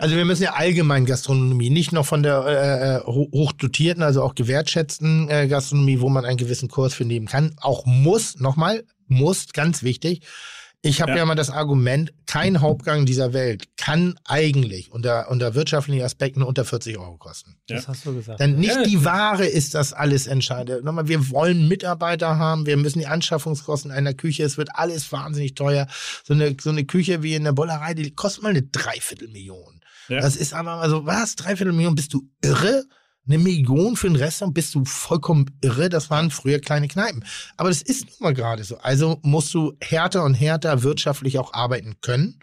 Also wir müssen ja allgemein Gastronomie, nicht noch von der äh, äh, ho- hochdotierten, also auch gewertschätzten äh, Gastronomie, wo man einen gewissen Kurs für nehmen kann, auch muss, nochmal, muss, ganz wichtig. Ich habe ja. Ja. mal das Argument, kein Hauptgang dieser Welt kann eigentlich unter, unter wirtschaftlichen Aspekten unter 40 Euro kosten. Ja. Das hast du gesagt. Denn nicht Ja. die Ware ist das alles entscheidend. Nochmal, wir wollen Mitarbeiter haben, wir müssen die Anschaffungskosten einer Küche, es wird alles wahnsinnig teuer. So eine, so eine Küche wie in der Bollerei, die kostet mal eine Dreiviertelmillion. Ja. Das ist aber mal so, was? Dreiviertelmillion? Bist du irre? Eine Million für ein Restaurant? Bist du vollkommen irre? Das waren früher kleine Kneipen. Aber das ist nun mal gerade so. Also musst du härter und härter wirtschaftlich auch arbeiten können.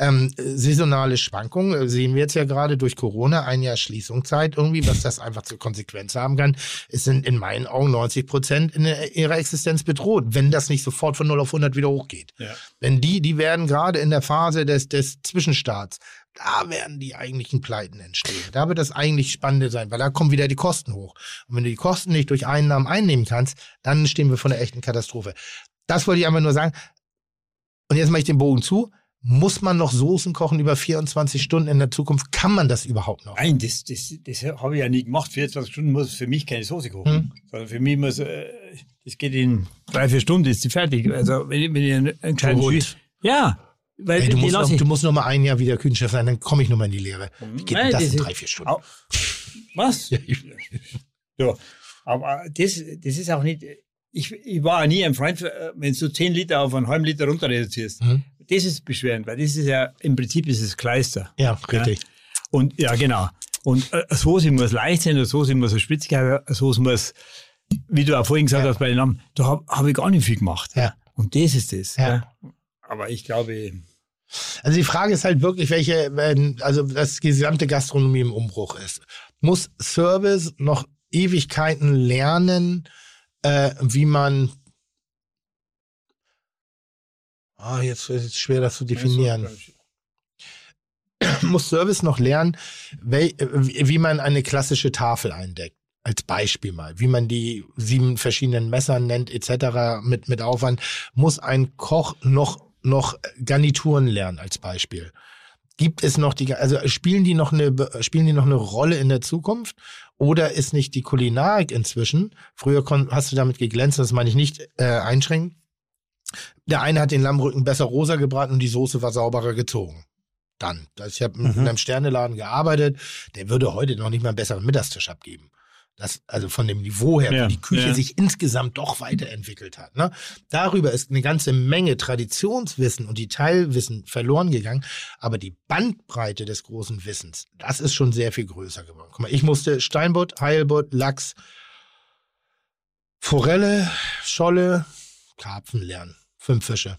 Ähm, äh, saisonale Schwankungen äh, sehen wir jetzt ja gerade durch Corona, ein Jahr Schließungszeit irgendwie, was das einfach zur Konsequenz haben kann. Es sind in meinen Augen 90 Prozent in der- ihrer Existenz bedroht, wenn das nicht sofort von 0 auf 100 wieder hochgeht. Ja. Wenn die, die werden gerade in der Phase des, des Zwischenstarts, da werden die eigentlichen Pleiten entstehen. Da wird das eigentlich Spannende sein, weil da kommen wieder die Kosten hoch. Und wenn du die Kosten nicht durch Einnahmen einnehmen kannst, dann stehen wir vor einer echten Katastrophe. Das wollte ich einfach nur sagen. Und jetzt mache ich den Bogen zu. Muss man noch Soßen kochen über 24 Stunden in der Zukunft? Kann man das überhaupt noch? Nein, das, das, das habe ich ja nie gemacht. 24 Stunden muss für mich keine Soße kochen. Hm. Sondern für mich muss, äh, das geht in drei, vier Stunden, ist die fertig. Also wenn ich, wenn ich einen, einen kleinen. Schwie- Ja, weil Ey, du, musst noch, ich- du musst noch mal ein Jahr wieder Küchenchef sein, dann komme ich noch mal in die Lehre. Wie geht denn Nein, das in drei, vier Stunden? Was? ja, aber das, das ist auch nicht. Ich, ich war nie ein Freund, wenn du 10 Liter auf einen halben Liter runter reduzierst. Mhm. Das ist beschwerend, weil das ist ja im Prinzip ist es Kleister. Ja, richtig. Und ja, genau. Und äh, Soße muss leicht sein, eine Soße muss eine Spitzigkeit, eine Soße muss, wie du auch vorhin gesagt Ja. hast bei den Namen, da habe hab ich gar nicht viel gemacht. Ja. Und das ist das. Ja. Ja. Aber ich glaube, Also die Frage ist halt wirklich, welche, wenn, also das gesamte Gastronomie im Umbruch ist. Muss Service noch Ewigkeiten lernen, äh, wie man Ah, jetzt ist es schwer, das zu definieren. Muss Service noch lernen, wie man eine klassische Tafel eindeckt? Als Beispiel mal, wie man die sieben verschiedenen Messer nennt, etc. mit, mit Aufwand. Muss ein Koch noch, noch Garnituren lernen, als Beispiel? Gibt es noch die, also spielen die noch eine, spielen die noch eine Rolle in der Zukunft? Oder ist nicht die Kulinarik inzwischen? Früher kon, hast du damit geglänzt, das meine ich nicht äh, einschränken. Der eine hat den Lammrücken besser rosa gebraten und die Soße war sauberer gezogen. Dann. Ich habe Mhm. in einem Sterneladen gearbeitet, der würde heute noch nicht mal einen besseren Mittagstisch abgeben. Das, also von dem Niveau her, Ja, wie die Küche ja. sich insgesamt doch weiterentwickelt hat. Ne? Darüber ist eine ganze Menge Traditionswissen und Detailwissen verloren gegangen. Aber die Bandbreite des großen Wissens, das ist schon sehr viel größer geworden. Guck mal, ich musste Steinbutt, Heilbutt, Lachs, Forelle, Scholle, Karpfen lernen. Fünf Fische.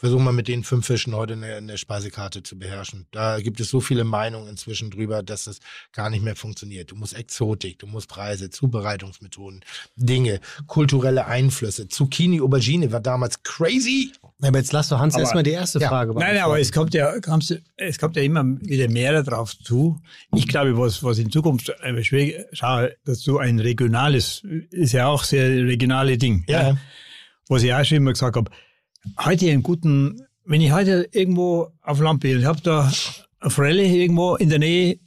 Versuch mal mit den fünf Fischen heute eine, eine Speisekarte zu beherrschen. Da gibt es so viele Meinungen inzwischen drüber, dass das gar nicht mehr funktioniert. Du musst Exotik, du musst Preise, Zubereitungsmethoden, Dinge, kulturelle Einflüsse. Zucchini, Aubergine war damals crazy. Aber jetzt lass doch Hans erstmal die erste Ja. Frage Nein, nein, aber es kommt ja, kommst, du- es kommt ja immer wieder mehr darauf zu. Ich glaube, was, was in Zukunft einfach schwierig, schau, dass du ein regionales, ist ja auch sehr regionale Ding. Ja. Was ich auch schon immer gesagt habe, heute einen guten wenn ich heute irgendwo auf Land bin, ich habe da eine Forelle irgendwo in der Nähe,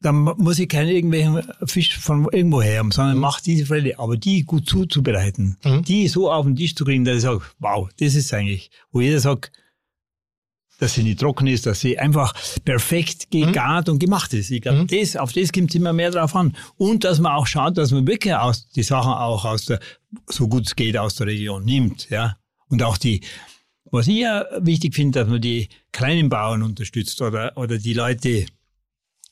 dann muss ich keinen irgendwelchen Fisch von irgendwo her haben, sondern mach diese Forelle, aber die gut zuzubereiten, Mhm. die so auf den Tisch zu kriegen, dass ich sage, wow, das ist eigentlich, wo jeder sagt, dass sie nicht trocken ist, dass sie einfach perfekt gegart und gemacht ist. Ich glaube, Mhm. das, auf das kommt es immer mehr drauf an. Und dass man auch schaut, dass man wirklich aus, die Sachen auch aus der, so gut es geht, aus der Region nimmt, ja. Und auch die, was ich ja wichtig finde, dass man die kleinen Bauern unterstützt oder, oder die Leute,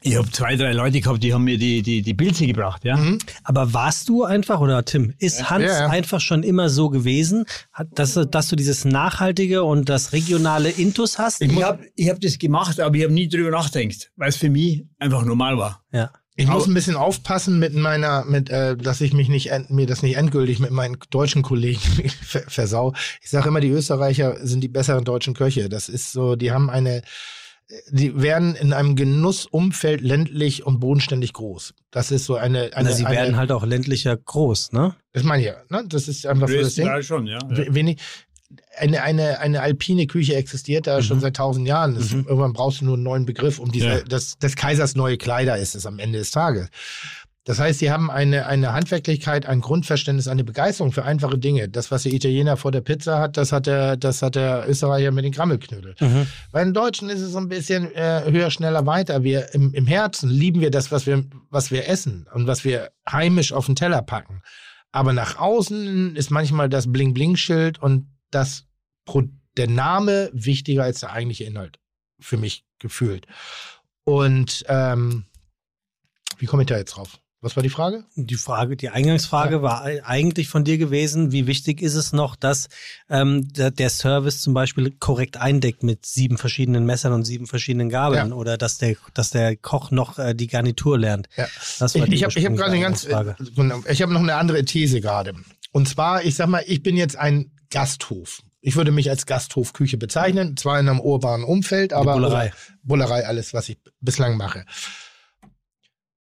ich habe zwei, drei Leute gehabt, die haben mir die, die, die Pilze gebracht, ja. Mhm. Aber warst du einfach, oder Tim, ist Hans Ja, ja. einfach schon immer so gewesen, dass, dass du dieses Nachhaltige und das regionale Intus hast? Ich habe ich hab das gemacht, aber ich habe nie drüber nachgedacht, weil es für mich einfach normal war. ja. Ich muss ein bisschen aufpassen mit meiner, mit, äh, dass ich mich nicht, mir das nicht endgültig mit meinen deutschen Kollegen ver- versau. Ich sage immer, die Österreicher sind die besseren deutschen Köche. Das ist so, die haben eine, die werden in einem Genussumfeld ländlich und bodenständig groß. Das ist so eine, eine, Na, sie eine werden halt auch ländlicher groß, ne? das meine ich ja, ne? Das ist einfach so das Ding. Ja, schon, ja. We- Wenig, eine, eine, eine alpine Küche existiert da schon seit tausend Jahren. Das, Mhm. Irgendwann brauchst du nur einen neuen Begriff, um diese, Ja. das, des Kaisers neue Kleider ist es am Ende des Tages. Das heißt, sie haben eine, eine Handwerklichkeit, ein Grundverständnis, eine Begeisterung für einfache Dinge. Das, was der Italiener vor der Pizza hat, das hat der, das hat der Österreicher mit den Grammelknödel. Mhm. Bei den Deutschen ist es so ein bisschen äh, höher, schneller, weiter. Wir im, im Herzen lieben wir das, was wir, was wir essen und was wir heimisch auf den Teller packen. Aber nach außen ist manchmal das Bling-Bling-Schild und das der Name wichtiger als der eigentliche Inhalt. Für mich gefühlt. Und ähm, wie komme ich da jetzt drauf? Was war die Frage? Die Frage, die Eingangsfrage war ei- eigentlich von dir gewesen, wie wichtig ist es noch, dass ähm, der, der Service zum Beispiel korrekt eindeckt mit sieben verschiedenen Messern und sieben verschiedenen Gabeln Ja. oder dass der, dass der Koch noch äh, die Garnitur lernt. Ja. Das Ich, war die ich habe ich hab gerade eine ganz, äh, genau, ich habe noch eine andere These gerade. Und zwar, ich sag mal, ich bin jetzt ein Gasthof. Ich würde mich als Gasthofküche bezeichnen, zwar in einem urbanen Umfeld, aber Bullerei. Bullerei, alles, was ich bislang mache.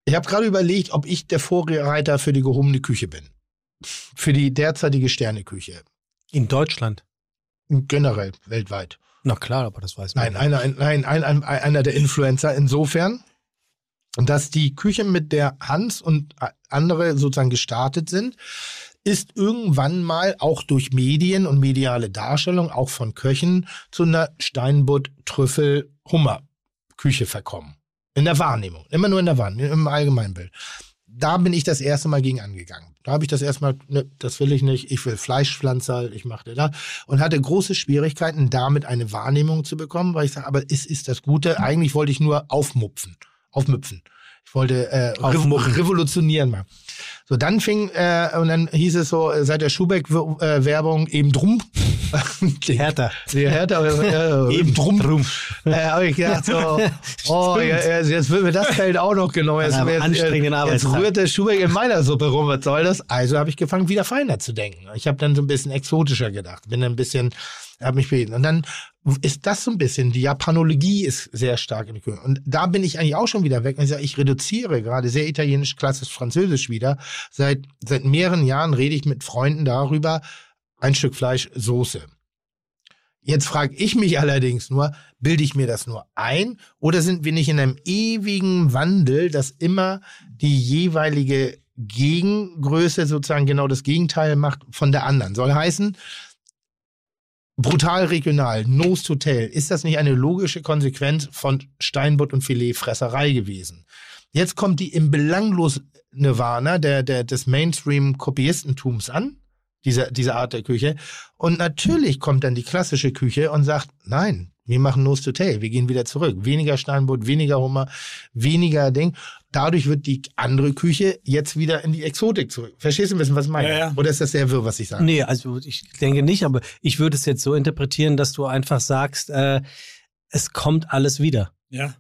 Ich habe gerade überlegt, ob ich der Vorreiter für die gehobene Küche bin. Für die derzeitige Sterneküche. In Deutschland. Generell, weltweit. Na klar, aber das weiß man. Nein, einer, ein, nein, ein, ein, einer der Influencer. Insofern, dass die Küche, mit der Hans und andere sozusagen gestartet sind, ist irgendwann mal auch durch Medien und mediale Darstellung, auch von Köchen, zu einer Steinbutt-Trüffel-Hummer-Küche verkommen. In der Wahrnehmung. Immer nur in der Wahrnehmung, im Allgemeinbild. Da bin ich das erste Mal gegen angegangen. Da habe ich das erstmal, ne, das will ich nicht, ich will Fleischpflanzer, ich machte da und hatte große Schwierigkeiten, damit eine Wahrnehmung zu bekommen, weil ich sage, aber es ist das Gute. Eigentlich wollte ich nur aufmupfen, aufmüpfen. Ich wollte äh, revolutionieren mal. So, dann fing, äh, und dann hieß es so, äh, seit der Schubeck-Werbung eben drum. Härter. Die Härter, äh, eben drum. drum. Äh, habe ich gedacht so, oh, ja, jetzt wird mir das Feld auch noch genommen. Jetzt, An einem jetzt, anstrengenden jetzt Arbeitstag. rührt der Schubeck in meiner Suppe rum, was soll das? Also habe ich gefangen, wieder feiner zu denken. Ich habe dann so ein bisschen exotischer gedacht, bin dann ein bisschen, habe mich bewegt. Und dann ist das so ein bisschen, die Japanologie ist sehr stark in Küche. Und da bin ich eigentlich auch schon wieder weg. Ich ich reduziere gerade sehr italienisch, klassisch französisch wieder. Seit, seit mehreren Jahren rede ich mit Freunden darüber, ein Stück Fleisch, Soße. Jetzt frage ich mich allerdings nur, bilde ich mir das nur ein oder sind wir nicht in einem ewigen Wandel, dass immer die jeweilige Gegengröße sozusagen genau das Gegenteil macht von der anderen? Soll heißen, brutal regional, Nose to Tail, ist das nicht eine logische Konsequenz von Steinbutt und Filetfresserei gewesen? Jetzt kommt die im belanglos Nirvana der, der, des Mainstream-Kopiistentums an, diese, diese Art der Küche. Und natürlich kommt dann die klassische Küche und sagt, nein, wir machen Nose to Tail, wir gehen wieder zurück. Weniger Steinbutt, weniger Hummer, weniger Ding. Dadurch wird die andere Küche jetzt wieder in die Exotik zurück. Verstehst du ein bisschen, was ich meine? Ja, ja. Oder ist das sehr wirr, was ich sage? Nee, also ich denke nicht, aber ich würde es jetzt so interpretieren, dass du einfach sagst, äh, es kommt alles wieder. Ja.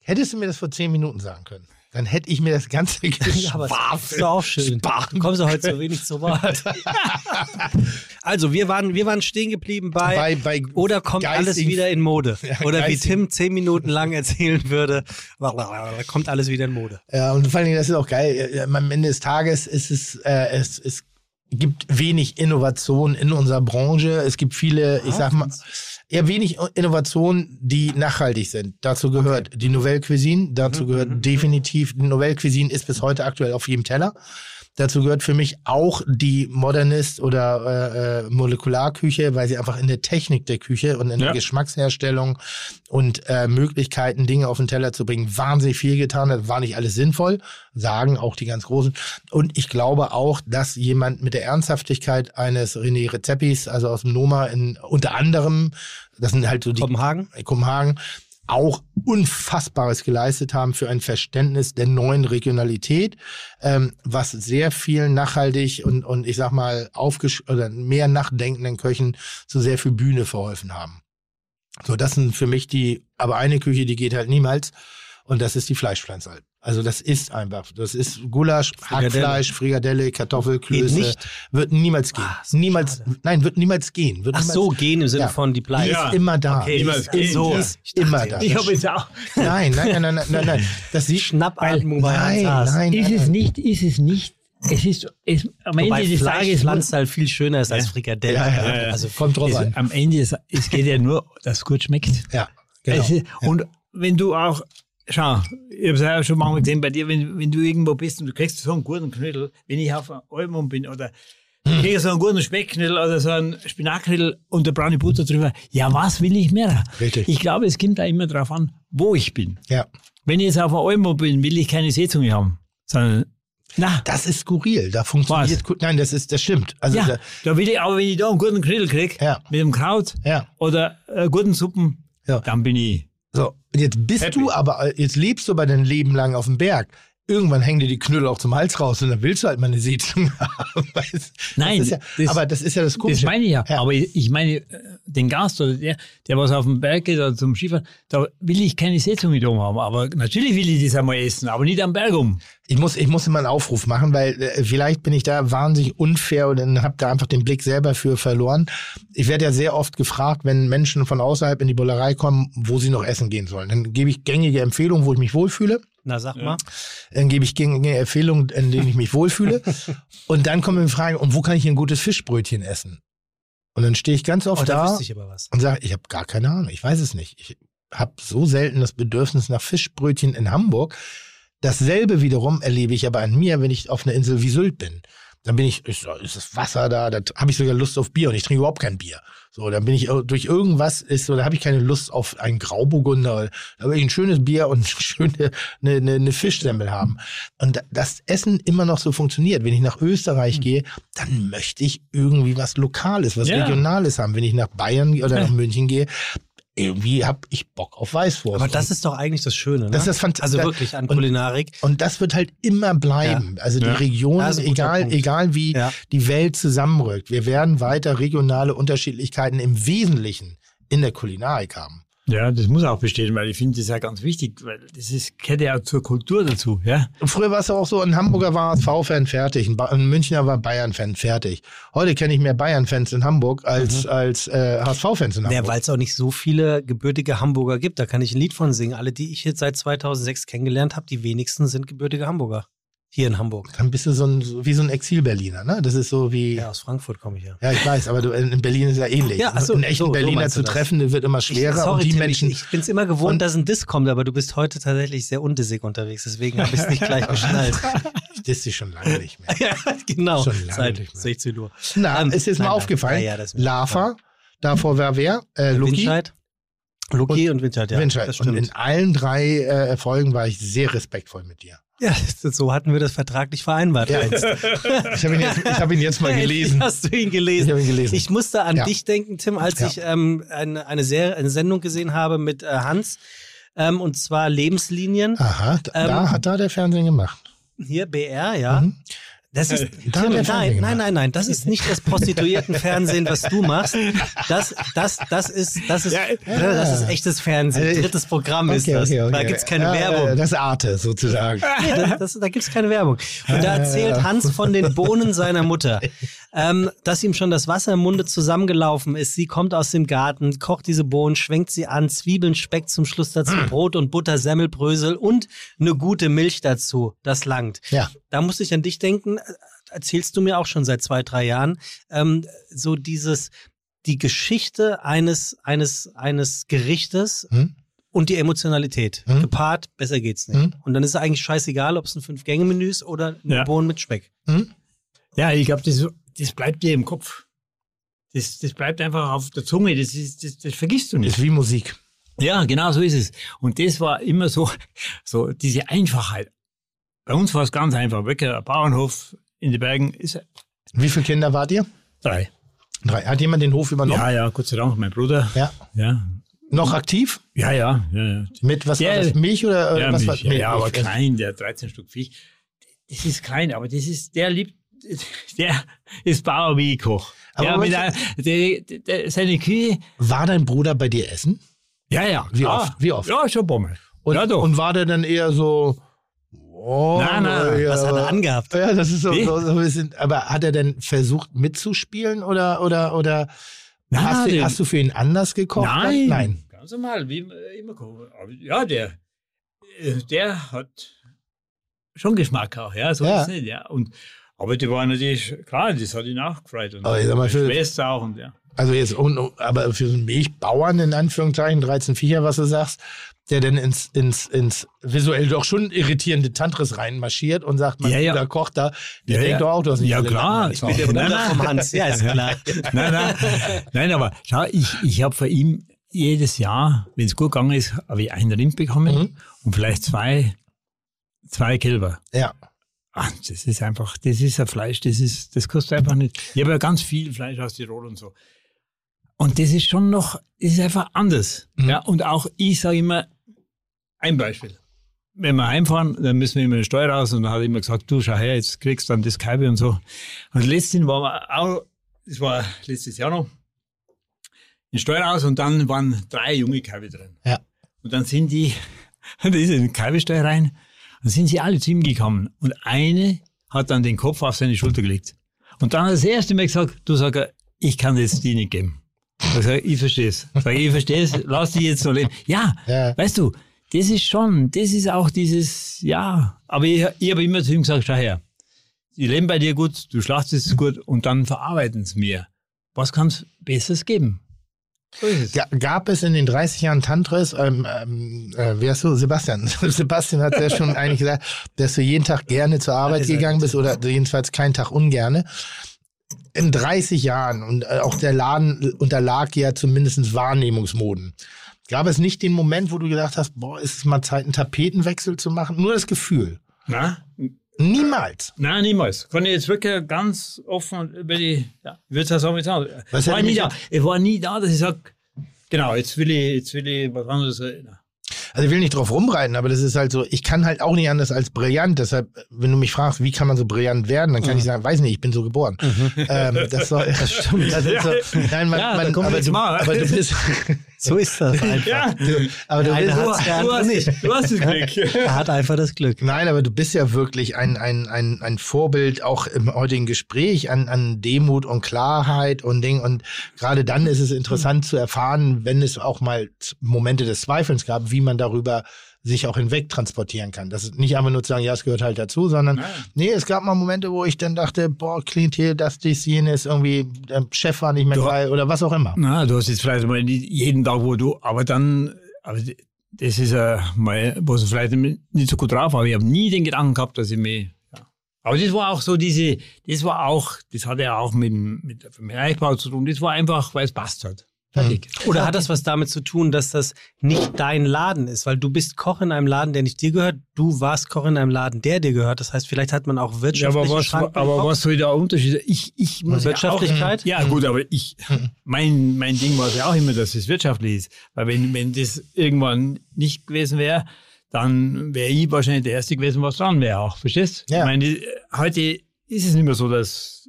Hättest du mir das vor zehn Minuten sagen können, dann hätte ich mir das ganze Ja, ist doch auch schön. Du kommst ja heute so wenig zu Wort. also, wir waren, wir waren stehen geblieben bei, bei, bei oder kommt alles geistigen- wieder in Mode. Ja, oder wie geistigen- Tim zehn Minuten lang erzählen würde, kommt alles wieder in Mode. Ja, und vor allen Dingen, das ist auch geil. Am Ende des Tages ist es, äh, es ist gibt wenig Innovation in unserer Branche. Es gibt viele, ich sag mal, ja, wenig Innovationen, die nachhaltig sind. Dazu gehört die Nouvelle Cuisine, dazu Mhm, gehört mhm, definitiv, die Nouvelle Cuisine ist bis heute aktuell auf jedem Teller. Dazu gehört für mich auch die Modernist oder äh, äh, Molekularküche, weil sie einfach in der Technik der Küche und in der Ja. Geschmacksherstellung und äh, Möglichkeiten, Dinge auf den Teller zu bringen, wahnsinnig viel getan hat. War nicht alles sinnvoll, sagen auch die ganz Großen. Und ich glaube auch, dass jemand mit der Ernsthaftigkeit eines René Rezepis, also aus dem Noma, in, unter anderem, das sind halt so die Kopenhagen? Kopenhagen auch Unfassbares geleistet haben für ein Verständnis der neuen Regionalität, ähm, was sehr viel nachhaltig und, und ich sag mal aufgesch oder mehr nachdenkenden Köchen zu sehr viel Bühne verholfen haben. So, das sind für mich die, aber eine Küche, die geht halt niemals und das ist die Fleischpflanze halt. Also das ist einfach, das ist Gulasch, Frikadelle. Hackfleisch, Frikadelle, Kartoffelklöße. Geht nicht? Wird niemals gehen. Ah, niemals, schade. nein, wird niemals gehen. Wird Ach niemals, so, gehen im Sinne Ja. von die Die bleiben. Ja. ist immer da. Okay, die immer ist, gehen, so, ist immer da. Ich habe jetzt auch. Nein, nein, nein, nein, nein, nein, nein. Das sieht Schnappatmung bei nein, Haas. nein, Ist nein, es nein. nicht, ist es nicht. Es ist, es, am Wobei Ende des Tages Fleischpflanze halt viel schöner ist als Ja. Frikadelle. Ja, ja, ja. Also Kommt drauf es, an. am Ende ist, es geht ja nur, dass es gut schmeckt. Ja, genau. Es ist, Und wenn du auch, schau, ich habe es ja schon manchmal gesehen bei dir, wenn, wenn du irgendwo bist und du kriegst so einen guten Knödel, wenn ich auf einem Album bin oder ich kriege so einen guten Speckknödel oder so einen Spinatknödel und da braune Butter drüber, ja, was will ich mehr? Richtig. Ich glaube, es kommt da immer drauf an, wo ich bin. ja. Wenn ich jetzt auf einem Album bin, will ich keine Seezunge haben, sondern, na, Das ist skurril. Da funktioniert gut. Nein, das ist, das stimmt. Also ja, da, da will ich, aber wenn ich da einen guten Knödel kriege, Ja. mit dem Kraut ja. oder äh, guten Suppen, Ja. dann bin ich So, und jetzt bist Happy. du aber, äh, jetzt lebst du aber dein Leben lang auf dem Berg. Irgendwann hängen dir die Knüppel auch zum Hals raus und dann willst du halt mal eine Seezunge haben. Nein, das ja, das- aber das ist ja das Komische. Das meine ich ja. Ja. Aber ich, meine, äh, den Gast oder der, der was auf dem Berg geht oder zum Skifahren, da will ich keine Setzung mit oben haben. Aber natürlich will ich das einmal essen, aber nicht am Berg um. Ich muss, ich muss immer einen Aufruf machen, weil äh, vielleicht bin ich da wahnsinnig unfair und dann habe da einfach den Blick selber für verloren. Ich werde ja sehr oft gefragt, wenn Menschen von außerhalb in die Bullerei kommen, wo sie noch essen gehen sollen. Dann gebe ich gängige Empfehlungen, wo ich mich wohlfühle. Na, sag mal. Dann gebe ich gängige Empfehlungen, in denen ich mich wohlfühle. und dann kommen die Frage, und wo kann ich ein gutes Fischbrötchen essen? Und dann stehe ich ganz oft Oh, da da wüsste ich aber was. und sage, ich habe gar keine Ahnung, ich weiß es nicht. Ich habe so selten das Bedürfnis nach Fischbrötchen in Hamburg. Dasselbe wiederum erlebe ich aber an mir, wenn ich auf einer Insel wie Sylt bin. Dann bin ich, ist, ist das Wasser da, da habe ich sogar Lust auf Bier und ich trinke überhaupt kein Bier. So, dann bin ich durch irgendwas ist so, da habe ich keine Lust auf einen Grauburgunder. Da will ich ein schönes Bier und eine schöne eine, eine, eine Fischsemmel haben. Und das Essen immer noch so funktioniert. Wenn ich nach Österreich gehe, dann möchte ich irgendwie was Lokales, was Ja. Regionales haben. Wenn ich nach Bayern oder nach München gehe, irgendwie habe ich Bock auf Weißwurst. Aber das ist doch eigentlich das Schöne, ne? Das ist fant- Also wirklich an und- Kulinarik. und das wird halt immer bleiben. Also die Ja. Region, guter egal, Punkt. egal wie Ja. die Welt zusammenrückt, wir werden weiter regionale Unterschiedlichkeiten im Wesentlichen in der Kulinarik haben. Ja, das muss auch bestehen, weil ich finde das ja ganz wichtig, weil das ist, gehört ja zur Kultur dazu. Ja? Früher war es auch so, ein Hamburger war HSV-Fan fertig, ein, ba ein Münchner war Bayern-Fan fertig. Heute kenne ich mehr Bayern-Fans in Hamburg als, als äh, HSV-Fans in Ja, Hamburg. weil es auch nicht so viele gebürtige Hamburger gibt. Da kann ich ein Lied von singen. Alle, die ich jetzt seit 2006 kennengelernt habe, die wenigsten sind gebürtige Hamburger. Hier in Hamburg. Dann bist du so ein, so wie so ein Exil-Berliner, ne? Das ist so wie, Ja, ja. aus Frankfurt komme ich ja. ich weiß, aber du, in Berlin ist ja ähnlich. Ja, ach so, einen echten so, so Berliner meinst zu du das. treffen, wird immer schwerer ich, sorry, und die Tim, Menschen, Ich, ich bin es immer gewohnt, Und- dass ein Diss kommt, aber du bist heute tatsächlich sehr undissig unterwegs. Deswegen habe ich es nicht gleich geschnallt. ich diss dich schon lange nicht mehr. ja, genau. Schon lange Seit nicht mehr. 16 Uhr. Na, Ähm, ist jetzt mal nein, aufgefallen. Ja, ja, Lava, davor war wer? Äh, Luki, Windscheid. Luki und, Windscheid, ja. Windscheid. Das Und in allen drei äh, Folgen war ich sehr respektvoll mit dir. Ja, so hatten wir das vertraglich vereinbart. Ja. einst. Ich habe ihn, jetzt- ich hab ihn jetzt mal gelesen. Hast du ihn Ich gelesen? habe ihn gelesen. Ich musste an Ja. dich denken, Tim, als Ja. ich ähm, eine, eine, Serie, eine Sendung gesehen habe mit äh, Hans. Ähm, und zwar Lebenslinien. Aha, da, Ähm, da hat da der Fernsehen gemacht. Hier, BR, ja. Mhm. Das ist, nein, nein, nein, nein, das ist nicht das Prostituiertenfernsehen, was du machst. Das, das, das ist, das ist, das ist echtes Fernsehen. Ich- Drittes Programm ist das. Da gibt's keine ja, Werbung. äh, Das ist Arte sozusagen. Nee, das, das, da gibt's keine Werbung. Und da erzählt Hans von den Bohnen seiner Mutter, ähm, dass ihm schon das Wasser im Munde zusammengelaufen ist. Sie kommt aus dem Garten, kocht diese Bohnen, schwenkt sie an, Zwiebeln, Speck zum Schluss dazu, Brot und Butter, Semmelbrösel und eine gute Milch dazu. Das langt. Ja. Da musste ich an dich denken. erzählst du mir auch schon seit zwei, drei Jahren, ähm, so dieses, die Geschichte eines, eines, eines Gerichtes Hm? und die Emotionalität. Hm? Gepaart, besser geht's nicht. Hm? Und dann ist es eigentlich scheißegal, ob es ein Fünf-Gänge-Menü ist oder ein Ja. Bohnen mit Speck. Hm? Ja, ich glaube, das, das bleibt dir im Kopf. Das, das bleibt einfach auf der Zunge, das, ist, das, das vergisst du nicht. Ist wie Musik. Ja, genau so ist es. Und das war immer so, so diese Einfachheit. Bei uns war es ganz einfach. Wirklich, ein Bauernhof in den Bergen ist Wie viele Kinder wart ihr? drei. Drei. Hat jemand den Hof übernommen? Ja, ja, Gott sei Dank, mein Bruder. Ja. Ja, Noch aktiv? ja, ja. ja, ja. Mit was Der- war das? Milch oder äh, Ja, was Milch, war ja, ja, aber Milch. klein, der 13 Stück Viech. Das ist klein, aber das ist, der liebt, der ist Bauer wie Koch. Aber ja, seine Kühe, War dein Bruder bei dir essen? ja, ja. Wie klar. oft? Wie oft? Ja, schon Bommel. Und, ja, doch. und war der dann eher so. Oh, Nein, nein, ja, Was hat er angehabt? Ja, das ist so, so, so ein bisschen. Aber hat er denn versucht mitzuspielen oder oder oder Nein, hast, du, den- hast du für ihn anders gekocht? Nein, Nein. Ganz normal, wie immer kochen. Ja, der, äh, der hat schon Geschmack auch, ja, so Ja. ist es nicht, ja. Und, aber die waren natürlich, klar, das hat ihn auch gefreut. Und Aber ich sag mal, meine für- Schwester auch, und ja. Also jetzt, und, aber für so einen Milchbauern in Anführungszeichen, 13 Viecher, was du sagst, der dann ins, ins, ins visuell doch schon irritierende Tantris reinmarschiert und sagt, mein Ja, ja. Bruder kocht da, der Ja, denkt ja. doch auch, du hast nicht Ja, klar. Ich bin der Bruder nein. vom Hans, ja, ist klar. Nein, nein, nein, aber schau, ich, ich habe von ihm jedes Jahr, wenn es gut gegangen ist, habe ich einen Rind bekommen Mhm. und vielleicht zwei, zwei Kälber. Ja. Ah, das ist einfach, das ist ein Fleisch, das ist, das kostet einfach nicht. Ich habe ja ganz viel Fleisch aus Tirol und so. Und das ist schon noch, das ist einfach anders. Mhm. Ja, und auch ich sage immer, ein Beispiel. Wenn wir heimfahren, dann müssen wir immer eine Steuer raus und dann hat er immer gesagt, du schau her, jetzt kriegst du dann das Kalbe und so. Und letztens waren wir auch, das war letztes Jahr noch, in Steuerhaus und dann waren drei junge Kalbe drin. Ja. Und dann sind die, da ist in den Kalbestall rein, dann sind sie alle zu ihm gekommen. Und eine hat dann den Kopf auf seine Schulter gelegt. Und dann hat er das erste Mal gesagt, du sag er, ich kann das dir nicht geben. Ich sag, ich verstehe es. Ich, ich verstehe es, lass die jetzt noch leben. Ja, Ja. weißt du, das ist schon, das ist auch dieses, ja. Aber ich, ich habe immer zu ihm gesagt, schau her, die leben bei dir gut, du schlachtest es gut und dann verarbeiten es mir. Was kann es Besseres geben? So ist es. Ga- Gab es in den 30 Jahren Tantris, ähm, ähm, äh, wie heißt du, Sebastian? Sebastian hat ja schon eigentlich gesagt, dass du jeden Tag gerne zur Arbeit ist er gegangen bist oder jedenfalls keinen Tag ungerne. In 30 Jahren und äh, auch der Laden unterlag ja zumindest Wahrnehmungsmoden. Gab es nicht den Moment, wo du gedacht hast, boah, ist es mal Zeit, einen Tapetenwechsel zu machen? Nur das Gefühl. Na? Niemals. Nein, niemals. Kann ich jetzt wirklich ganz offen über die, ja, ich würde sagen, sagen. Was Ich war nie da. Ich war nie da, dass ich sage, genau, jetzt will ich, jetzt will ich was anderes. äh, na. Also ich will nicht drauf rumreiten, aber das ist halt so, ich kann halt auch nicht anders als brillant. Deshalb, wenn du mich fragst, wie kann man so brillant werden, dann kann Mhm. ich sagen, weiß nicht, ich bin so geboren. Ähm, das, soll, das stimmt. Das ist so, nein, man, Ja, man, aber, du, mal. aber du bist, So ist das einfach. Ja, du, aber du bist, hat's, der du hast, nicht. du hast das Glück. Er hat einfach das Glück. Nein, aber du bist ja wirklich ein, ein, ein, ein Vorbild auch im heutigen Gespräch an, an Demut und Klarheit und Ding. Und gerade dann ist es interessant zu erfahren, wenn es auch mal Momente des Zweifelns gab, wie man darüber sich auch hinweg transportieren kann. Das ist nicht einfach nur zu sagen, ja, es gehört halt dazu, sondern Nein. nee, es gab mal Momente, wo ich dann dachte, boah, Klientel, das, dies, jenes, irgendwie, der Chef war nicht mehr Du- geil oder was auch immer. Na, du hast jetzt vielleicht mal jeden Tag, wo du, aber dann, aber das ist ja mal, wo du vielleicht nicht so gut drauf war. Ich habe nie den Gedanken gehabt, dass ich mich, ja. Aber das war auch so diese, das war auch, das hatte ja auch mit, dem- mit dem Erreichbau zu tun. Das war einfach, weil es passt hat. Fertig. Oder hat das was damit zu tun, dass das nicht dein Laden ist? Weil du bist Koch in einem Laden, der nicht dir gehört. Du warst Koch in einem Laden, der dir gehört. Das heißt, vielleicht hat man auch Ja, wirtschaftliche aber was, Schranken im aber was soll der Unterschied? Ich, ich muss Wirtschaftlichkeit? Ja, auch, ja, gut, aber ich, mein, mein Ding war es ja auch immer, dass es wirtschaftlich ist. Weil wenn, wenn das irgendwann nicht gewesen wäre, dann wäre ich wahrscheinlich der Erste gewesen, was dran wäre auch. Verstehst? Ja. Ich meine, heute ist es nicht mehr so, dass,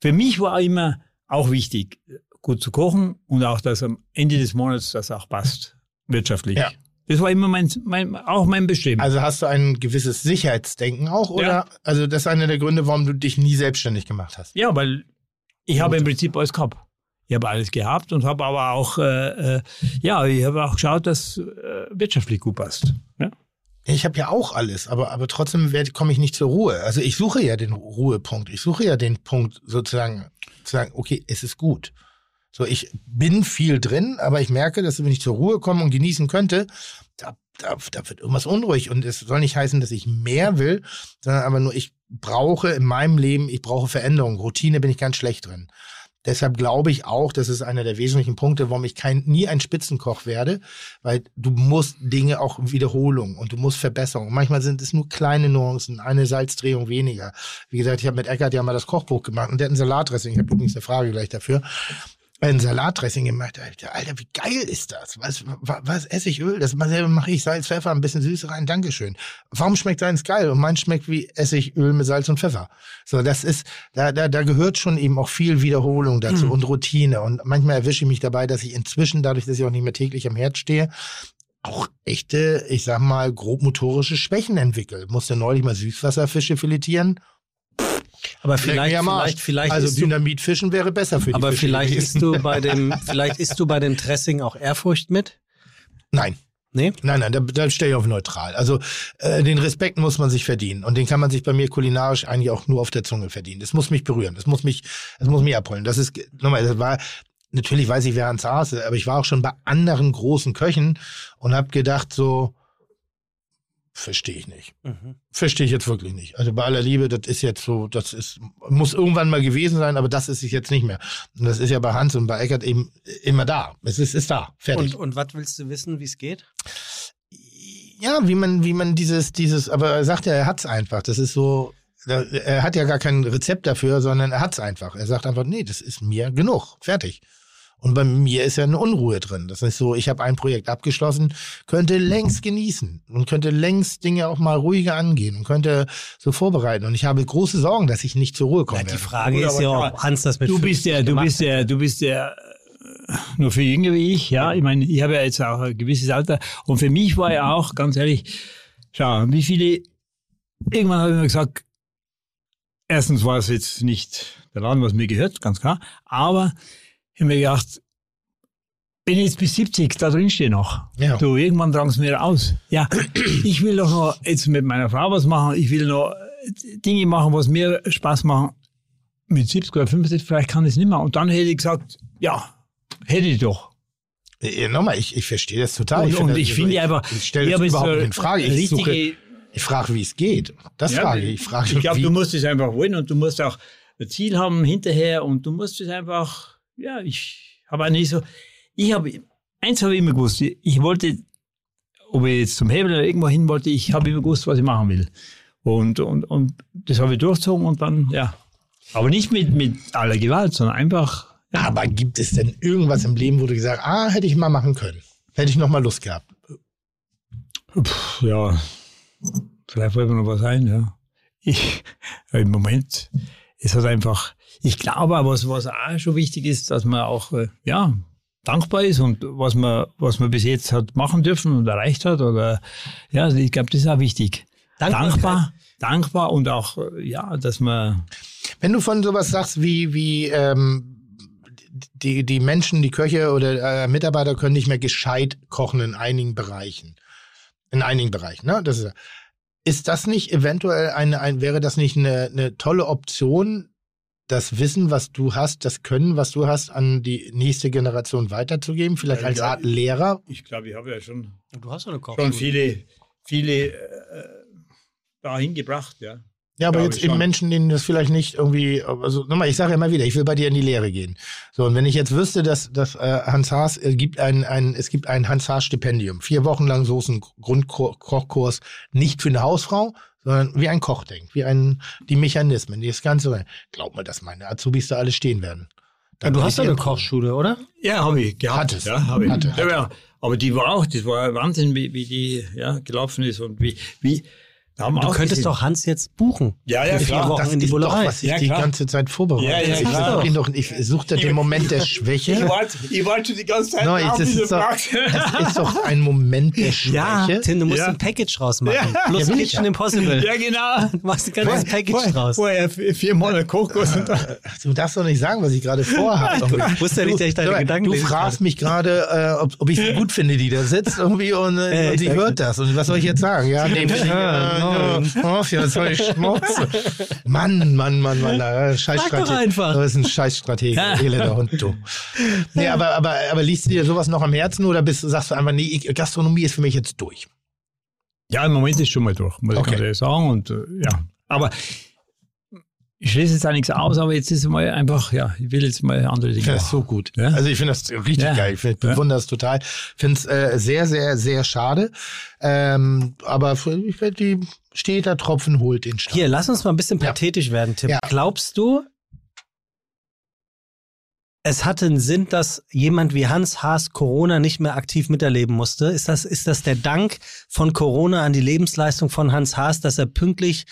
für mich war immer auch wichtig, gut zu kochen und auch, dass am Ende des Monats das auch passt. Wirtschaftlich. Ja. Das war immer mein, mein, auch mein Bestreben. Also hast du ein gewisses Sicherheitsdenken auch, oder? Ja. Also das ist einer der Gründe, warum du dich nie selbstständig gemacht hast. Ja, weil ich habe im Prinzip alles gehabt. Ich habe alles gehabt und habe aber auch, äh, äh, ja, ich habe auch geschaut, dass äh, wirtschaftlich gut passt. Ja? Ich habe ja auch alles, aber, aber trotzdem komme ich nicht zur Ruhe. Also ich suche ja den Ruhepunkt. Ich suche ja den Punkt sozusagen, zu sagen, okay, es ist gut. So, ich bin viel drin, aber ich merke, dass wenn ich zur Ruhe komme und genießen könnte, da, da, da wird irgendwas unruhig. Und es soll nicht heißen, dass ich mehr will, sondern aber nur, ich brauche in meinem Leben, ich brauche Veränderung. Routine bin ich ganz schlecht drin. Deshalb glaube ich auch, das ist einer der wesentlichen Punkte, warum ich kein, nie ein Spitzenkoch werde, weil du musst Dinge auch Wiederholung und du musst Verbesserung. Manchmal sind es nur kleine Nuancen, eine Salzdrehung weniger. Wie gesagt, ich habe mit Eckert ja mal das Kochbuch gemacht und der hat ein Salatdressing. Ich habe übrigens eine Frage gleich dafür ein Salatdressing gemacht. Alter, Alter, wie geil ist das? Was, was, was Essigöl? Das mache ich Salz, Pfeffer, ein bisschen Süße rein. Dankeschön. Warum schmeckt deins geil? Und mein schmeckt wie Essigöl mit Salz und Pfeffer. So, das ist, da, da, da gehört schon eben auch viel Wiederholung dazu mhm. und Routine. Und manchmal erwische ich mich dabei, dass ich inzwischen, dadurch, dass ich auch nicht mehr täglich am Herd stehe, auch echte, ich sag mal, grobmotorische Schwächen entwickle. Musste neulich mal Süßwasserfische filetieren aber vielleicht, vielleicht, vielleicht also Dynamitfischen wäre besser für die Aber Fische vielleicht ist du bei dem, vielleicht isst du bei dem Dressing auch Ehrfurcht mit? Nein. Nee? Nein, nein, da, da stelle ich auf neutral. Also äh, den Respekt muss man sich verdienen und den kann man sich bei mir kulinarisch eigentlich auch nur auf der Zunge verdienen. Das muss mich berühren, das muss mich, das muss mich abholen. Das ist nochmal, das war natürlich weiß ich, wer Hans Haase, aber ich war auch schon bei anderen großen Köchen und habe gedacht so, Verstehe ich nicht. Mhm. Verstehe ich jetzt wirklich nicht. Also bei aller Liebe, das ist jetzt so, das ist, muss irgendwann mal gewesen sein, aber das ist es jetzt nicht mehr. Und das ist ja bei Hans und bei Eckert eben immer da. Es ist, ist da. Fertig. Und, und was willst du wissen, wie es geht? Ja, wie man, wie man dieses, dieses, aber er sagt ja, er hat's einfach. Das ist so, er hat ja gar kein Rezept dafür, sondern er hat's einfach. Er sagt einfach, nee, das ist mir genug. Fertig. Und bei mir ist ja eine Unruhe drin. Das ist so, ich habe ein Projekt abgeschlossen, könnte längst genießen und könnte längst Dinge auch mal ruhiger angehen und könnte so vorbereiten. Und ich habe große Sorgen, dass ich nicht zur Ruhe komme. Ja, die Frage ist ja auch, Hans, das mit Du bist der, du bist der, du bist der nur für jünger wie ich, ja. Ich meine, ich habe ja jetzt auch ein gewisses Alter. Und für mich war ja auch, ganz ehrlich, schau, wie viele, irgendwann habe ich mir gesagt, erstens war es jetzt nicht der Laden, was mir gehört, ganz klar, aber ich habe mir gedacht, wenn ich jetzt bis 70 da drin stehe noch, ja. du, irgendwann drang es mir aus. Ja, ich will doch noch jetzt mit meiner Frau was machen, ich will noch Dinge machen, was mir Spaß machen. Mit 70 oder 50 vielleicht kann ich es nicht mehr. Und dann hätte ich gesagt, ja, hätte ich doch. Ja, nochmal, ich, ich verstehe das total. Und ich, und ich finde einfach, ich stelle das überhaupt nicht in Frage. Ich, suche, ich frage, wie es geht. Das ja, frage ich. Ich, frage, ich glaube, du musst es einfach wollen und du musst auch ein Ziel haben hinterher und du musst es einfach ja, ich habe eigentlich so, ich habe, eins habe ich immer gewusst, ich wollte, ob ich jetzt zum Hebel oder irgendwo hin wollte, ich habe immer gewusst, was ich machen will. Und, und, und das habe ich durchzogen und dann, ja. Aber nicht mit, mit aller Gewalt, sondern einfach. Ja. Aber gibt es denn irgendwas im Leben, wo du gesagt ah, hätte ich mal machen können? Hätte ich noch mal Lust gehabt? Puh, ja, vielleicht wollte mir noch was ein, ja. Ich, im Moment ist das einfach, ich glaube aber, was, was auch schon wichtig ist, dass man auch, äh, ja, dankbar ist und was man, was man bis jetzt hat machen dürfen und erreicht hat oder, ja, also ich glaube, das ist auch wichtig. Dankbar, dankbar und auch, äh, ja, dass man. Wenn du von sowas sagst wie, wie, ähm, die, die Menschen, die Köche oder äh, Mitarbeiter können nicht mehr gescheit kochen in einigen Bereichen. In einigen Bereichen, ne? Das ist, ist das nicht eventuell eine, ein, wäre das nicht eine, eine tolle Option, das Wissen, was du hast, das Können, was du hast, an die nächste Generation weiterzugeben? Vielleicht ja, als Art Lehrer? Ich glaube, ich habe ja schon, du hast eine schon viele, viele äh, dahin gebracht, ja. Ja, aber jetzt eben Menschen, denen das vielleicht nicht irgendwie, also nochmal, ich sage ja immer wieder, ich will bei dir in die Lehre gehen. So, und wenn ich jetzt wüsste, dass, dass äh, Hans Haas, es gibt ein, ein, es gibt ein Hans Haas Stipendium, vier Wochen lang so ist ein Grundkochkurs, nicht für eine Hausfrau, sondern wie ein Koch denkt, wie ein, die Mechanismen, das Ganze. Glaub mir, dass meine Azubis da alle stehen werden. Ja, du hast ja eine Kochschule, oder? Ja, habe ich gehabt. Hattest. Ja, habe ich. Hatte, hatte. Ja, aber die war auch, das war Wahnsinn, wie, wie die ja, gelaufen ist und wie, wie Du könntest gesehen. doch Hans jetzt buchen. Ja, ja, klar. Wochen Das in die ist doch, Bullerei. was ich Ja, die ganze Zeit vorbereite. Ja, ja, ich klar. doch, ich suchte den Moment der Ich Schwäche. ich warte die ganze Zeit No, auf das, diese ist doch, das ist doch ein Moment der Ja, Schwäche. Tim, du musst Ja. ein Package rausmachen. Ja. Plus Ja, Kitchen ja. Impossible. Ja, genau. Du machst ein ganzes Package Vorher- draus. Vorher vier Monate Kochkurs und dann. Du darfst doch nicht sagen, was ich gerade vorhabe. Ich wusste ja nicht, dass ich deine du, Gedanken Du fragst mich gerade, äh, ob, ich es gut finde, die da sitzt irgendwie und, äh, Ja, sie exakt. hört das. Und was soll ich jetzt sagen? Ja, nee, ich, Ja, ja, oh, ja, soll ich schmutzen? Mann, Mann, Mann, Mann, äh, scheiß Sag doch Stratege. einfach. Das ist ein scheiß Stratege, elender Hund, du. Nee, aber, aber, aber liest du dir sowas noch am Herzen oder bist, sagst du einfach, nee, ich- Gastronomie ist für mich jetzt durch? Ja, im Moment ist schon mal durch, muss Okay. ich ganz ehrlich sagen. Und äh, ja, aber ich schließe jetzt auch nichts aus, aber jetzt ist mal einfach, ja, ich will jetzt mal andere Ich Dinge finde das so gut. Ja? Also ich finde das richtig Ja. geil. Ich find- Ja. bewundere das total. finde es äh, sehr, sehr, sehr schade. Ähm, aber für- ich werde die steht der Tropfen holt den Stein. Hier, lass uns mal ein bisschen Ja. pathetisch werden, Tim. Ja. Glaubst du, es hatte einen Sinn, dass jemand wie Hans Haas Corona nicht mehr aktiv miterleben musste? Ist das, ist das der Dank von Corona an die Lebensleistung von Hans Haas, dass er pünktlich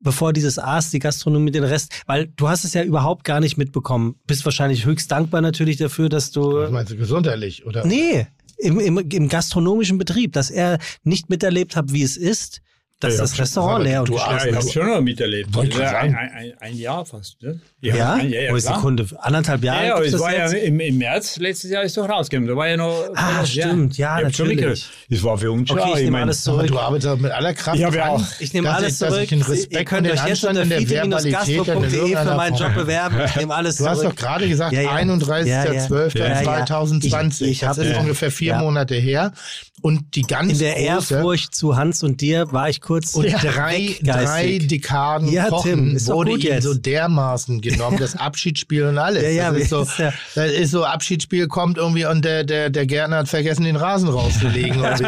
bevor dieses Aas, die Gastronomie, den Rest, weil du hast es ja überhaupt gar nicht mitbekommen. Bist wahrscheinlich höchst dankbar natürlich dafür, dass du. Was meinst du, gesundheitlich? Oder? Nee, im, im, im gastronomischen Betrieb, dass er nicht miterlebt hat, wie es ist, dass Ja, ja, das Restaurant leer und du Ja, geschlossen ich ist. habe schon noch miterlebt. Wollte Ja, gerade ein, ein, ein, Jahr fast. Ne? Ja, ein, ja, ja oh, klar. Sekunde, anderthalb Jahre. Ja, ja, aber gibt's es das war ja jetzt? im, im März letztes Jahr ist doch rausgekommen. Da war ja noch. Ah, stimmt, ja, Ich schon natürlich. Das war für uns schon. Okay, ich nehme alles zurück. du arbeitest mit aller Kraft Ich ja dran, auch- Ich nehme alles ich, zurück. Ich den Ihr Respekt könnt und den euch jetzt Anstand unter in der Verbalität in fide-gastro.de für meinen Job bewerben. Ich nehme alles Du hast zurück. doch gerade gesagt, Ja, ja. 31.12.2020. Ja, ja. Ich- ich das ist ja. ungefähr vier Ja. Monate her. Und die ganz In der Ehrfurcht zu Hans und dir war ich kurz und drei, drei weggeistig. Dekaden Ja, Kochen Tim, wurde ihm so dermaßen genommen, das Abschiedsspiel und alles. Ja, ja, das, ist so, ja- das ist so, Abschiedsspiel kommt irgendwie und der, der, der Gärtner hat vergessen, den Rasen rauszulegen. Das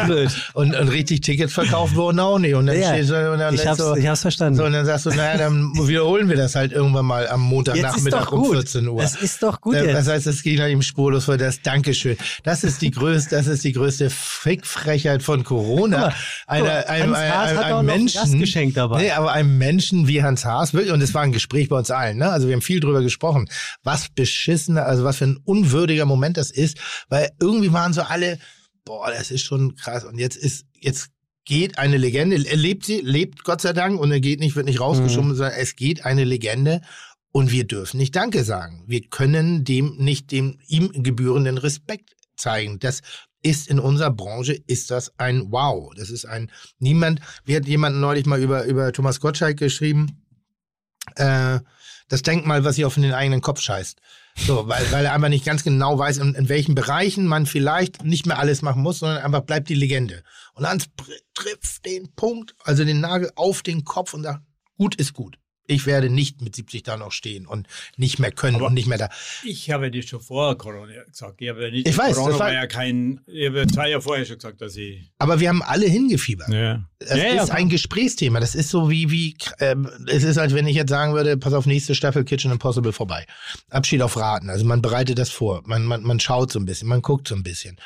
und, und, richtig Tickets verkauft wurden auch nicht. Und dann Ja, ja. stehst du und dann Ich hab's, so, ich hab's verstanden. so, und dann sagst du, naja, dann wiederholen wir das halt irgendwann mal am Montagnachmittag um gut. 14 Uhr. Es ist doch gut Äh, Das heißt, es ging an ihm spurlos vor das Dankeschön. Das ist die größte, das ist die größte Fickfrechheit von Corona. Einer, einem, einem, hat einem Menschen. Dabei. Nee, aber einem Menschen wie Hans Haas, wirklich, und es war ein Gespräch bei uns allen, ne? Also wir haben viel drüber gesprochen, was beschissen, also was für ein unwürdiger Moment das ist, weil irgendwie waren so alle, boah, das ist schon krass. Und jetzt ist, jetzt geht eine Legende, er lebt sie, lebt Gott sei Dank und er geht nicht, wird nicht rausgeschoben, Mhm. sondern es geht eine Legende und wir dürfen nicht Danke sagen. Wir können dem nicht dem ihm gebührenden Respekt zeigen. Das ist in unserer Branche ist das ein Wow. Das ist ein niemand. Wie hat jemand neulich mal über über Thomas Gottschalk geschrieben? Äh, das Denkmal, was sich auf den eigenen Kopf scheißt. So, weil, weil er einfach nicht ganz genau weiß, in, in welchen Bereichen man vielleicht nicht mehr alles machen muss, sondern einfach bleibt die Legende. Und Hans trifft den Punkt, also den Nagel auf den Kopf und sagt, gut ist gut. Ich werde nicht mit 70 da noch stehen und nicht mehr können Aber- und nicht mehr da. Ich habe das schon vor Corona gesagt. Ich, habe nicht, Ich weiß, Corona das war- war ja kein. Ich habe zwei Jahre vorher schon gesagt, dass ich. Aber wir haben alle hingefiebert. Ja. Das ja, ja, ist ein Gesprächsthema. Das ist so wie, wie ähm, es ist, als wenn ich jetzt sagen würde, pass auf, nächste Staffel Kitchen Impossible vorbei. Abschied auf Raten. Also man bereitet das vor. Man, man, man schaut so ein bisschen, man guckt so ein bisschen.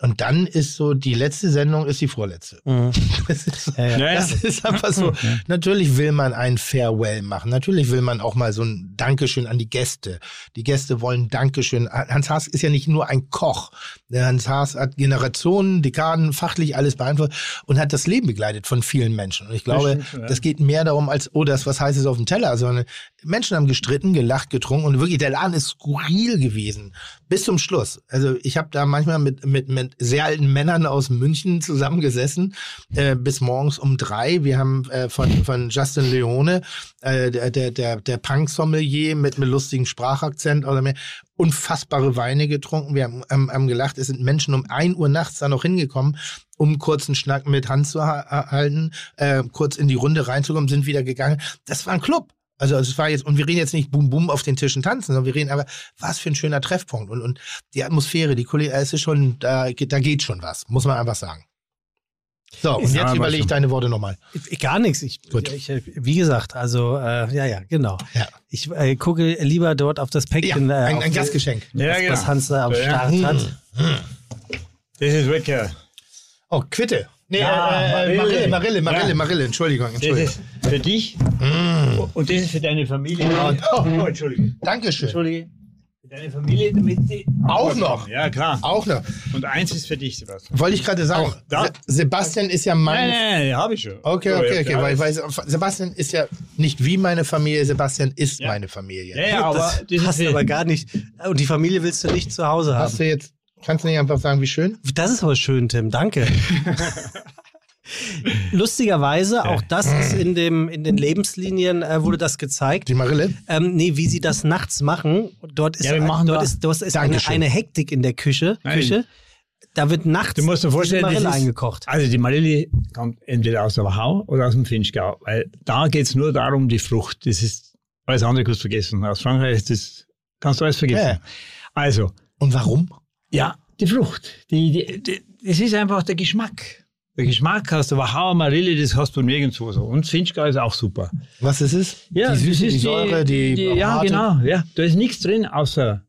Und dann ist so, die letzte Sendung ist die vorletzte. Mhm. Das ist, Ja, ja. Ja, ja. das ist einfach so. Natürlich will man ein Farewell machen. Natürlich will man auch mal so ein Dankeschön an die Gäste. Die Gäste wollen Dankeschön. Hans Haas ist ja nicht nur ein Koch. Hans Haas hat Generationen, Dekaden, fachlich alles beeinflusst und hat das Leben begleitet von vielen Menschen. Und ich glaube, stimmt schon, ja. das geht mehr darum als, oh, das was heißt es auf dem Teller, sondern Menschen haben gestritten, gelacht, getrunken und wirklich der Laden ist skurril gewesen. Bis zum Schluss. Also ich habe da manchmal mit, mit, mit sehr alten Männern aus München zusammengesessen, äh, bis morgens um drei. Wir haben äh, von, von Justin Leone, äh, der, der, der, der Punk-Sommelier mit, mit lustigem Sprachakzent oder mehr, unfassbare Weine getrunken. Wir haben, haben, haben gelacht, es sind Menschen um ein Uhr nachts da noch hingekommen, um einen kurzen Schnack mit Hans zu ha halten, äh, kurz in die Runde reinzukommen, sind wieder gegangen. Das war ein Club. Also es war jetzt, und wir reden jetzt nicht boom boom auf den Tischen tanzen, sondern wir reden aber, was für ein schöner Treffpunkt. Und, und die Atmosphäre, die Kollegen, es ist schon, da, geht- da geht schon was, muss man einfach sagen. So, und Ja, jetzt überlege ich schon. deine Worte nochmal. Gar nichts. Ich, Gut. ich, wie gesagt, also äh, ja, ja, genau. Ja. Ich äh, gucke lieber dort auf das Päckchen, äh, ein, auf ein Gastgeschenk. Ja, was, was Hans da am Ja. Start hat. Das ist wirklich. Oh, Quitte. Nee, Ja, äh, äh, Marille. Marille, Marille, Marille, Ja. Marille, Entschuldigung, Das Entschuldigung. ist für dich und das ist für deine Familie. Oh, oh, Entschuldige. Dankeschön. Entschuldige. Für deine Familie, damit die Auch noch? Ja, klar. Auch noch. Und eins ist für dich, Sebastian. Wollte ich gerade sagen, Auch da? Se Sebastian ist ja mein... Nein, nein, habe ich schon. Okay, okay, okay, klar. weil, weil Sebastian ist ja nicht wie meine Familie, Sebastian ist Ja. meine Familie. Ja, ja, aber das das passt ist aber gar nicht. Und die Familie willst du nicht zu Hause haben. Hast du jetzt, kannst du nicht einfach sagen, wie schön? Das ist aber schön, Tim. Danke. Lustigerweise, auch das ist in, dem, in den Lebenslinien, äh, wurde das gezeigt. Die Marille? Ähm, nee, wie sie das nachts machen. Dort ist, Ja, wir machen dort da- ist, dort ist eine, eine Hektik in der Küche. Nein. Küche. Da wird nachts Du musst dir vorstellen, Marille das ist, eingekocht. Also die Marille kommt entweder aus der Wachau oder aus dem Finchgau, weil da geht es nur darum, die Frucht. Das ist alles andere du vergessen. Aus Frankreich ist das, kannst du alles vergessen. Ja. Also, Und warum? Ja, die Frucht. Die, die, die, das ist einfach der Geschmack. Der Geschmack aus der Wachauer Marille, das hast du nirgendwo so. Und Finchgau ist auch super. Was ist es? Ja, die Süße, das die ist Säure, die, Ja, Harte? genau. Ja, da ist nichts drin außer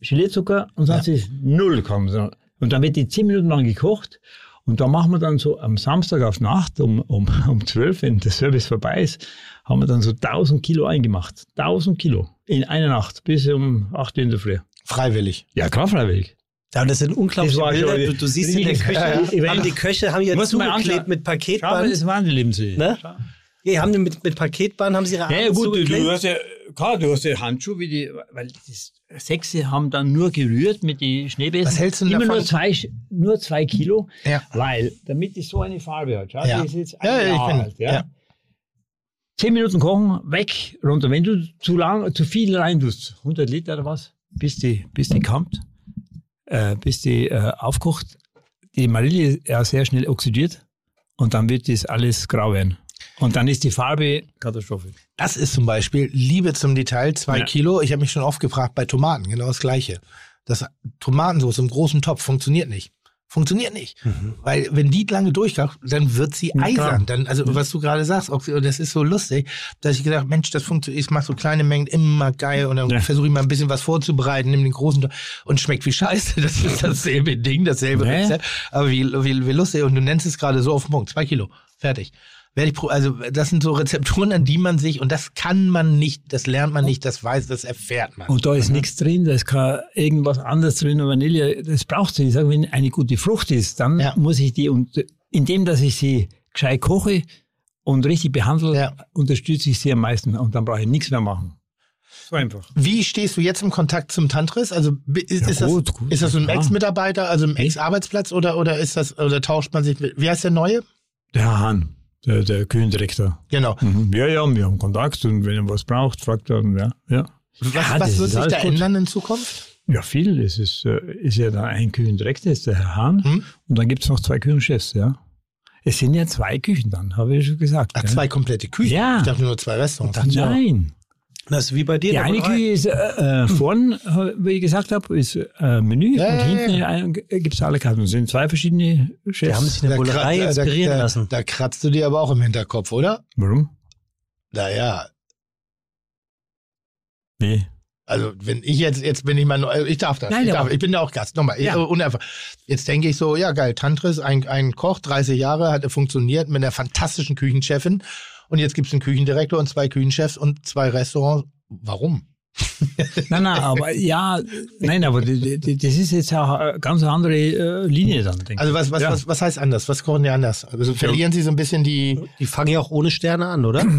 Gelierzucker und sonst ist null kommen. Und dann wird die zehn Minuten lang gekocht. Und da machen wir dann so am Samstag auf Nacht um, um, um 12, wenn der Service vorbei ist, haben wir dann so 1000 Kilo eingemacht. 1000 Kilo in einer Nacht bis um 8 Uhr in der Früh. Freiwillig. Ja, klar, freiwillig. Ja, und das sind unglaubliche Das Bilder. Du, du siehst in der. Küche, Ja, ja. haben die Köche haben ja zugeklebt mit Paketband. das waren die Lebensmittel. Ne? Ja, haben die mit, mit Paketband haben sie ihre Ja, ja Arme gut, du, zugeklebt. du hast ja, klar, du hast ja Handschuhe, wie die, weil die Sechse haben dann nur gerührt mit den Schneebesen. Was hältst du denn Immer davon? nur zwei, nur zwei Kilo, Ja. weil, damit die so eine Farbe hat. Schau, Ja. die ist jetzt ein Ja, Jahr bin- alt, ja. ja. Zehn Minuten kochen, weg, runter. Wenn du zu lang, zu viel rein tust, 100 Liter oder was, bis die, bis die kommt, äh, bis die äh, aufkocht, die Marille ist ja sehr schnell oxidiert und dann wird das alles grau werden. Und dann ist die Farbe Katastrophe. Das ist zum Beispiel Liebe zum Detail, zwei Ja. Kilo. Ich habe mich schon oft gefragt, bei Tomaten genau das Gleiche. Das Tomatensauce im großen Topf funktioniert nicht. Funktioniert nicht. Weil wenn die lange durchkocht, dann wird sie Ja, eisern. Dann, also was du gerade sagst, das ist so lustig, dass ich gedacht, Mensch, das funktioniert, ich mache so kleine Mengen immer geil und dann Ja. versuche ich mal ein bisschen was vorzubereiten, nimm den großen und schmeckt wie Scheiße. Das ist dasselbe Ding, dasselbe Nee. Rezept. Aber wie, wie, wie lustig. Und du nennst es gerade so auf den Punkt. Zwei Kilo. Fertig. Werde ich also das sind so Rezepturen, an die man sich, und das kann man nicht, das lernt man nicht, das weiß, das erfährt man. Und da ist nichts drin, da ist kein irgendwas anderes drin, Vanille, das braucht sie. Ich sage, wenn eine gute Frucht ist, dann Ja. muss ich die, und indem dass ich sie gescheit koche und richtig behandle, Ja. unterstütze ich sie am meisten und dann brauche ich nichts mehr machen. So einfach. Wie stehst du jetzt im Kontakt zum Tantris? Also ist, Ja, ist, gut, das, gut, ist das so ein. Ex-Mitarbeiter, also ein Ex-Arbeitsplatz oder, oder ist das, oder tauscht man sich mit, wie heißt der neue? Der Herr Hahn, der, der Küchendirektor. Genau. Mhm. Ja, ja, wir haben Kontakt und wenn er was braucht, fragt er, ja. Ja, Was, Ja, was wird sich da gut. ändern in Zukunft? ja viel. Es ist, äh, ist ja da ein Küchendirektor, ist der Herr Hahn. Hm? Und dann gibt es noch zwei Küchenchefs, ja. Es sind ja zwei Küchen dann, habe ich schon gesagt. Ach, ja. zwei komplette Küchen. Ja. Ich dachte nur zwei Restaurants. Nein. Das ist wie bei dir. Die der eine. Küche ist äh, äh, vorn, äh, wie ich gesagt habe, ist äh, Menü Ja, und ja, hinten ja. gibt es alle Karten. Es sind zwei verschiedene Die Chefs. haben sich eine Bullerei krat- inspirieren da, lassen. Da kratzt du dir aber auch im Hinterkopf, oder? Warum? Naja, Nee. Also wenn ich jetzt, jetzt bin ich mal, also ich darf das. Nein, ich, darf, ich bin da auch Gast. Nochmal, Ja. ja. uneinfach. Jetzt denke ich so, ja geil, Tantris, ein, ein Koch, 30 Jahre, hat er funktioniert mit einer fantastischen Küchenchefin. Und jetzt gibt es einen Küchendirektor und zwei Küchenchefs und zwei Restaurants. Warum? Nein, nein, aber ja, nein, aber das ist jetzt auch eine ganz andere äh, Linie dann, denke ich. Also was, was, Ja. was, was heißt anders? Was kochen die anders? Also verlieren sie so ein bisschen die Die fangen ja auch ohne Sterne an, oder?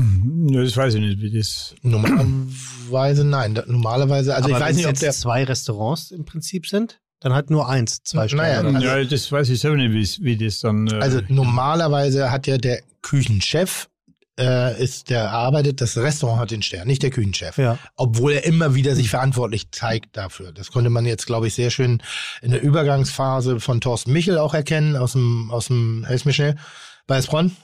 Ja, das weiß ich nicht, wie das. normalerweise nein. Da- Normalerweise, also Aber ich weiß nicht, ob es der. jetzt zwei Restaurants im Prinzip sind, dann halt nur eins, zwei Naja, Sterne. Also- ja, das weiß ich selber nicht, wie, wie das dann. Äh, Also normalerweise hat ja der Küchenchef äh, ist der arbeitet, das Restaurant hat den Stern, nicht der Küchenchef. Ja. Obwohl er immer wieder sich verantwortlich zeigt dafür. Das konnte man jetzt, glaube ich, sehr schön in der Übergangsphase von Thorsten Michel auch erkennen, aus dem, aus dem, helf mir schnell, Weißbronn,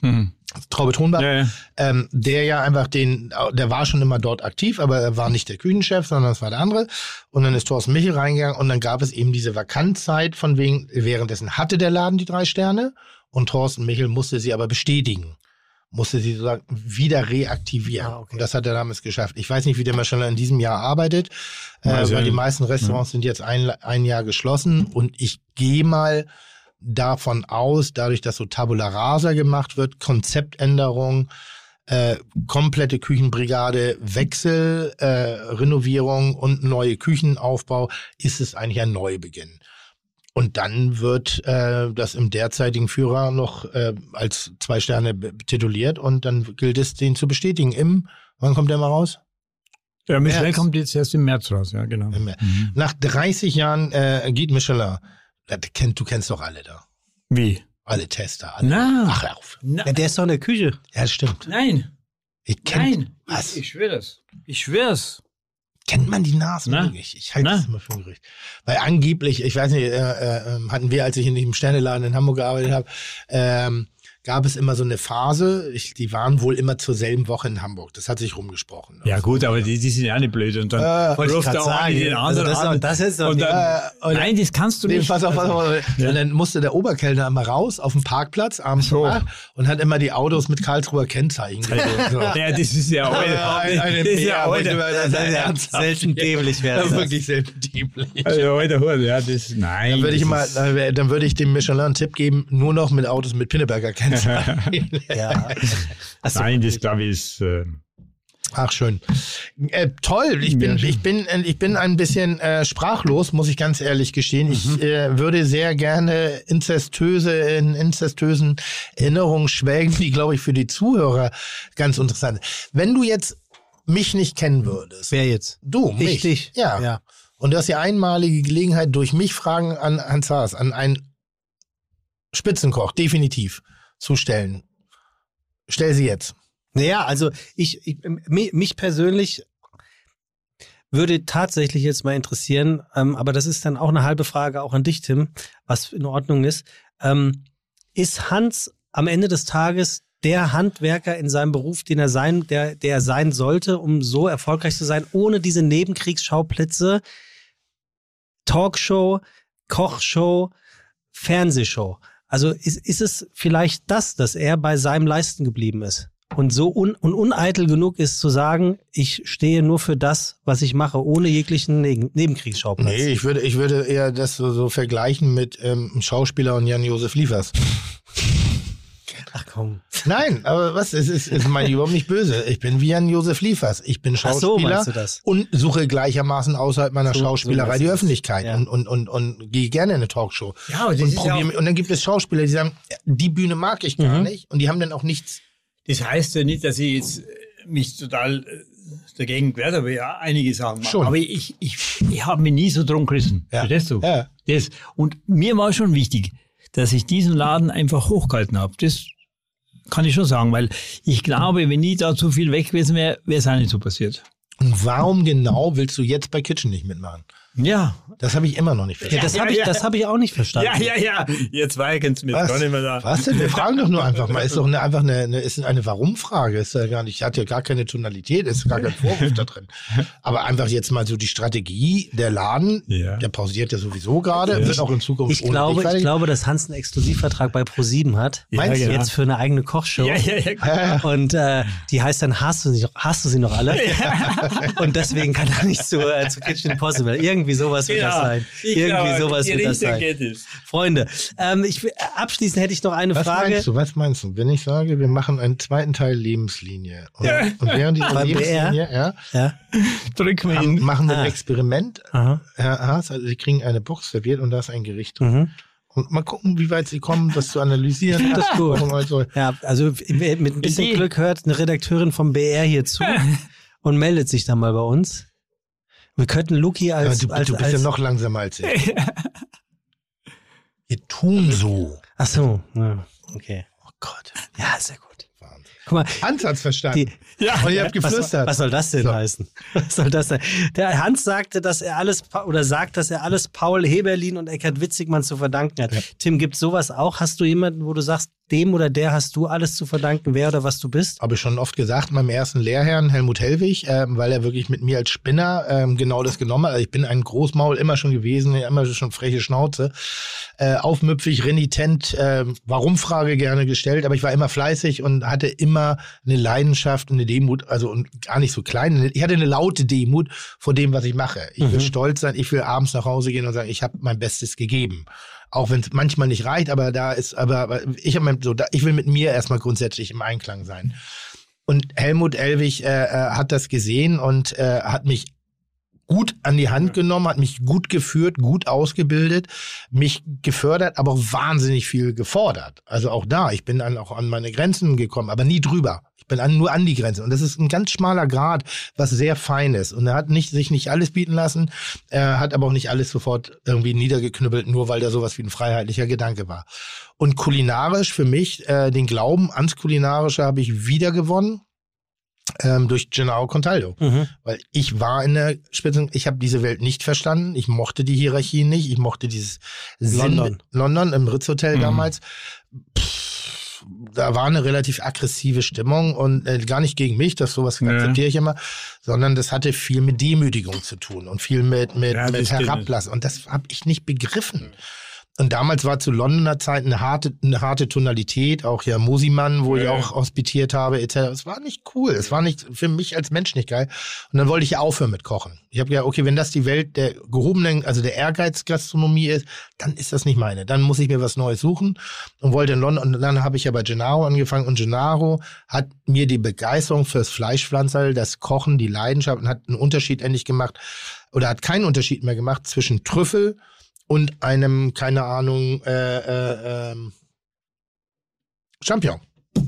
mhm. Traube Thunbach. ja, ja. Ähm, der ja einfach den, der war schon immer dort aktiv, aber er war nicht der Küchenchef, sondern es war der andere. Und dann ist Thorsten Michel reingegangen und dann gab es eben diese Vakanzzeit von wegen, währenddessen hatte der Laden die drei Sterne und Thorsten Michel musste sie aber bestätigen. Musste sie sozusagen wieder reaktivieren. Ah, okay. Und das hat er damals geschafft. Ich weiß nicht, wie der Maschallah in diesem Jahr arbeitet, äh, ja weil die meisten Restaurants sind jetzt ein, ein Jahr geschlossen und ich gehe mal davon aus, dadurch, dass so Tabula Rasa gemacht wird, Konzeptänderung, äh, komplette Küchenbrigade, Wechsel, äh, Renovierung und neue Küchenaufbau, ist es eigentlich ein Neubeginn. Und dann wird äh, das im derzeitigen Führer noch äh, als zwei Sterne tituliert und dann gilt es, den zu bestätigen. Im, wann kommt der mal raus? Ja, Michelin März. kommt jetzt erst im März raus, ja, genau. Mhm. Nach 30 Jahren äh, Guide Michelin, das kennt, du kennst doch alle da. Wie? Alle Tester, alle. Na, Ach, hör auf. na, Ja, der ist doch in der Küche. Ja, stimmt. nein, Ich kennt, nein. Was? Ich, ich schwöre das. Ich schwör's. Kennt man die Nasen Na? wirklich? Ich halte das immer für ein Gerücht. Weil angeblich, ich weiß nicht, äh, äh, hatten wir, als ich in diesem Sterneladen in Hamburg gearbeitet habe, ähm, gab es immer so eine Phase, ich, die waren wohl immer zur selben Woche in Hamburg. Das hat sich rumgesprochen. Ja gut, aber die, die sind ja nicht blöd. Und dann Äh, ruft der sagen. den Also anderen das ist doch- an. das ist doch und dann, Äh, und- Nein, das kannst du Nee, nicht. pass auf, pass auf. Ja. Und dann musste der Oberkellner immer raus auf den Parkplatz abends So. und hat immer die Autos mit Karlsruher Kennzeichen gesehen. So. Ja, das ist ja heute. Ein- das ist ja heute. das ist. Selten dämlich Ja, werden. wirklich selten dämlich. Also heute, heute, ja, das, nein. Dann würde ich das mal, ist- dann würde ich dem Michelin einen Tipp geben, nur noch mit Autos mit Pinneberger Kennzeichen. Ja. Also, Nein, das glaube ich ist. Äh, Ach schön. Äh, toll. Ich bin, Ja, ich bin, äh, ich bin ein bisschen äh, sprachlos, muss ich ganz ehrlich gestehen. Ich äh, würde sehr gerne inzestöse, in inzestösen Erinnerungen schwelgen, die, glaube ich, für die Zuhörer ganz interessant sind. Wenn du jetzt mich nicht kennen würdest, wer jetzt? du, mich, Ich dich. Ja. Ja. Und du hast die einmalige Gelegenheit, durch mich Fragen an Hans Haas, an einen Spitzenkoch, definitiv, zu stellen. Stell sie jetzt. Naja, also ich, ich mi- mich persönlich würde tatsächlich jetzt mal interessieren, ähm, aber das ist dann auch eine halbe Frage auch an dich, Tim, was in Ordnung ist. Ähm, ist Hans am Ende des Tages der Handwerker in seinem Beruf, den er sein, der, der er sein sollte, um so erfolgreich zu sein, ohne diese Nebenkriegsschauplätze, Talkshow, Kochshow, Fernsehshow? Also ist, ist es vielleicht das, dass er bei seinem Leisten geblieben ist? Und so un, und uneitel genug ist zu sagen, ich stehe nur für das, was ich mache, ohne jeglichen Neben Nebenkriegsschauplatz. Nee, ich würde, ich würde eher das so, so vergleichen mit ähm, Schauspieler und Jan-Josef Liefers. Ach komm. Nein, aber was, es ist, ist meine ich überhaupt nicht böse. Ich bin wie Jan-Josef Liefers. Ich bin so, Schauspieler meinst du das? und suche gleichermaßen außerhalb meiner So- so Schauspielerei meinst die. Öffentlichkeit Ja. und, und, und, und gehe gerne in eine Talkshow. Ja, und, ist ja und dann gibt es Schauspieler, die sagen, die Bühne mag ich gar Mhm. nicht und die haben dann auch nichts. Das heißt ja nicht, dass ich jetzt äh, mich total äh, dagegen gewehrt habe, ja, einige Sachen. Schon. Aber ich, ich, ich habe mich nie so drum gerissen. Ja. Verstehst du? Ja. Das. Und mir war schon wichtig, dass ich diesen Laden einfach hochgehalten habe. Das kann ich schon sagen, weil ich glaube, wenn ich da zu viel weg gewesen wäre, wäre es auch nicht so passiert. Und warum genau willst du jetzt bei Kitchen nicht mitmachen? Ja. Das habe ich immer noch nicht Ja, verstanden. das Ja, habe ich, ja. das hab ich auch nicht verstanden. Ja, ja, ja. Jetzt weigen's mit Was? gar nicht mehr da. Was denn? Wir fragen doch nur einfach mal. Ist doch eine, einfach eine, eine, ist eine Warum-Frage. Ist ja gar nicht, hat ja gar keine Tonalität, ist gar kein Vorwurf da drin. Aber einfach jetzt mal so die Strategie, der Laden, Ja. der pausiert ja sowieso gerade, wird auch in Zukunft Ich glaube, dich ich glaube, dass Hans einen Exklusivvertrag bei ProSieben hat. Ja, Meinst du? Jetzt für eine eigene Kochshow. Ja, ja, ja. Ja, ja. Und äh, die heißt dann, hast du sie noch, hast du sie noch alle? Und deswegen kann er nicht zu, äh, zu Kitchen Impossible. Irgendwie sowas wird das sein. Irgendwie glaube, sowas wird das sein. Freunde, ähm, ich, will- abschließend hätte ich noch eine Was Frage. meinst du? Was meinst du? Wenn ich sage, wir machen einen zweiten Teil Lebenslinie und, und während dieser Lebenslinie ja, Ja. Drück mir haben, ihn. machen wir ein Ah. Experiment. Aha. Herr Haas, also Sie kriegen eine Box serviert und da ist ein Gericht drin. Mhm. Und mal gucken, wie weit Sie kommen, das zu analysieren. Das ist gut. Also, Ja, also mit ein bisschen. Glück hört eine Redakteurin vom BR hier zu und meldet sich dann mal bei uns. Wir könnten Luki als, du, als, du bist als ja noch langsamer als ich. Wir tun so. Ach so, ja, okay. Oh Gott. Ja, sehr gut. Wahnsinn. Guck mal, Hans hat's verstanden. die, Ja, und ihr habt was, geflüstert. was soll das denn So. heißen? Was soll das denn? Der Hans sagte, dass er alles oder sagt, dass er alles Paul Heberlin und Eckhard Witzigmann zu verdanken hat. Tim, gibt sowas auch? Hast du jemanden, wo du sagst, dem oder der hast du alles zu verdanken, wer oder was du bist? Habe ich schon oft gesagt, meinem ersten Lehrherrn Helmut Hellwig, ähm, weil er wirklich mit mir als Spinner ähm, genau das genommen hat. Also ich bin ein Großmaul immer schon gewesen, immer schon freche Schnauze, äh, aufmüpfig, renitent, äh, Warum-Frage gerne gestellt, aber ich war immer fleißig und hatte immer eine Leidenschaft und eine Demut, also und gar nicht so klein. Ich hatte eine laute Demut vor dem, was ich mache. Ich will Mhm. stolz sein, ich will abends nach Hause gehen und sagen, ich habe mein Bestes gegeben. Auch wenn es manchmal nicht reicht, aber da ist, aber, aber ich so, da, ich will mit mir erstmal grundsätzlich im Einklang sein. Und Helmut Elwig äh, äh, hat das gesehen und äh, hat mich gut an die Hand genommen, hat mich gut geführt, gut ausgebildet, mich gefördert, aber auch wahnsinnig viel gefordert. Also auch da, ich bin dann auch an meine Grenzen gekommen, aber nie drüber. Ich bin an, nur an die Grenze. Und das ist ein ganz schmaler Grad, was sehr fein ist. Und er hat nicht, sich nicht alles bieten lassen, er hat aber auch nicht alles sofort irgendwie niedergeknüppelt, nur weil da sowas wie ein freiheitlicher Gedanke war. Und kulinarisch für mich, äh, den Glauben ans Kulinarische habe ich wieder gewonnen. Ähm, durch Gennaro Contaldo. Mhm. Weil ich war in der Spitze, ich habe diese Welt nicht verstanden, ich mochte die Hierarchien nicht, ich mochte dieses London. Sinn, London im Ritz Hotel Mhm. damals. Pff, da war eine relativ aggressive Stimmung und äh, gar nicht gegen mich, das sowas Ja. akzeptiere ich immer, sondern das hatte viel mit Demütigung zu tun und viel mit, mit, Ja, mit. Herablassen. Und das habe ich nicht begriffen. Und damals war zu Londoner Zeit eine harte, eine harte Tonalität, auch ja Mosimann, wo ich Ja. auch hospitiert habe, etc. Es war nicht cool. Es war nicht für mich als Mensch nicht geil. Und dann wollte ich ja aufhören mit Kochen. Ich habe gedacht, okay, wenn das die Welt der gehobenen, also der Ehrgeizgastronomie ist, dann ist das nicht meine. Dann muss ich mir was Neues suchen und wollte in London. Und dann habe ich ja bei Gennaro angefangen und Gennaro hat mir die Begeisterung fürs Fleischpflanzerl, das Kochen, die Leidenschaft und hat einen Unterschied endlich gemacht oder hat keinen Unterschied mehr gemacht zwischen Trüffel und einem, keine Ahnung, äh, äh, ähm, Champion.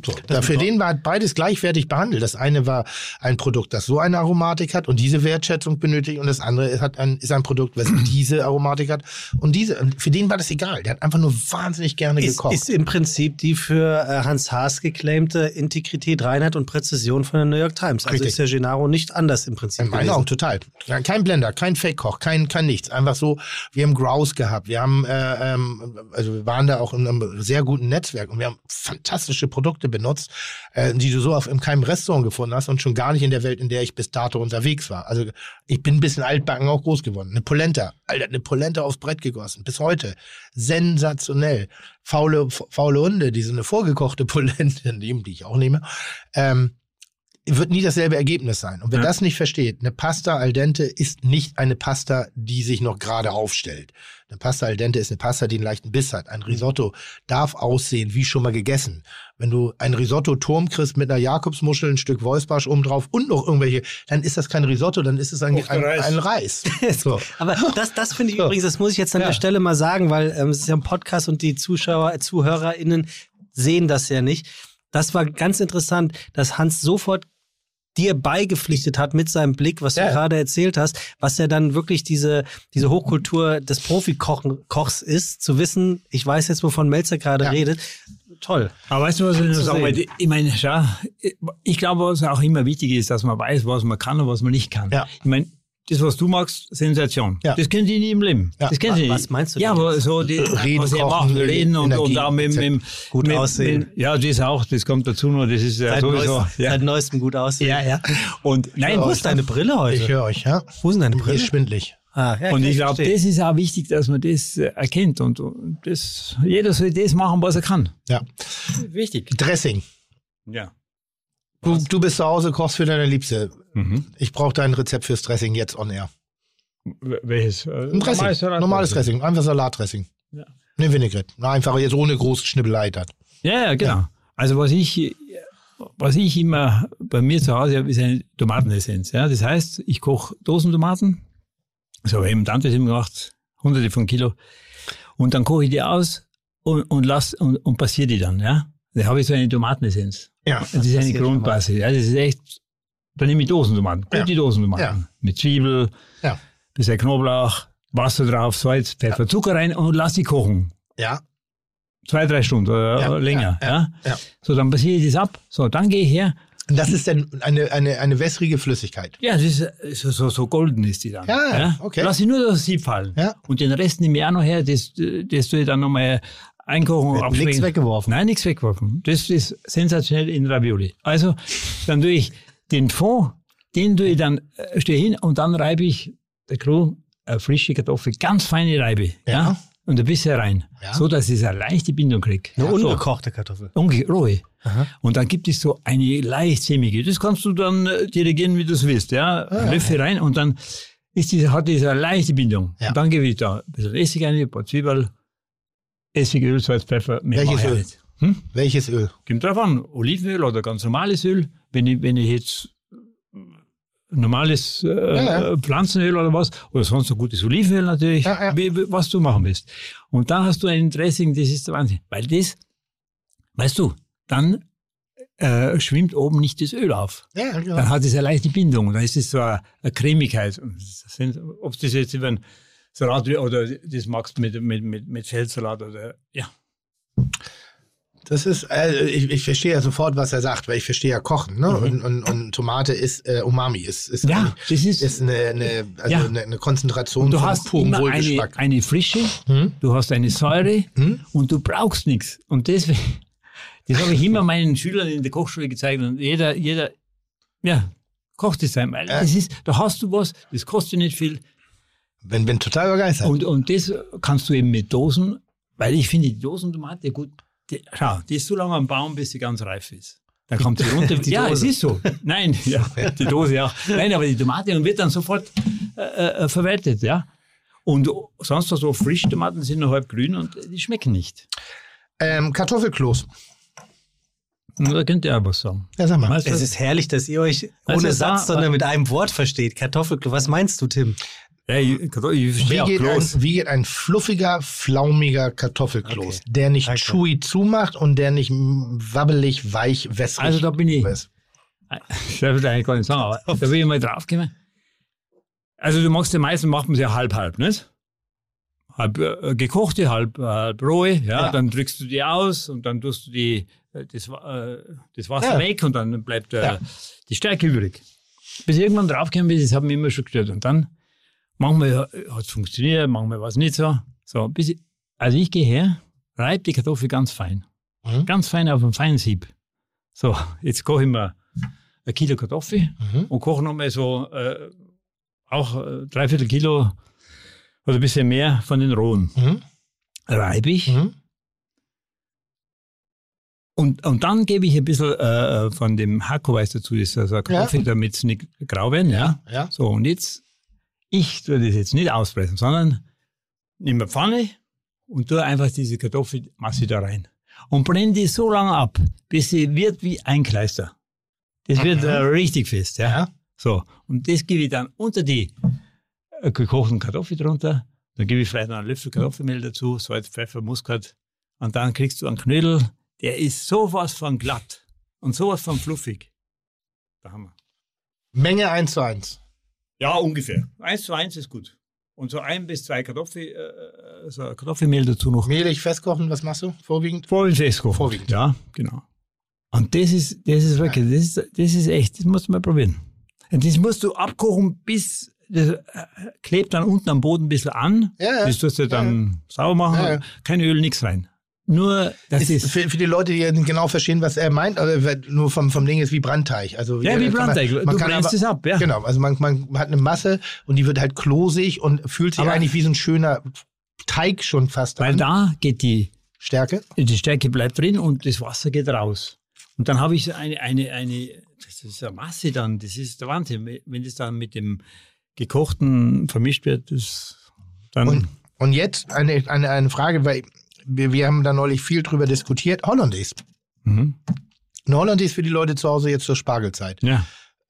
So, für den war beides gleichwertig behandelt. Das eine war ein Produkt, das so eine Aromatik hat und diese Wertschätzung benötigt und das andere ist, hat ein, ist ein Produkt, was diese Aromatik hat und diese. Und für den war das egal. Der hat einfach nur wahnsinnig gerne Ist, gekocht. ist im Prinzip die für äh, Hans Haas geclaimte Integrität, Reinheit und Präzision von der New York Times. Also Richtig. ist der Gennaro nicht anders im Prinzip. In meinen. Augen total. Kein Blender, kein Fake-Koch, kein, kein nichts. Einfach so, wir haben Grouse gehabt. Wir haben, äh, ähm, also wir waren da auch in einem sehr guten Netzwerk und wir haben fantastische Produkte benutzt, äh, die du so auf, in keinem Restaurant gefunden hast und schon gar nicht in der Welt, in der ich bis dato unterwegs war. Also ich bin ein bisschen altbacken auch groß geworden. Eine Polenta, Alter, eine Polenta aufs Brett gegossen. Bis heute. Sensationell. Faule, faule Hunde, die so eine vorgekochte Polenta nehmen, die ich auch nehme. Ähm, wird nie dasselbe Ergebnis sein. Und wer Ja. das nicht versteht, eine Pasta al dente ist nicht eine Pasta, die sich noch gerade aufstellt. Eine Pasta al dente ist eine Pasta, die einen leichten Biss hat. Ein Risotto darf aussehen wie schon mal gegessen. Wenn du ein Risotto-Turm kriegst mit einer Jakobsmuschel, ein Stück Wolfsbarsch oben drauf und noch irgendwelche, dann ist das kein Risotto, dann ist es der ein, Reis. ein Reis. So. Aber das, das finde ich So. übrigens, das muss ich jetzt an Ja. der Stelle mal sagen, weil ähm, es ist ja ein Podcast und die Zuschauer, ZuhörerInnen sehen das ja nicht. Das war ganz interessant, dass Hans sofort dir beigepflichtet hat mit seinem Blick, was Ja. du gerade erzählt hast, was ja dann wirklich diese, diese Hochkultur des Profikochs ist, zu wissen, ich weiß jetzt, wovon Melzer gerade Ja. redet. Toll. Aber weißt du, was ich sagen wollte? Ich meine, schau, ich glaube, was auch immer wichtig ist, dass man weiß, was man kann und was man nicht kann. Ja. Ich meine, das, was du magst, Sensation. Ja. Das kennen die nie im Leben. Ja. Das kennen sie Was nicht. meinst du Ja, denn aber so die, Reden, was er kochen, macht, reden und, Energie, und auch mit, mit, mit Gut mit, aussehen. Mit, ja, das auch, das kommt dazu noch, das ist ja Seit, sowieso. neuest, Ja. seit neuestem gut aussehen. ja, ja. Und nein, Wo was ist deine Brille heute? Ich höre euch, ja. Wo ist denn deine Brille? ist schwindlig. Ah, ja, Und ich glaube, das ist auch wichtig, dass man das äh, erkennt und, und das, jeder soll das machen, was er kann. Ja. Wichtig. Dressing. Ja. Du, du bist zu Hause, kochst für deine Liebste. Mhm. Ich brauche dein Rezept fürs Dressing jetzt on air. Welches? Äh, Ein Dressing. Salat- Normales Dressing. Einfach Salatdressing. Ja. Ne, Vinaigrette. Na, einfach jetzt ohne große Schnibbelei. Ja, ja, genau. Also was ich, was ich immer bei mir zu Hause habe, ist eine Tomatenessenz. Ja? Das heißt, ich koche Dosentomaten, so habe ich eben Tante immer gemacht, hunderte von Kilo, und dann koche ich die aus und, und lass und, und passiere die dann. Ja? Da habe ich so eine Tomatenessenz. Ja. Das ist eine. Grundbasis. Ja, das ist echt, dann nehme ich Dosentomaten, Ja. gute Dosentomaten, Ja. mit Zwiebel, Ja. bisschen Knoblauch, Wasser drauf, Salz, Pfeffer, Zucker rein und lass die kochen Ja. zwei, drei Stunden oder Ja, länger. ja, Ja, ja. So, dann passiere ich das ab. So, dann gehe ich her. Und das ist dann eine, eine, eine wässrige Flüssigkeit. Ja, das ist äh, so, so, golden ist die dann. Ja, ja, okay. Lass ich nur das Sieb fallen. Ja. Und den Rest nehme ich auch noch her, das, das tue ich dann nochmal einkochen abschmecken. nichts weggeworfen. Nein, nichts weggeworfen. Das ist sensationell in Ravioli. Also, dann tue ich den Fond, den tue ich dann, äh, stehe hin und dann reibe ich der Crew eine frische Kartoffel, ganz feine Reibe. Ja. Ja. und ein bisschen rein, Ja. so dass es eine leichte Bindung kriegt. Eine so. ungekochte Kartoffel. Unge rohe. Aha. Und dann gibt es so eine leicht sämige. Das kannst du dann äh, dirigieren, wie du es willst. Ja? Ah, ja. Löffel rein und dann ist diese, hat diese leichte Bindung. Ja. Und dann gebe ich da ein bisschen Essig rein, ein paar Zwiebeln, Essig, Öl, Salz, Pfeffer. Welches Öl? nicht. Hm? Welches Öl? Kommt drauf an, Olivenöl oder ganz normales Öl. Wenn ich, wenn ich jetzt äh, normales äh, Ja, ja. Pflanzenöl oder was, oder sonst ein gutes Olivenöl natürlich, Ja. Wie, was du machen willst. Und dann hast du ein Dressing, das ist der Wahnsinn. Weil das, weißt du, dann äh, schwimmt oben nicht das Öl auf. Ja, genau. Dann hat es eine leichte Bindung. Dann ist es so eine, Cremigkeit. Sind, ob das jetzt über ein Salat oder das magst mit, mit, mit, mit Feldsalat oder, ja. Das ist, äh, ich, ich verstehe ja sofort, was er sagt, weil ich verstehe ja Kochen, ne? Und, und, und Tomate ist äh, Umami, ist, ist, Mhm. Ja, eine, das ist, ist eine, eine, also Ja. eine, eine Konzentration du von hast purem immer eine, Wohlgeschmack. eine Frische, Hm? du hast eine Säure Hm? und du brauchst nichts. Und deswegen, das habe ich immer meinen Schülern in der Kochschule gezeigt und jeder, jeder, ja, kocht es weil Ja. das ist, da hast du was, das kostet nicht viel Bin, bin total begeistert. und, und das kannst du eben mit Dosen, weil ich finde die Dosentomate gut, die, schau, die ist so lange am Baum, bis sie ganz reif ist. Dann kommt sie runter. Die ja, Dose. es ist so. Nein, ja, die Dose auch. Nein, aber die Tomate und wird dann sofort äh, äh, verwertet, ja. Und sonst so Frischtomaten sind noch halb grün und die schmecken nicht. ähm, Kartoffelkloß. Da könnt ihr was sagen. Ja, sag mal. Weißt du? Es ist herrlich, dass ihr euch Also ohne da- Satz, sondern mit einem Wort versteht. Kartoffelklo. Was meinst du, Tim? Ja, ich, ich Wie geht, ein, wie geht ein fluffiger, flaumiger Kartoffelkloß, Okay. der nicht Danke. chewy zumacht und der nicht wabbelig, weich, wässrig Also da bin ich, ist? ich darf das eigentlich gar nicht sagen, aber da will ich mal draufkommen. Also du machst ja meistens, macht man es ja halb-halb, nicht? Halb äh, gekochte, halb, halb rohe, ja, Ja. dann drückst du die aus und dann tust du die, äh, das, äh, das Wasser Ja. weg und dann bleibt äh, die Stärke übrig. Bis ich irgendwann draufgekommen bin, das hat mich immer schon gestört. Und dann, manchmal hat es funktioniert, manchmal war es nicht so. so bis ich, also ich gehe her, reibe die Kartoffel ganz fein. Mhm. Ganz fein auf einem feinen Sieb. So, jetzt koche ich mir ein Kilo Kartoffel Mhm. und koche nochmal so äh, auch äh, dreiviertel Kilo oder ein bisschen mehr von den rohen. Mhm. Reibe ich Mhm. und, und dann gebe ich ein bisschen äh, von dem Hackoweiß dazu, das ist also ein Kartoffel, damit es nicht grau werden. Ja. Ja. So, und jetzt, ich tue das jetzt nicht auspressen, sondern nehme eine Pfanne und tue einfach diese Kartoffelmasse da rein. Und brenne die so lange ab, bis sie wird wie ein Kleister. Das wird Mhm. äh, richtig fest. Ja. Ja. So, und das gebe ich dann unter die äh, gekochten Kartoffeln drunter. Dann gebe ich vielleicht noch einen Löffel Kartoffelmehl dazu, Salz, Pfeffer, Muskat. Und dann kriegst du einen Knödel, der ist sowas von glatt und sowas von fluffig. Da haben wir. Menge 1 zu 1. Ja, ungefähr. Eins zu eins ist gut. Und so ein bis zwei Kartoffel, äh, so Kartoffelmehl dazu noch. Mehlig festkochen, was machst du? Vorwiegend? Vorwiegend festkochen. Vorwiegend. Ja, genau. Und das ist, das ist wirklich, das ist, das ist echt, das musst du mal probieren. Und das musst du abkochen, bis, das äh, klebt dann unten am Boden ein bisschen an. Ja, ja. Das tust du dann sauber machen. Ja, ja. Kein Öl, nichts rein. Nur, das Ist, ist, für, für die Leute, die genau verstehen, was er meint, aber wer- nur vom, vom Ding ist wie Brandteig. Also, ja, wie kann man- Brandteig. Man, Du kann aber, es ab, ja. Genau, also man, man hat eine Masse und die wird halt klosig und fühlt sich Aber- eigentlich wie so ein schöner Teig schon fast Weil an. da geht die, Stärke. die Stärke bleibt drin und das Wasser geht raus. Und dann habe ich so eine, eine, eine, das ist eine Masse dann, das ist der Wahnsinn. Wenn das dann mit dem gekochten vermischt wird, das dann. Und, und jetzt eine, eine, eine Frage, weil wir, wir haben da neulich viel drüber diskutiert. Hollandaise. mhm. Eine Hollandaise für die Leute zu Hause jetzt zur Spargelzeit. Ja.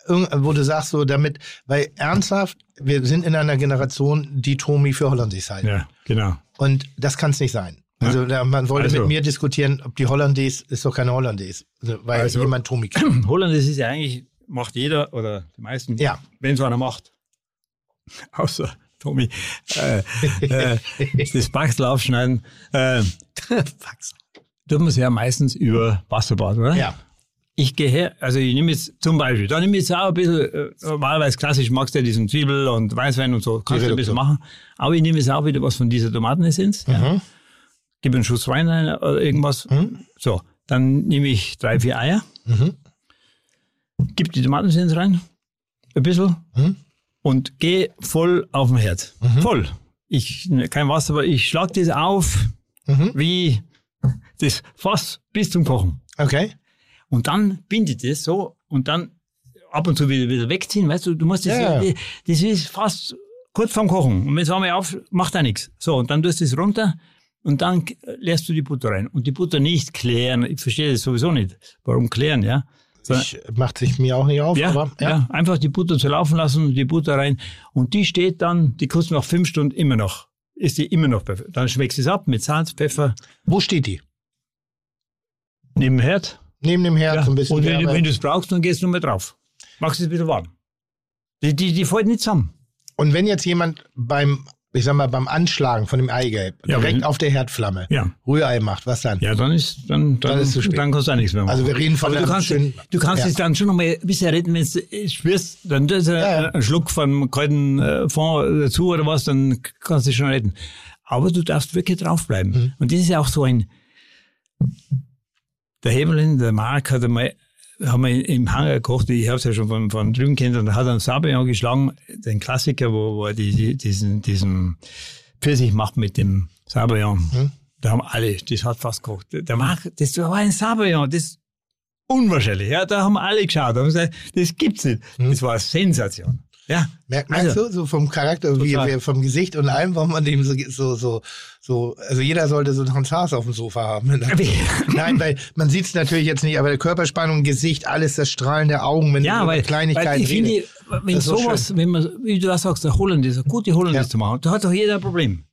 Irgend- Wo du sagst so damit, weil ernsthaft, wir sind in einer Generation, die Tomi für Hollandaise halten. Ja, genau. Und das kann es nicht sein. Also da, man wollte Also- mit mir diskutieren, ob die Hollandaise ist doch keine Hollandaise, also, weil Also- jemand Tomi kennt. Holland, das ist ja eigentlich, macht jeder oder die meisten, Ja. wenn so einer macht. Außer Tommy. Äh, äh, das Bachsel aufschneiden. Äh, tut man es ja meistens über Wasserbad, oder? Ja. Ich gehe her, also ich nehme jetzt zum Beispiel, da nehme ich jetzt auch ein bisschen, äh, normalerweise klassisch magst du ja diesen Zwiebel und Weißwein und so, kannst du ein bisschen machen. Aber ich nehme jetzt auch wieder was von dieser Tomatenessenz. Ja. Mhm. Gebe einen Schuss Wein rein oder irgendwas. Mhm. So, dann nehme ich drei, vier Eier, Mhm. gib die Tomatenessenz rein, ein bisschen Mhm. Und gehe voll auf den Herd. Voll. ich, kein Wasser, aber ich schlag das auf, Mhm. wie das Fass bis zum Kochen. Okay. Und dann bindet es so und dann ab und zu wieder, wieder wegziehen, weißt du, du musst das, Ja, ja. das ist fast kurz vorm Kochen. Und wenn es einmal auf, macht er nichts. So, und dann tust du es runter und dann lässt du die Butter rein. Und die Butter nicht klären, ich verstehe das sowieso nicht. Warum klären, ja? So, Ich, macht sich mir auch nicht auf, ja, aber ja. ja. einfach die Butter zu laufen lassen, die Butter rein. Und die steht dann, die kostet nach fünf Stunden immer noch. Ist die immer noch perfekt. Dann schmeckst du es ab mit Salz, Pfeffer, Wo steht die? neben dem Herd. Neben dem Herz Ja. ein bisschen Und wenn, Wärme. wenn du es brauchst, dann gehst du nur mal drauf. Machst es ein bisschen warm. Die, die, die fällt nicht zusammen. Und wenn jetzt jemand beim, ich sag mal, beim Anschlagen von dem Eigelb Ja, direkt auf der Herdflamme Ja. Rührei macht, was dann? Ja, dann ist, dann, dann, Dann ist zu spät. dann kannst du auch nichts mehr machen. Also wir reden von Aber du kannst, schönen- du kannst Ja. es dann schon noch mal ein bisschen retten, wenn du spürst, dann du Ja, einen Schluck von kalten äh, Fond dazu oder was, dann kannst du es schon retten. Aber du darfst wirklich draufbleiben. Mhm. Und das ist ja auch so ein, der Hemelin, der Mark hat einmal, haben wir im Hangar gekocht, ich habe es ja schon von, von drüben kennt, und da hat er einen Sabayon geschlagen, den Klassiker, wo, wo er die, die, diesen, diesen Pfirsich macht mit dem Sabayon. Mhm. Da haben alle, das hat fast gekocht. Der Mark, das war ein Sabayon, das ist unwahrscheinlich. Ja, da haben alle geschaut, haben gesagt, das gibt's nicht. Das war eine Sensation. Ja, Merk, merkst Also- du, so vom Charakter, wie, wie, vom Gesicht und allem, warum man dem so, so, so, so, also jeder sollte so einen Hans Haas auf dem Sofa haben. Nein, weil man sieht es natürlich jetzt nicht, aber der Körperspannung, Gesicht, alles, das Strahlen der Augen, wenn Ja, du weil, Kleinigkeiten weil ich finde, wenn ist so sowas, wenn man, wie du das sagst, der eine gute Hollandaise Ja. zu machen, da hat doch jeder ein Problem.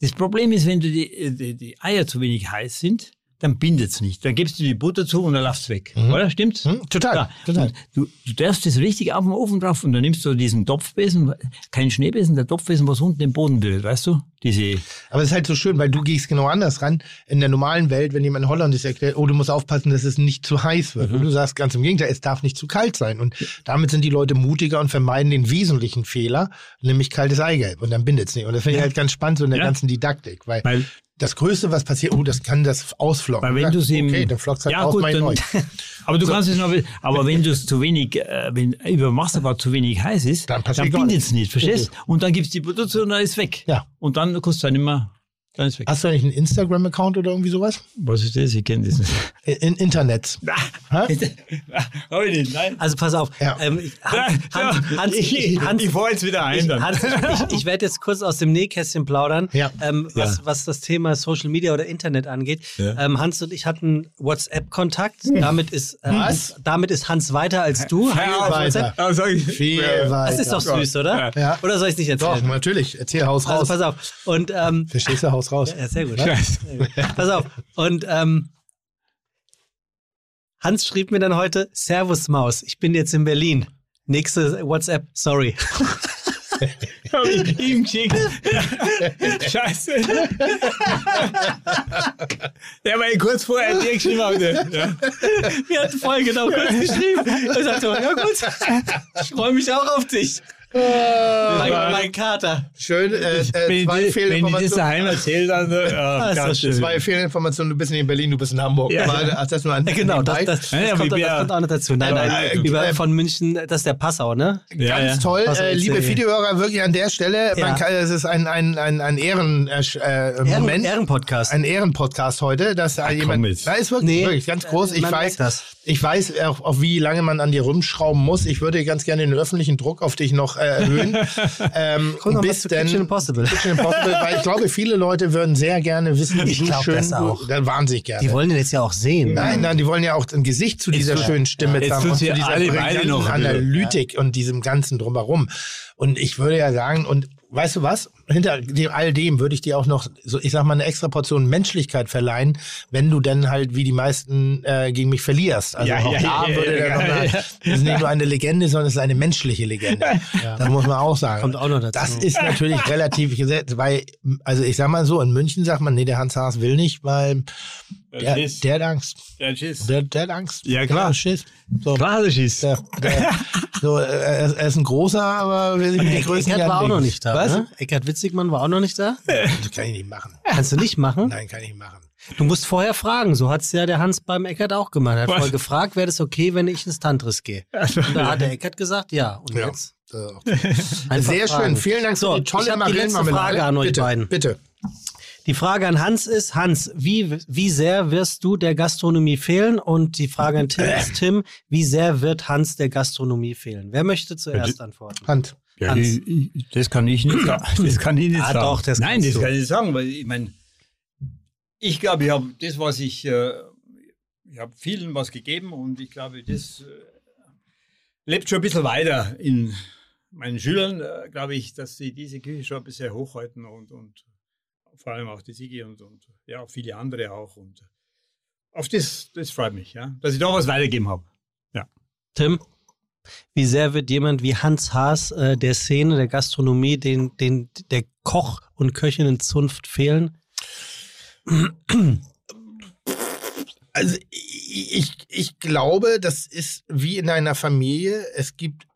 Das Problem ist, wenn du die, die, die Eier zu wenig heiß sind, dann bindet's nicht. Dann gibst du die Butter zu und dann laufst weg. Oder? Stimmt's? Hm, total, Ja. total. Du, du darfst das richtig auf dem Ofen drauf und dann nimmst du diesen Topfbesen, kein Schneebesen, der Topfbesen, was unten im Boden bildet, weißt du? Diese, Aber es ist halt so schön, weil du gehst genau anders ran. In der normalen Welt, wenn jemand Holländisch erklärt, oh, du musst aufpassen, dass es nicht zu heiß wird. Mhm. Und du sagst ganz im Gegenteil, es darf nicht zu kalt sein. Und damit sind die Leute mutiger und vermeiden den wesentlichen Fehler, nämlich kaltes Eigelb. Und dann bindet es nicht. Und das finde ich halt ganz spannend so in der Ja. ganzen Didaktik. Weil, weil das Größte, was passiert, oh, das kann das ausflocken. Weil wenn du sie Okay, dann flockt halt ja, aus, gut, dann, aber du kannst es noch, aber wenn du es zu wenig, äh, wenn über Wasserbad zu wenig heiß ist, Dann dann, bindet es nicht, verstehst? Okay. Und dann gibst du die zu und dann ist es weg. Ja. Und dann kostet es dann immer, dann ist es weg. Hast du eigentlich einen Instagram-Account oder irgendwie sowas? Was ist das? Ich kenne das nicht. In Internet. Hab ich nicht, nein. Also pass auf. Ja. Ähm, ich- Hans, Hans, Hans, ich, Hans, ich fahr jetzt wieder ein ich, ich, ich werde jetzt kurz aus dem Nähkästchen plaudern, Ja. ähm, was, Ja. was das Thema Social Media oder Internet angeht. Ja. Ähm, Hans und ich hatten WhatsApp-Kontakt. Damit, ist, äh, Was? Hans, damit ist Hans weiter als du. Auf weiter. Ich. Viel weiter. Das ist doch süß, oder? Ja. Oder soll ich es nicht Doch, erzählen? natürlich. Erzähl Haus Also raus. pass auf. Und ähm, Verstehst du, Haus raus? ja, sehr gut. Scheiße. Pass auf. Und ähm, Hans schrieb mir dann heute: Servus Maus, ich bin jetzt in Berlin. Nächste WhatsApp, sorry. Hab ich ihm geschickt. Scheiße. Der war kurz vorher dir geschrieben. Heute. Ja. Wir hatten voll genau kurz geschrieben. Er sagte, ja gut, ich freue mich auch auf dich. Mein, mein Kater. Schön, äh, äh, Wenn, zwei ich, wenn ich das Fehlinformationen. daheim erzähle, dann. äh, ganz schön. Zwei Fehlinformationen, du bist nicht in Berlin, du bist in Hamburg. Ja. Aber, ach, das nur an Ja, genau, das, das, das, ja, kommt, das kommt auch noch dazu. Nein, Aber, nein, äh, über, äh, von München, das ist der Passau, ne? Ja, Ganz ja. toll, äh, liebe. Videohörer, wirklich an der Stelle. Ja. Man kann, es ist ein, ein, ein, ein Ehren, äh, äh, Ehren. Ehrenpodcast. Ein Ehrenpodcast heute, dass da jemand. jetzt. Na, ist wirklich, Nee, wirklich ganz groß. äh, Ich weiß, das. Ich weiß auch, auf wie lange man an dir rumschrauben muss. Ich würde ganz gerne den öffentlichen Druck auf dich noch äh, erhöhen. ähm, Komm noch bis zu denn, Kitchen Impossible. Kitchen Impossible, weil ich glaube, viele Leute würden sehr gerne wissen, wie Ich du glaub schön, das auch. dann wahnsinnig gerne. Die wollen den jetzt ja auch sehen. Nein, nein, die wollen ja auch ein Gesicht zu dieser tut- schönen Stimme Jetzt haben und sie zu dieser alle beide brillanten noch. Analytik und diesem ganzen drumherum. Und ich würde ja sagen, und weißt du was? Hinter dem, all dem würde ich dir auch noch, so ich sag mal, eine extra Portion Menschlichkeit verleihen, wenn du denn halt wie die meisten äh, gegen mich verlierst. Also Ja, auch ja, da ja, würde ja, der noch ja, mal, ja. das ist nicht nur eine Legende, sondern es ist eine menschliche Legende. Das muss man auch sagen. Kommt auch noch dazu. Das ist natürlich relativ gesetzt, weil, also ich sag mal so, in München sagt man, nee, der Hans Haas will nicht, weil der, Schiss. der hat Angst. Ja, tschüss. Der, der hat Angst. Ja, klar. Der Schiss. So, Klar, das ist. der, der, so, er, ist- er ist ein großer, aber will sich mit den Größten Eckert war auch noch nicht da. Was? Ne? Eckert Witzigmann war auch noch nicht da. Das kann ich nicht machen. Kannst du nicht machen? Nein, kann ich nicht machen. Du musst vorher fragen. So hat's ja der Hans beim Eckert auch gemacht. Er hat Was? vorher gefragt, wäre das okay, wenn ich ins Tantris gehe. Und da hat der Eckert gesagt, ja. Und Ja. jetzt? Äh, Einfach Sehr fragen. schön. Vielen Dank So, für die tolle ich die letzte. Frage an euch bitte, beiden. Bitte. Die Frage an Hans ist, Hans, wie, wie sehr wirst du der Gastronomie fehlen? Und die Frage an Tim ist, Tim, wie sehr wird Hans der Gastronomie fehlen? Wer möchte zuerst antworten? Hand. Ja, ich, ich, das kann ich nicht sagen. Das kann ich nicht Ah, sagen. doch, das Nein, das du. kann ich nicht sagen, weil ich meine, ich glaube, ich habe das, was ich, äh, ich habe vielen was gegeben und ich glaube, das äh, lebt schon ein bisschen weiter in meinen Schülern, äh, glaube ich, dass sie diese Küche schon ein bisschen hochhalten und, und vor allem auch die Sigi und, und ja, viele andere auch. Und auf das, das freut mich, ja, dass ich da was weitergeben habe. Tim, wie sehr wird jemand wie Hans Haas äh, der Szene, der Gastronomie, den, den, der Koch- und Köchinnenzunft fehlen? Also ich, ich glaube, das ist wie in einer Familie. Es gibt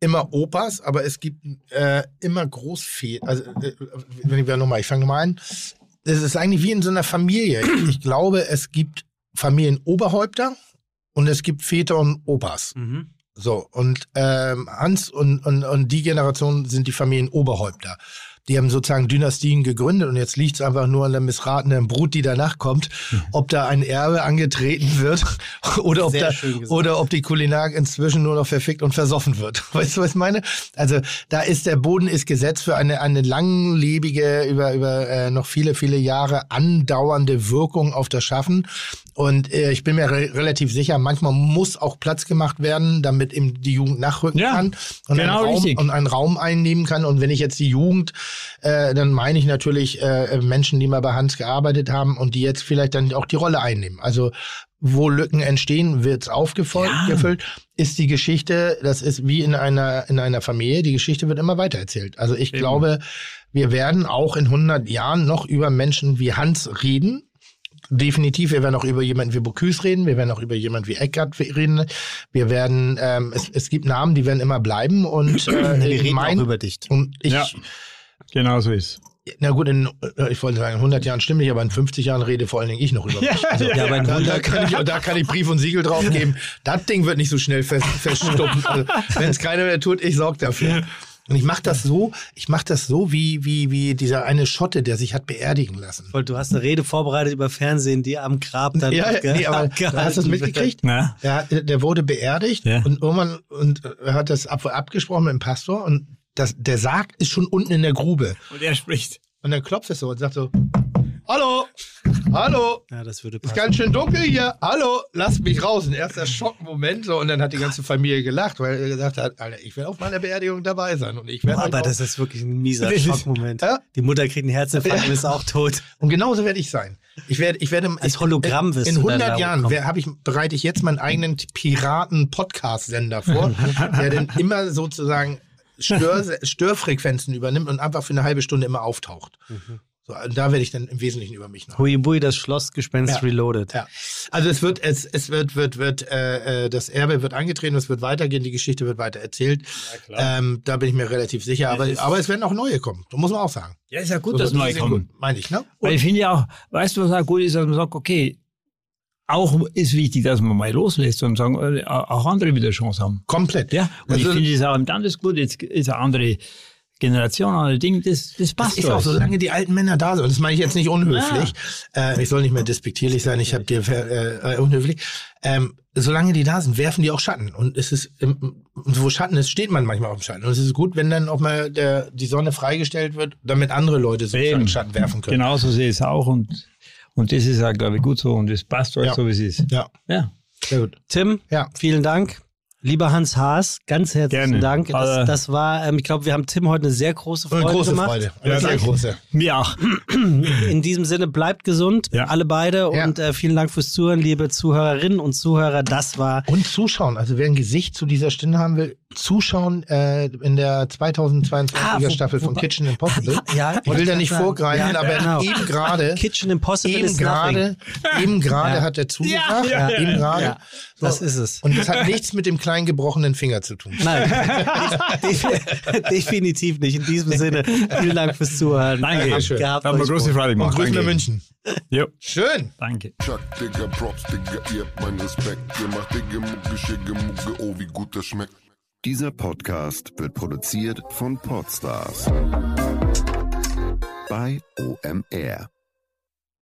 immer Opas, aber es gibt äh, immer Großväter. Also, äh, wenn ich nochmal, ich fange nochmal an. Es ist eigentlich wie in so einer Familie. Ich glaube, es gibt Familienoberhäupter und es gibt Väter und Opas. So, und ähm, Hans und, und, und die Generation sind die Familienoberhäupter. Die haben sozusagen Dynastien gegründet und jetzt liegt es einfach nur an der missratenen Brut, die danach kommt, ob da ein Erbe angetreten wird oder ob, Sehr da, oder ob die Kulinarik inzwischen nur noch verfickt und versoffen wird. Weißt du, was ich meine? Also da ist der Boden ist gesetzt für eine, eine langlebige, über, über äh, noch viele, viele Jahre andauernde Wirkung auf das Schaffen. Und äh, ich bin mir re relativ sicher, manchmal muss auch Platz gemacht werden, damit eben die Jugend nachrücken Ja, kann und, genau einen Raum, richtig. und einen Raum einnehmen kann. Und wenn ich jetzt die Jugend, äh, dann meine ich natürlich äh, Menschen, die mal bei Hans gearbeitet haben und die jetzt vielleicht dann auch die Rolle einnehmen. Also wo Lücken entstehen, wird's aufgefüllt. gefüllt. Ist die Geschichte, das ist wie in einer, in einer Familie, die Geschichte wird immer weitererzählt. Also ich Eben. glaube, wir werden auch in 100 Jahren noch über Menschen wie Hans reden. Definitiv, wir werden auch über jemanden wie Bocuse reden, wir werden auch über jemanden wie Eckart reden. Wir werden, ähm, es, es gibt Namen, die werden immer bleiben und äh, Wir reden mein, auch über dich. und ich, Ja. Genau so ist. na gut, in, äh, ich wollte sagen, in 100 Jahren stimmt nicht, aber in 50 Jahren rede vor allen Dingen ich noch über mich. Also, Ja, aber in da, da, 100 kann ich, da kann ich Brief und Siegel drauf geben. Das Ding wird nicht so schnell fest, feststuppen. Also, Wenn es keiner mehr tut, ich sorge dafür. Und ich mache das so, ich mache das so wie, wie, wie dieser eine Schotte, der sich hat beerdigen lassen. Du hast eine Rede vorbereitet über Fernsehen, die am Grab dann Ja, nee, aber hast du das mitgekriegt? Ja. Der, der wurde beerdigt Ja. und irgendwann und er hat das ab, abgesprochen mit dem Pastor und das, der Sarg ist schon unten in der Grube. Und er spricht. Und dann klopft es so und sagt so, Hallo, hallo, Ja, das würde ist passen. ganz schön dunkel hier. Hallo, lasst mich raus. Ein erster Schockmoment. So, und dann hat die ganze Familie gelacht, weil er gesagt hat, Alter, ich will auf meiner Beerdigung dabei sein. Und ich werde Aber das ist wirklich ein mieser ist- Schockmoment. Ja. Die Mutter kriegt einen Herzinfarkt und ist auch tot. und genauso werde ich sein. Ich werde, ich werde Als Hologramm wirst in, du in dann 100 da Jahren kommen. wer- habe ich bereite ich jetzt meinen eigenen Piraten-Podcast-Sender vor, der dann immer sozusagen Stör, Störfrequenzen übernimmt und einfach für eine halbe Stunde immer auftaucht. Mhm. So, und da werde ich dann im Wesentlichen über mich nach. Hui Bui, das Schlossgespenst Ja. reloaded. Ja. Also es wird, es, es wird, wird, wird, äh, äh, das Erbe wird angetreten, es wird weitergehen, die Geschichte wird weiter erzählt. Ähm, da bin ich mir relativ sicher. Aber, aber es werden auch neue kommen. Da muss man auch sagen. Ja, ist ja gut, So, dass neue kommen. gut, Meine ich, ne? Weil ich finde ja auch, weißt du, was auch gut ist, dass man sagt, okay, auch ist wichtig, dass man mal loslässt und sagen, äh, auch andere wieder Chance haben. Komplett. Ja, und Also- ich finde es auch im Tandes gut, jetzt ist eine andere Generation, andere Dinge, das, das Das passt ist doch. auch, solange die alten Männer da sind. Das meine ich jetzt nicht unhöflich. Äh, ich soll nicht mehr despektierlich sein, ich habe dir äh, unhöflich. Ähm, solange die da sind, werfen die auch Schatten. Und es ist, ähm, wo Schatten ist, steht man manchmal auf dem Schatten. Und es ist gut, wenn dann auch mal der, die Sonne freigestellt wird, damit andere Leute Eben. Schatten werfen können. Genau so sehe ich es auch und, und das ist auch, glaube ich, gut so und das passt auch Ja. so, wie es ist. Ja, Ja. sehr gut. Tim, Ja. vielen Dank. Lieber Hans Haas, ganz herzlichen Gerne. Dank. Das, das war, ähm, ich glaube, wir haben Tim heute eine sehr große Freude Eine große gemacht. Freude. Eine Ja, sehr danke. große. Mir auch. In diesem Sinne, bleibt gesund, Ja. alle beide. Ja. Und äh, vielen Dank fürs Zuhören, liebe Zuhörerinnen und Zuhörer. Das war Und zuschauen. Also wer ein Gesicht zu dieser Stimme haben will, zuschauen äh, in der 2022er Ah, wo- Staffel von wobei- Kitchen Impossible. Ja, ich will da nicht sagen. vorgreifen, Ja, aber genau. eben gerade Kitchen Impossible eben gerade eben gerade Ja. hat er zugesagt. Ja, ja, eben ja. gerade. Ja, das ist es. Und das hat nichts mit dem kleinen gebrochenen Finger zu tun. Nein, de- definitiv nicht. In diesem Sinne, vielen Dank fürs Zuhören. Danke. Gehabt Schön. euch Hat mir große. Freude Und gemacht. grüßen wir Danke. München. Ja, Schön. danke. Chuck, Digga, Props, Digga, ihr habt meinen Respekt. Ihr macht Digga, Mucke, Schicke, Mucke, oh, wie gut das schmeckt. Dieser Podcast wird produziert von Podstars bei OMR.